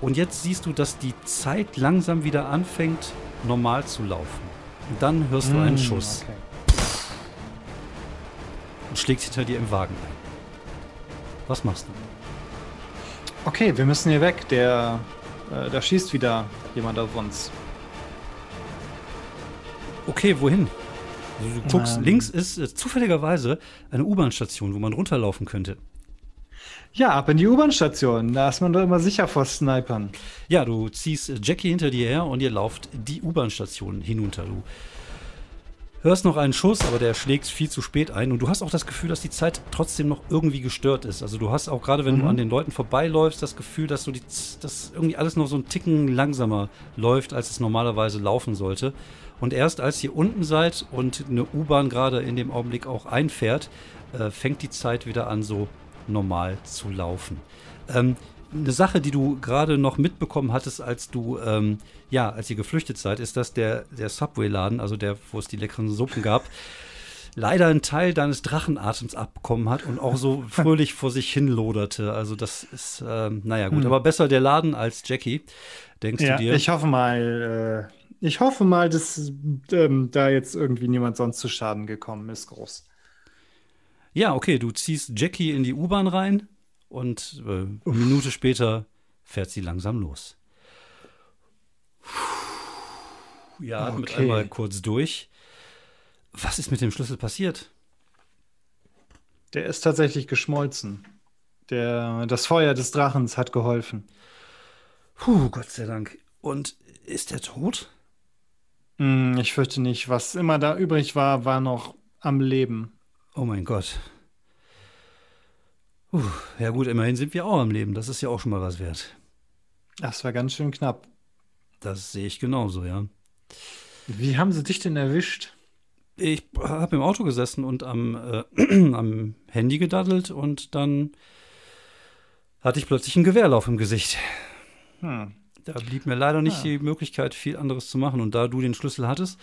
[SPEAKER 1] Und jetzt siehst du, dass die Zeit langsam wieder anfängt, normal zu laufen. Und dann hörst du einen
[SPEAKER 2] Mm,
[SPEAKER 1] Schuss
[SPEAKER 2] Okay.
[SPEAKER 1] und schlägt hinter dir im Wagen ein. Was machst du?
[SPEAKER 2] Okay, wir müssen hier weg. Der, äh, da schießt wieder jemand auf uns.
[SPEAKER 1] Okay, wohin? Also du guckst,
[SPEAKER 2] Ähm.
[SPEAKER 1] links ist äh, zufälligerweise eine U-Bahn-Station, wo man runterlaufen könnte.
[SPEAKER 2] Ja, ab in die U-Bahn-Station. Da ist man doch immer sicher vor Snipern.
[SPEAKER 1] Ja, du ziehst äh, Jackie hinter dir her und ihr lauft die U-Bahn-Station hinunter. Du hörst noch einen Schuss, aber der schlägt viel zu spät ein. Und du hast auch das Gefühl, dass die Zeit trotzdem noch irgendwie gestört ist. Also du hast auch gerade, wenn du an den Leuten vorbeiläufst, das Gefühl, dass, du die, dass irgendwie alles noch so einen Ticken langsamer läuft, als es normalerweise laufen sollte. Und erst als ihr unten seid und eine U-Bahn gerade in dem Augenblick auch einfährt, äh, fängt die Zeit wieder an, so normal zu laufen. Ähm, eine Sache, die du gerade noch mitbekommen hattest, als du, ähm, ja, als ihr geflüchtet seid, ist, dass der, der Subway-Laden, also der, wo es die leckeren Suppen gab, leider einen Teil deines Drachenatems abbekommen hat und auch so fröhlich vor sich hin loderte. Also das ist, ähm, naja gut, aber besser der Laden als Jackie, denkst
[SPEAKER 2] Ja,
[SPEAKER 1] du dir?
[SPEAKER 2] ich hoffe mal, äh, ich hoffe mal, dass ähm, da jetzt irgendwie niemand sonst zu Schaden gekommen ist, groß.
[SPEAKER 1] Ja, okay, du ziehst Jackie in die U-Bahn rein und äh, eine Minute später fährt sie langsam los. Ja, atmet
[SPEAKER 2] Okay.
[SPEAKER 1] einmal kurz durch. Was ist mit dem Schlüssel passiert?
[SPEAKER 2] Der ist tatsächlich geschmolzen. Der, das Feuer des Drachens hat geholfen.
[SPEAKER 1] Puh, Gott sei Dank. Und ist er tot?
[SPEAKER 2] Hm, ich fürchte nicht. Was immer da übrig war, war noch am Leben.
[SPEAKER 1] Oh mein Gott. Puh, ja gut, immerhin sind wir auch am Leben. Das ist ja auch schon mal was wert.
[SPEAKER 2] Das war ganz schön knapp.
[SPEAKER 1] Das sehe ich genauso, ja.
[SPEAKER 2] Wie haben sie dich denn erwischt?
[SPEAKER 1] Ich habe im Auto gesessen und am, äh, am Handy gedaddelt und dann hatte ich plötzlich einen Gewehrlauf im Gesicht.
[SPEAKER 2] Hm.
[SPEAKER 1] Da blieb mir leider nicht
[SPEAKER 2] Ah.
[SPEAKER 1] die Möglichkeit, viel anderes zu machen. Und da du den Schlüssel hattest,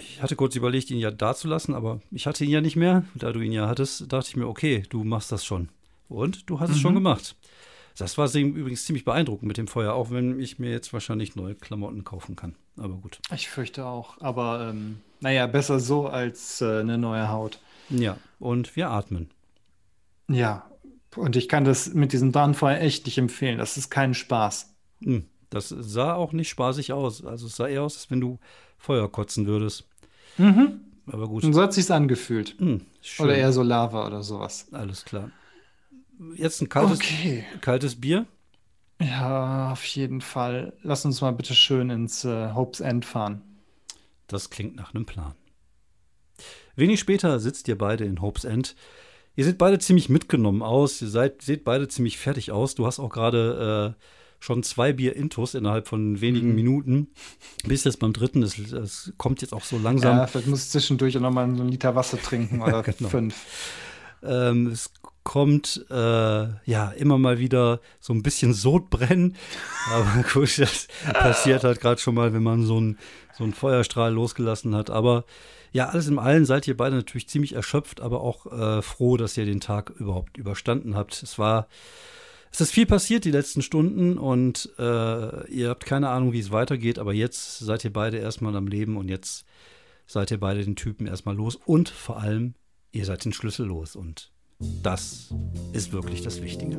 [SPEAKER 1] ich hatte kurz überlegt, ihn ja da zu lassen, aber ich hatte ihn ja nicht mehr. Da du ihn ja hattest, dachte ich mir, okay, du machst das schon. Und du hast es schon gemacht. Das war übrigens ziemlich beeindruckend mit dem Feuer, auch wenn ich mir jetzt wahrscheinlich neue Klamotten kaufen kann. Aber gut.
[SPEAKER 2] Ich fürchte auch. Aber ähm, naja, besser so als äh, eine neue Haut.
[SPEAKER 1] Ja, und wir atmen.
[SPEAKER 2] Ja. Und ich kann das mit diesem Darnfeuer echt nicht empfehlen. Das ist kein Spaß.
[SPEAKER 1] Hm, Das sah auch nicht spaßig aus. Also es sah eher aus, als wenn du Feuer kotzen würdest.
[SPEAKER 2] Mhm.
[SPEAKER 1] Aber gut.
[SPEAKER 2] Und so hat sich's angefühlt.
[SPEAKER 1] Hm, schön.
[SPEAKER 2] Oder eher so Lava oder sowas.
[SPEAKER 1] Alles klar. Jetzt ein kaltes,
[SPEAKER 2] Okay.
[SPEAKER 1] kaltes Bier.
[SPEAKER 2] Ja, auf jeden Fall. Lass uns mal bitte schön ins äh, Hope's End fahren.
[SPEAKER 1] Das klingt nach einem Plan. Wenig später sitzt ihr beide in Hope's End. Ihr seht beide ziemlich mitgenommen aus. Ihr seid, seht beide ziemlich fertig aus. Du hast auch gerade äh, schon zwei Bier Intus innerhalb von wenigen Minuten. Bist jetzt beim dritten. Es, es kommt jetzt auch so langsam.
[SPEAKER 2] Ja, vielleicht muss ich zwischendurch auch noch mal so einen Liter Wasser trinken oder
[SPEAKER 1] Genau.
[SPEAKER 2] fünf.
[SPEAKER 1] Ähm, es kommt äh, ja immer mal wieder so ein bisschen Sodbrennen. Aber gut, das passiert halt gerade schon mal, wenn man so einen so einen Feuerstrahl losgelassen hat. Aber ja, alles in allem seid ihr beide natürlich ziemlich erschöpft, aber auch äh, froh, dass ihr den Tag überhaupt überstanden habt. Es war, es ist viel passiert die letzten Stunden und äh, ihr habt keine Ahnung, wie es weitergeht, aber jetzt seid ihr beide erstmal am Leben und jetzt seid ihr beide den Typen erstmal los und vor allem, ihr seid den Schlüssel los und das ist wirklich das Wichtige.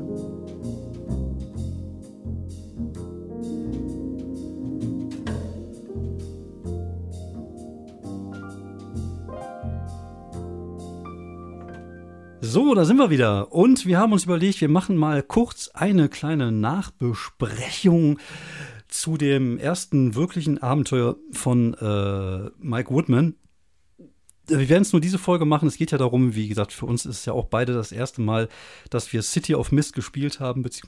[SPEAKER 1] So, da sind wir wieder. Und wir haben uns überlegt, wir machen mal kurz eine kleine Nachbesprechung zu dem ersten wirklichen Abenteuer von äh, Mike Woodman. Wir werden es nur diese Folge machen. Es geht ja darum, wie gesagt, für uns ist es ja auch beide das erste Mal, dass wir City of Mist gespielt haben, bezieh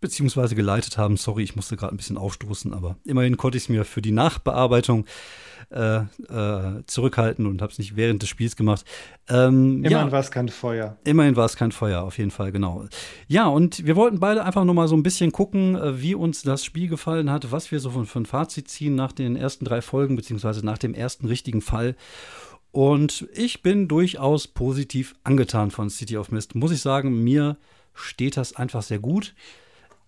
[SPEAKER 1] beziehungsweise geleitet haben. Sorry, ich musste gerade ein bisschen aufstoßen, aber immerhin konnte ich es mir für die Nachbearbeitung äh, äh, zurückhalten und habe es nicht während des Spiels gemacht. Ähm,
[SPEAKER 2] Immerhin
[SPEAKER 1] ja,
[SPEAKER 2] war es kein Feuer.
[SPEAKER 1] Immerhin war es kein Feuer, auf jeden Fall, genau. Ja, und wir wollten beide einfach nur mal so ein bisschen gucken, äh, wie uns das Spiel gefallen hat, was wir so von, von Fazit ziehen nach den ersten drei Folgen, beziehungsweise nach dem ersten richtigen Fall. Und ich bin durchaus positiv angetan von City of Mist. Muss ich sagen, mir steht das einfach sehr gut.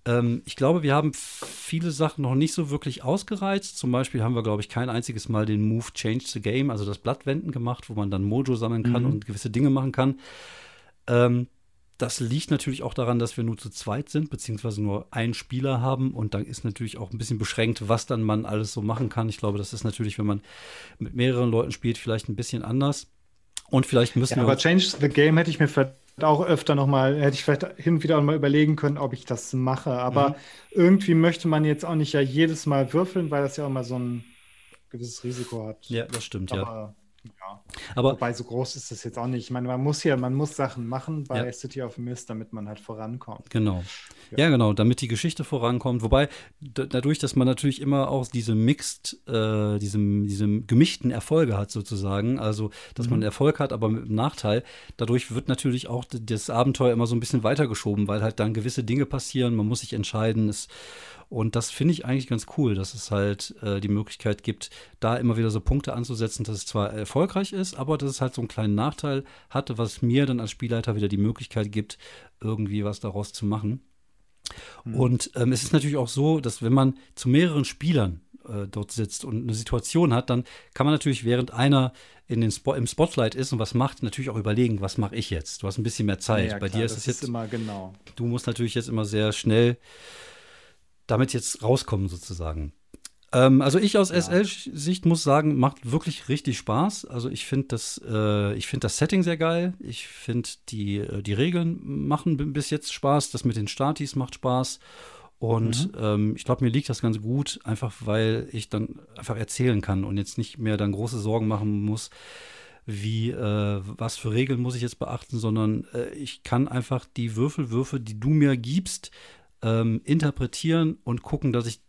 [SPEAKER 1] Ähm, ich glaube, wir haben viele Sachen noch nicht so wirklich ausgereizt. Zum Beispiel haben wir, glaube ich, kein einziges Mal den Move Change the Game, also das Blattwenden gemacht, wo man dann Mojo sammeln kann
[SPEAKER 2] Mhm.
[SPEAKER 1] und gewisse Dinge machen kann. Ähm, das liegt natürlich auch daran, dass wir nur zu zweit sind, beziehungsweise nur einen Spieler haben. Und dann ist natürlich auch ein bisschen beschränkt, was dann man alles so machen kann. Ich glaube, das ist natürlich, wenn man mit mehreren Leuten spielt, vielleicht ein bisschen anders. Und vielleicht müssen ja,
[SPEAKER 2] wir. Aber Change the Game hätte ich mir vielleicht auch öfter nochmal, hätte ich vielleicht hin und wieder mal überlegen können, ob ich das mache. Aber mhm. irgendwie möchte man jetzt auch nicht ja jedes Mal würfeln, weil das ja auch mal so ein gewisses Risiko hat.
[SPEAKER 1] Ja, das stimmt, Aber, ja.
[SPEAKER 2] Ja. Aber Wobei so groß ist das jetzt auch nicht. Ich meine, man muss ja, man muss Sachen machen bei ja. City of Mist, damit man halt vorankommt.
[SPEAKER 1] Genau. Ja. ja, genau, damit die Geschichte vorankommt. Wobei dadurch, dass man natürlich immer auch diese mixed, äh, diese, diese gemischten Erfolge hat sozusagen, also dass mhm. man Erfolg hat, aber mit einem Nachteil, dadurch wird natürlich auch das Abenteuer immer so ein bisschen weitergeschoben, weil halt dann gewisse Dinge passieren, man muss sich entscheiden. Es, und das finde ich eigentlich ganz cool, dass es halt äh, die Möglichkeit gibt, da immer wieder so Punkte anzusetzen, dass es zwar erfolgreich ist, aber dass es halt so einen kleinen Nachteil hatte, was mir dann als Spielleiter wieder die Möglichkeit gibt, irgendwie was daraus zu machen. Mhm. Und ähm, es ist natürlich auch so, dass wenn man zu mehreren Spielern äh, dort sitzt und eine Situation hat, dann kann man natürlich, während einer in den Spo im Spotlight ist und was macht, natürlich auch überlegen, was mache ich jetzt? Du hast ein bisschen mehr Zeit. Ja, Bei klar, dir ist es jetzt
[SPEAKER 2] immer genau.
[SPEAKER 1] Du musst natürlich jetzt immer sehr schnell damit jetzt rauskommen sozusagen. Ähm, also ich aus ja. SL-Sicht muss sagen, macht wirklich richtig Spaß. Also ich finde das, äh, ich finde das Setting sehr geil. Ich finde die, äh, die Regeln machen bis jetzt Spaß. Das mit den Statis macht Spaß. Und mhm. ähm, ich glaube, mir liegt das ganz gut, einfach weil ich dann einfach erzählen kann und jetzt nicht mehr dann große Sorgen machen muss, wie, äh, was für Regeln muss ich jetzt beachten, sondern äh, ich kann einfach die Würfelwürfe, die du mir gibst, ähm, interpretieren und gucken, dass ich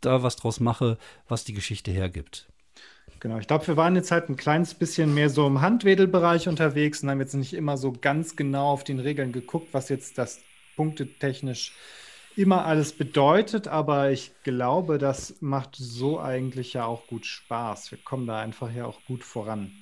[SPEAKER 1] da was draus mache, was die Geschichte hergibt.
[SPEAKER 2] Genau, ich glaube, wir waren jetzt halt ein kleines bisschen mehr so im Handwedelbereich unterwegs und haben jetzt nicht immer so ganz genau auf den Regeln geguckt, was jetzt das punktetechnisch immer alles bedeutet, aber ich glaube, das macht so eigentlich ja auch gut Spaß. Wir kommen da einfach ja auch gut voran.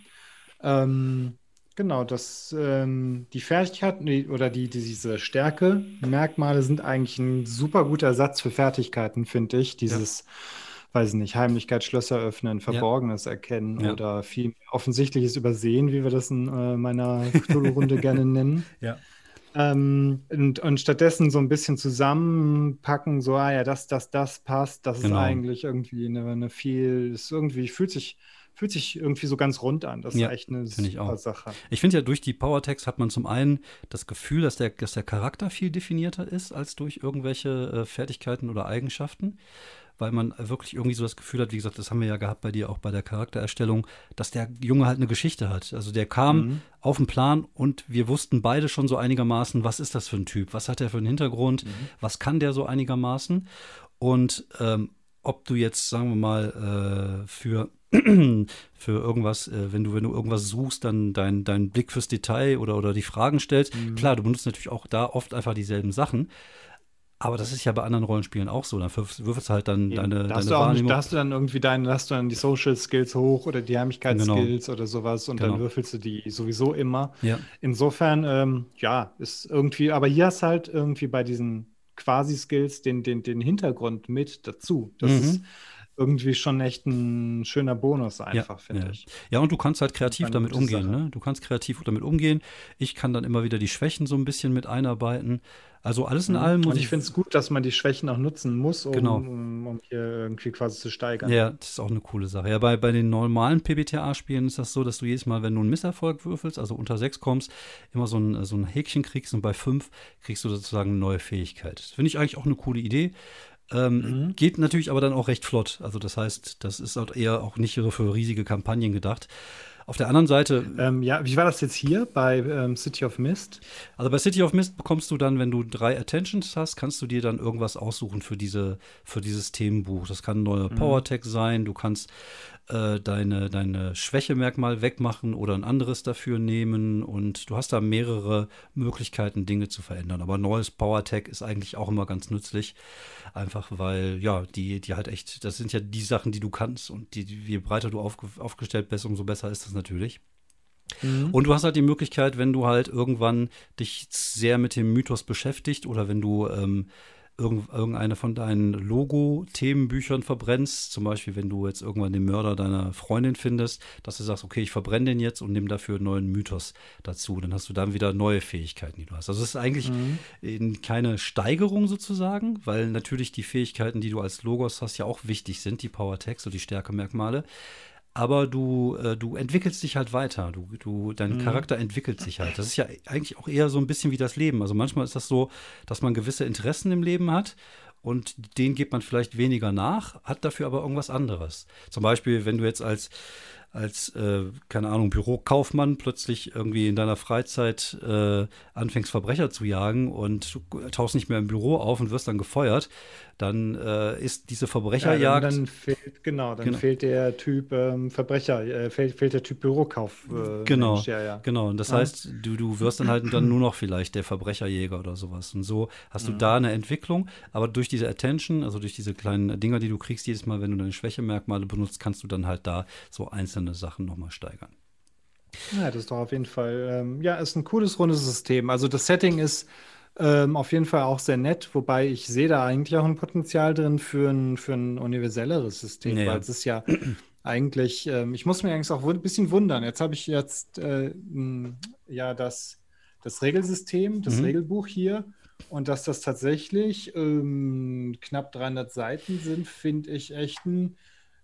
[SPEAKER 2] Ähm, Genau, das, ähm, die Fertigkeiten oder die, diese Stärke, Merkmale sind eigentlich ein super guter Ersatz für Fertigkeiten, finde ich. Dieses, ja. weiß ich nicht, Heimlichkeit, Schlösser öffnen, Verborgenes ja. erkennen ja. oder viel Offensichtliches übersehen, wie wir das in äh, meiner Cthulhu-Runde gerne nennen.
[SPEAKER 1] Ja.
[SPEAKER 2] Ähm, und, und stattdessen so ein bisschen zusammenpacken, so, ah ja, das, das, das passt, das genau. ist eigentlich irgendwie eine, eine viel, ist irgendwie, fühlt sich fühlt sich irgendwie so ganz rund an. Das ist ja, echt eine super Sache.
[SPEAKER 1] Ich finde ja, durch die Powertext hat man zum einen das Gefühl, dass der, dass der Charakter viel definierter ist als durch irgendwelche äh, Fertigkeiten oder Eigenschaften weil man wirklich irgendwie so das Gefühl hat, wie gesagt, das haben wir ja gehabt bei dir auch bei der Charaktererstellung, dass der Junge halt eine Geschichte hat. Also der kam mhm. auf den Plan und wir wussten beide schon so einigermaßen, was ist das für ein Typ, was hat er für einen Hintergrund, mhm. was kann der so einigermaßen. Und ähm, ob du jetzt, sagen wir mal, äh, für für irgendwas, äh, wenn du, wenn du irgendwas suchst, dann dein, dein Blick fürs Detail oder, oder die Fragen stellst. Mhm. Klar, du benutzt natürlich auch da oft einfach dieselben Sachen. Aber das ist ja bei anderen Rollenspielen auch so. Dann würfelst du halt dann ja, deine,
[SPEAKER 2] da deine
[SPEAKER 1] Wahrnehmung.
[SPEAKER 2] da hast du dann irgendwie deine, da hast du dann die Social Skills hoch oder die Heimlichkeitsskills genau. oder sowas und genau. dann würfelst du die sowieso immer.
[SPEAKER 1] Ja.
[SPEAKER 2] Insofern, ähm, ja, ist irgendwie, aber hier hast du halt irgendwie bei diesen Quasi-Skills den, den, den Hintergrund mit dazu. Das mhm. ist irgendwie schon echt ein schöner Bonus einfach, ja, finde
[SPEAKER 1] ja.
[SPEAKER 2] ich.
[SPEAKER 1] Ja, und du kannst halt kreativ damit umgehen. Ne? Du kannst kreativ damit umgehen. Ich kann dann immer wieder die Schwächen so ein bisschen mit einarbeiten. Also alles in mhm. allem
[SPEAKER 2] muss und ich. Ich finde es gut, dass man die Schwächen auch nutzen muss, um,
[SPEAKER 1] genau.
[SPEAKER 2] um, um, hier irgendwie quasi zu steigern.
[SPEAKER 1] Ja, das ist auch eine coole Sache. Ja, bei, bei den normalen PBTA-Spielen ist das so, dass du jedes Mal, wenn du einen Misserfolg würfelst, also unter sechs kommst, immer so ein, so ein Häkchen kriegst und bei fünf kriegst du sozusagen eine neue Fähigkeit. Das finde ich eigentlich auch eine coole Idee. Ähm, mhm. Geht natürlich aber dann auch recht flott. Also das heißt, das ist halt eher auch nicht für riesige Kampagnen gedacht. Auf der anderen Seite.
[SPEAKER 2] Ähm, ja, wie war das jetzt hier bei ähm, City of Mist?
[SPEAKER 1] Also bei City of Mist bekommst du dann, wenn du drei Attentions hast, kannst du dir dann irgendwas aussuchen für, diese, für dieses Themenbuch. Das kann ein neuer mhm. Power-Tag sein, du kannst äh, deine, deine Schwächemerkmal wegmachen oder ein anderes dafür nehmen und du hast da mehrere Möglichkeiten, Dinge zu verändern. Aber neues Power-Tag ist eigentlich auch immer ganz nützlich. Einfach weil, ja, die, die halt echt, das sind ja die Sachen, die du kannst und die, je breiter du aufge, aufgestellt bist, umso besser ist das natürlich. Mhm. Und du hast halt die Möglichkeit, wenn du halt irgendwann dich sehr mit dem Mythos beschäftigt oder wenn du ähm, irgendeine von deinen Logo-Themenbüchern verbrennst, zum Beispiel wenn du jetzt irgendwann den Mörder deiner Freundin findest, dass du sagst, okay, ich verbrenne den jetzt und nehme dafür einen neuen Mythos dazu. Dann hast du dann wieder neue Fähigkeiten, die du hast. Also es ist eigentlich mhm. keine Steigerung sozusagen, weil natürlich die Fähigkeiten, die du als Logos hast, ja auch wichtig sind, die Power-Tags und die Stärkemerkmale aber du, äh, du entwickelst dich halt weiter. Du, du, dein mhm. Charakter entwickelt sich halt. Das ist ja eigentlich auch eher so ein bisschen wie das Leben. Also manchmal ist das so, dass man gewisse Interessen im Leben hat und denen geht man vielleicht weniger nach, hat dafür aber irgendwas anderes. Zum Beispiel, wenn du jetzt als als, äh, keine Ahnung, Bürokaufmann plötzlich irgendwie in deiner Freizeit äh, anfängst, Verbrecher zu jagen und du tauchst nicht mehr im Büro auf und wirst dann gefeuert, dann äh, ist diese Verbrecherjagd.
[SPEAKER 2] Ja, dann, dann, fehlt, genau, dann genau. fehlt der Typ ähm, Verbrecher, äh, fehlt, fehlt, der Typ Bürokauf.
[SPEAKER 1] Äh, genau, Mensch, ja, ja. genau. Und das ja. heißt, du, du wirst dann halt dann nur noch vielleicht der Verbrecherjäger oder sowas. Und so hast du mhm. da eine Entwicklung, aber durch diese Attention, also durch diese kleinen Dinger, die du kriegst jedes Mal, wenn du deine Schwächemerkmale benutzt, kannst du dann halt da so einzelne Sachen nochmal steigern.
[SPEAKER 2] Ja, das ist doch auf jeden Fall, ähm, ja, ist ein cooles rundes System. Also das Setting ist ähm, auf jeden Fall auch sehr nett, wobei ich sehe da eigentlich auch ein Potenzial drin für ein, für ein universelleres System, ja, weil es ist ja eigentlich, ähm, ich muss mir eigentlich auch ein bisschen wundern. Jetzt habe ich jetzt äh, ja das, das Regelsystem, das mhm. Regelbuch hier und dass das tatsächlich ähm, knapp 300 Seiten sind, finde ich echt ein,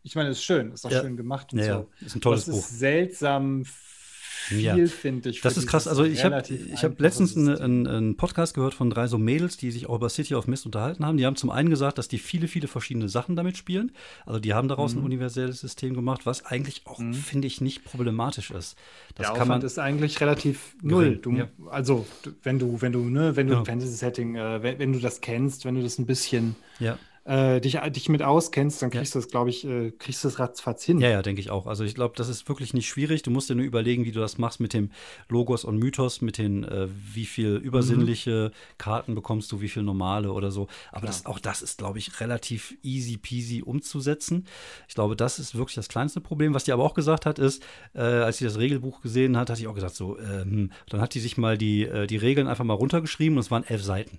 [SPEAKER 2] ich meine, es ist schön, ist auch ja. schön gemacht und
[SPEAKER 1] ja, so. Ist ein tolles
[SPEAKER 2] das
[SPEAKER 1] Buch.
[SPEAKER 2] ist seltsam viel, ja. finde ich.
[SPEAKER 1] Das ist krass. Also ich habe ich hab letztens einen, einen, Podcast gehört von drei so Mädels, die sich auch über City of Mist unterhalten haben. Die haben zum einen gesagt, dass die viele, viele verschiedene Sachen damit spielen. Also die haben daraus mhm. ein universelles System gemacht, was eigentlich auch, mhm. finde ich, nicht problematisch ist.
[SPEAKER 2] Das Der kann man ist eigentlich relativ null. Du, ja. Also wenn du, wenn du, ne, wenn du ja. ein Fantasy-Setting, äh, wenn, wenn, du das kennst, wenn du das ein bisschen
[SPEAKER 1] ja
[SPEAKER 2] äh, dich, dich mit auskennst, dann kriegst ja. du das, glaube ich, äh, kriegst du das ratzfatz hin.
[SPEAKER 1] Ja, ja, denke ich auch. Also ich glaube, das ist wirklich nicht schwierig. Du musst dir nur überlegen, wie du das machst mit dem Logos und Mythos, mit den, äh, wie viel übersinnliche mhm. Karten bekommst du, wie viel normale oder so. Aber das, auch das ist, glaube ich, relativ easy peasy umzusetzen. Ich glaube, das ist wirklich das kleinste Problem. Was die aber auch gesagt hat, ist, äh, als sie das Regelbuch gesehen hat, hatte ich auch gesagt, so, ähm, dann hat die sich mal die, äh, die Regeln einfach mal runtergeschrieben und es waren elf Seiten.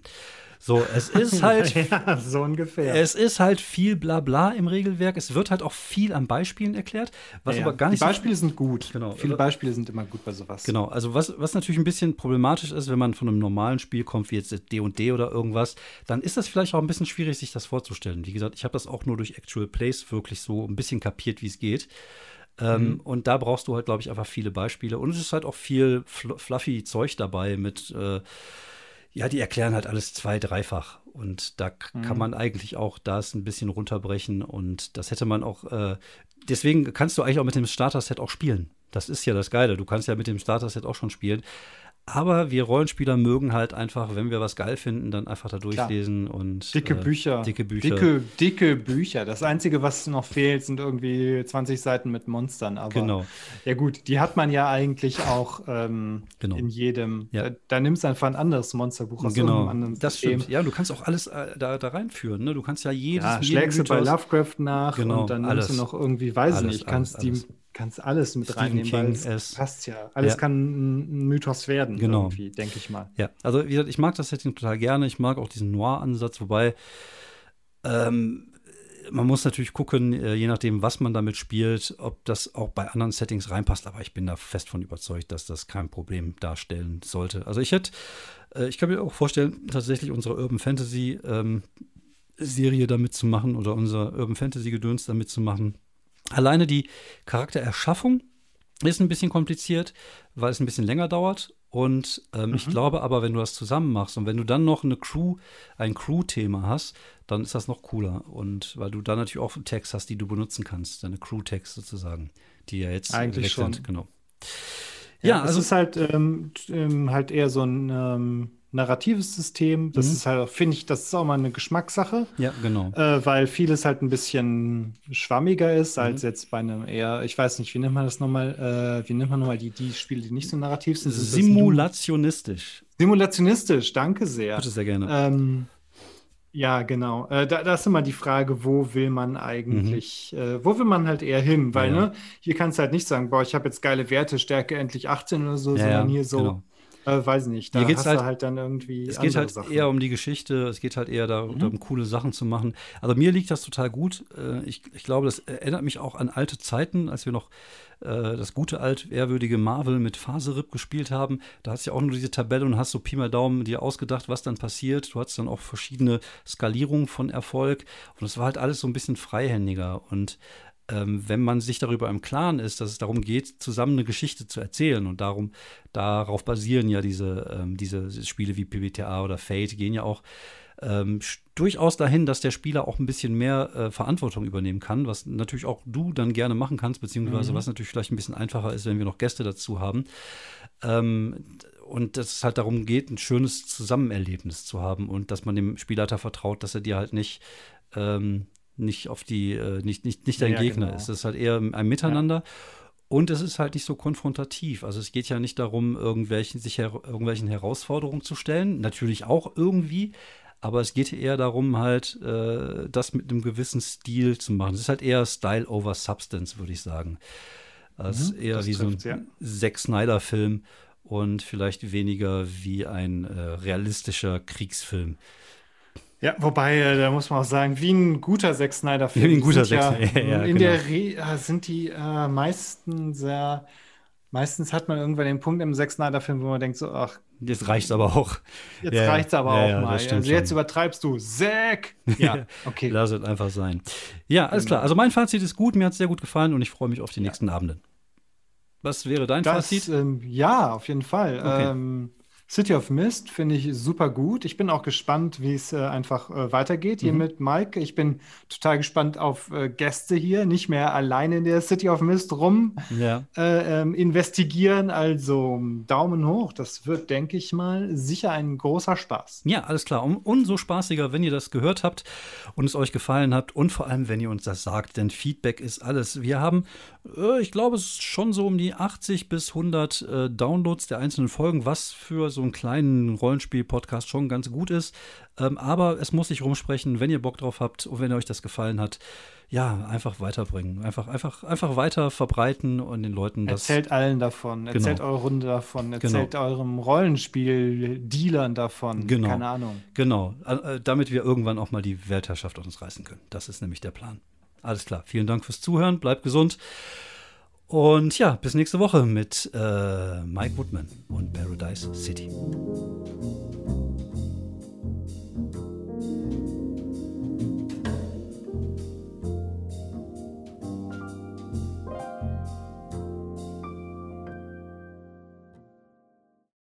[SPEAKER 1] So, es ist halt.
[SPEAKER 2] ja, so ungefähr.
[SPEAKER 1] Es ist halt viel Blabla im Regelwerk. Es wird halt auch viel an Beispielen erklärt, was ja, aber gar nicht.
[SPEAKER 2] Die Beispiele so sind gut. Genau. Viele Beispiele sind immer gut bei sowas.
[SPEAKER 1] Genau. Also, was, was natürlich ein bisschen problematisch ist, wenn man von einem normalen Spiel kommt, wie jetzt D&D &D oder irgendwas, dann ist das vielleicht auch ein bisschen schwierig, sich das vorzustellen. Wie gesagt, ich habe das auch nur durch Actual Plays wirklich so ein bisschen kapiert, wie es geht. Ähm, mhm. Und da brauchst du halt, glaube ich, einfach viele Beispiele. Und es ist halt auch viel fluffy Zeug dabei mit. Äh, ja, die erklären halt alles zwei, dreifach. Und da mhm. kann man eigentlich auch das ein bisschen runterbrechen. Und das hätte man auch, äh, deswegen kannst du eigentlich auch mit dem Starter-Set auch spielen. Das ist ja das Geile. Du kannst ja mit dem Starter-Set auch schon spielen. Aber wir Rollenspieler mögen halt einfach, wenn wir was geil finden, dann einfach da durchlesen Klar. und
[SPEAKER 2] dicke äh, Bücher.
[SPEAKER 1] Dicke Bücher.
[SPEAKER 2] Dicke, dicke Bücher. Das Einzige, was noch fehlt, sind irgendwie 20 Seiten mit Monstern. Aber
[SPEAKER 1] genau.
[SPEAKER 2] ja gut, die hat man ja eigentlich auch ähm, genau. in jedem. Ja. Da, da, nimmst du einfach ein anderes Monsterbuch
[SPEAKER 1] aus genau. irgendeinem anderen Das System. stimmt. Ja, du kannst auch alles äh, da, da reinführen. Ne? Du kannst ja jedes. Ja,
[SPEAKER 2] schlägst du bei Lovecraft nach genau, und dann nimmst du noch irgendwie, weiß ich nicht, kannst alles, die kannst alles mit Stephen reinnehmen, King weil es passt ja. Alles ja. kann ein Mythos werden,
[SPEAKER 1] genau.
[SPEAKER 2] irgendwie, denke ich mal.
[SPEAKER 1] Ja, also wie gesagt, ich mag das Setting total gerne. Ich mag auch diesen Noir-Ansatz, wobei ähm, man muss natürlich gucken, äh, je nachdem, was man damit spielt, ob das auch bei anderen Settings reinpasst. Aber ich bin da fest von überzeugt, dass das kein Problem darstellen sollte. Also ich hätte, äh, ich kann mir auch vorstellen, tatsächlich unsere Urban Fantasy ähm, Serie damit zu machen oder unser Urban Fantasy Gedöns damit zu machen. Alleine die Charaktererschaffung ist ein bisschen kompliziert, weil es ein bisschen länger dauert. Und ähm, mhm. ich glaube aber, wenn du das zusammen machst und wenn du dann noch eine Crew, ein Crew-Thema hast, dann ist das noch cooler. Und weil du dann natürlich auch Tags hast, die du benutzen kannst, deine Crew-Tags sozusagen, die ja jetzt
[SPEAKER 2] eigentlich schon
[SPEAKER 1] sind. Genau.
[SPEAKER 2] Ja, ja also es ist halt, ähm, ähm, halt eher so ein ähm, narratives System. Das mhm. ist halt, finde ich, das ist auch mal eine Geschmackssache.
[SPEAKER 1] Ja, genau.
[SPEAKER 2] Äh, weil vieles halt ein bisschen schwammiger ist mhm. als jetzt bei einem eher, ich weiß nicht, wie nennt man das nochmal? Äh, wie nennt man nochmal die, die Spiele, die nicht so narrativ sind?
[SPEAKER 1] Simulationistisch.
[SPEAKER 2] Simulationistisch, danke sehr.
[SPEAKER 1] Bitte sehr gerne.
[SPEAKER 2] Ähm, ja, genau. Äh, da, da, ist immer die Frage, wo will man eigentlich, mhm. äh, wo will man halt eher hin? Weil, ja. ne, hier kannst du halt nicht sagen, boah, ich habe jetzt geile Werte, Stärke endlich 18 oder so,
[SPEAKER 1] ja,
[SPEAKER 2] sondern hier so,
[SPEAKER 1] genau
[SPEAKER 2] Äh, weiß nicht.
[SPEAKER 1] Da Hier geht's halt,
[SPEAKER 2] halt, dann irgendwie.
[SPEAKER 1] Es geht halt Sachen. eher um die Geschichte, es geht halt eher darum, mhm. coole Sachen zu machen. Also mir liegt das total gut. Äh, ich, ich glaube, das erinnert mich auch an alte Zeiten, als wir noch äh, das gute, alt, ehrwürdige Marvel mit Faserip gespielt haben. Da hast du ja auch nur diese Tabelle und hast so Pi mal Daumen dir ausgedacht, was dann passiert. Du hattest dann auch verschiedene Skalierungen von Erfolg. Und es war halt alles so ein bisschen freihändiger. Und wenn man sich darüber im Klaren ist, dass es darum geht, zusammen eine Geschichte zu erzählen und darum, darauf basieren ja diese, ähm, diese Spiele wie PBTA oder Fate, gehen ja auch ähm, durchaus dahin, dass der Spieler auch ein bisschen mehr äh, Verantwortung übernehmen kann, was natürlich auch du dann gerne machen kannst, beziehungsweise mhm. was natürlich vielleicht ein bisschen einfacher ist, wenn wir noch Gäste dazu haben. Ähm, und dass es halt darum geht, ein schönes Zusammenerlebnis zu haben und dass man dem Spielleiter vertraut, dass er dir halt nicht ähm, nicht auf die, äh, nicht, nicht, nicht dein ja, Gegner genau. ist. Das ist halt eher ein Miteinander. Ja. Und es ist halt nicht so konfrontativ. Also es geht ja nicht darum, irgendwelchen, sich her irgendwelchen Herausforderungen zu stellen. Natürlich auch irgendwie, aber es geht eher darum, halt, äh, das mit einem gewissen Stil zu machen. Es ist halt eher Style over Substance, würde ich sagen. Es mhm, ist eher wie so ein ja. Zack Snyder-Film und vielleicht weniger wie ein äh, realistischer Kriegsfilm.
[SPEAKER 2] Ja, wobei, äh, da muss man auch sagen, wie ein guter Zack Snyder-Film.
[SPEAKER 1] Wie ein guter Zack Snyder,
[SPEAKER 2] ja, In genau. der Re sind die äh, meisten sehr Meistens hat man irgendwann den Punkt im Zack Snyder-Film, wo man denkt so, ach.
[SPEAKER 1] Jetzt reicht's aber auch.
[SPEAKER 2] Jetzt ja, reicht's aber ja, auch ja, mal. Also jetzt schon. übertreibst du. Zack!
[SPEAKER 1] Ja, okay. Lass es einfach sein. Ja, alles genau. klar. Also mein Fazit ist gut, mir hat es sehr gut gefallen und ich freue mich auf die nächsten Abende. Was wäre dein
[SPEAKER 2] das,
[SPEAKER 1] Fazit?
[SPEAKER 2] Ähm, ja, auf jeden Fall. Okay. Ähm, City of Mist finde ich super gut. Ich bin auch gespannt, wie es äh, einfach äh, weitergeht hier mhm. mit Mike. Ich bin total gespannt auf äh, Gäste hier, nicht mehr alleine in der City of Mist rum ja. Äh, ähm, investigieren. Also Daumen hoch. Das wird, denke ich mal, sicher ein großer Spaß.
[SPEAKER 1] Ja, alles klar. Um, umso spaßiger, wenn ihr das gehört habt und es euch gefallen hat und vor allem, wenn ihr uns das sagt, denn Feedback ist alles. Wir haben, äh, ich glaube, es ist schon so um die 80 bis 100 äh, Downloads der einzelnen Folgen, was für so so einen kleinen Rollenspiel-Podcast schon ganz gut ist. Ähm, aber es muss sich rumsprechen, wenn ihr Bock drauf habt und wenn euch das gefallen hat, ja, einfach weiterbringen. Einfach, einfach, einfach weiter verbreiten und den Leuten
[SPEAKER 2] das. Erzählt allen davon. Genau. Erzählt eure Runde davon. Genau. Erzählt genau. eurem Rollenspiel-Dealern davon.
[SPEAKER 1] Genau.
[SPEAKER 2] Keine Ahnung.
[SPEAKER 1] Genau. Äh, damit wir irgendwann auch mal die Weltherrschaft auf uns reißen können. Das ist nämlich der Plan. Alles klar. Vielen Dank fürs Zuhören. Bleibt gesund. Und ja, bis nächste Woche mit äh, Mike Woodman und Paradise City.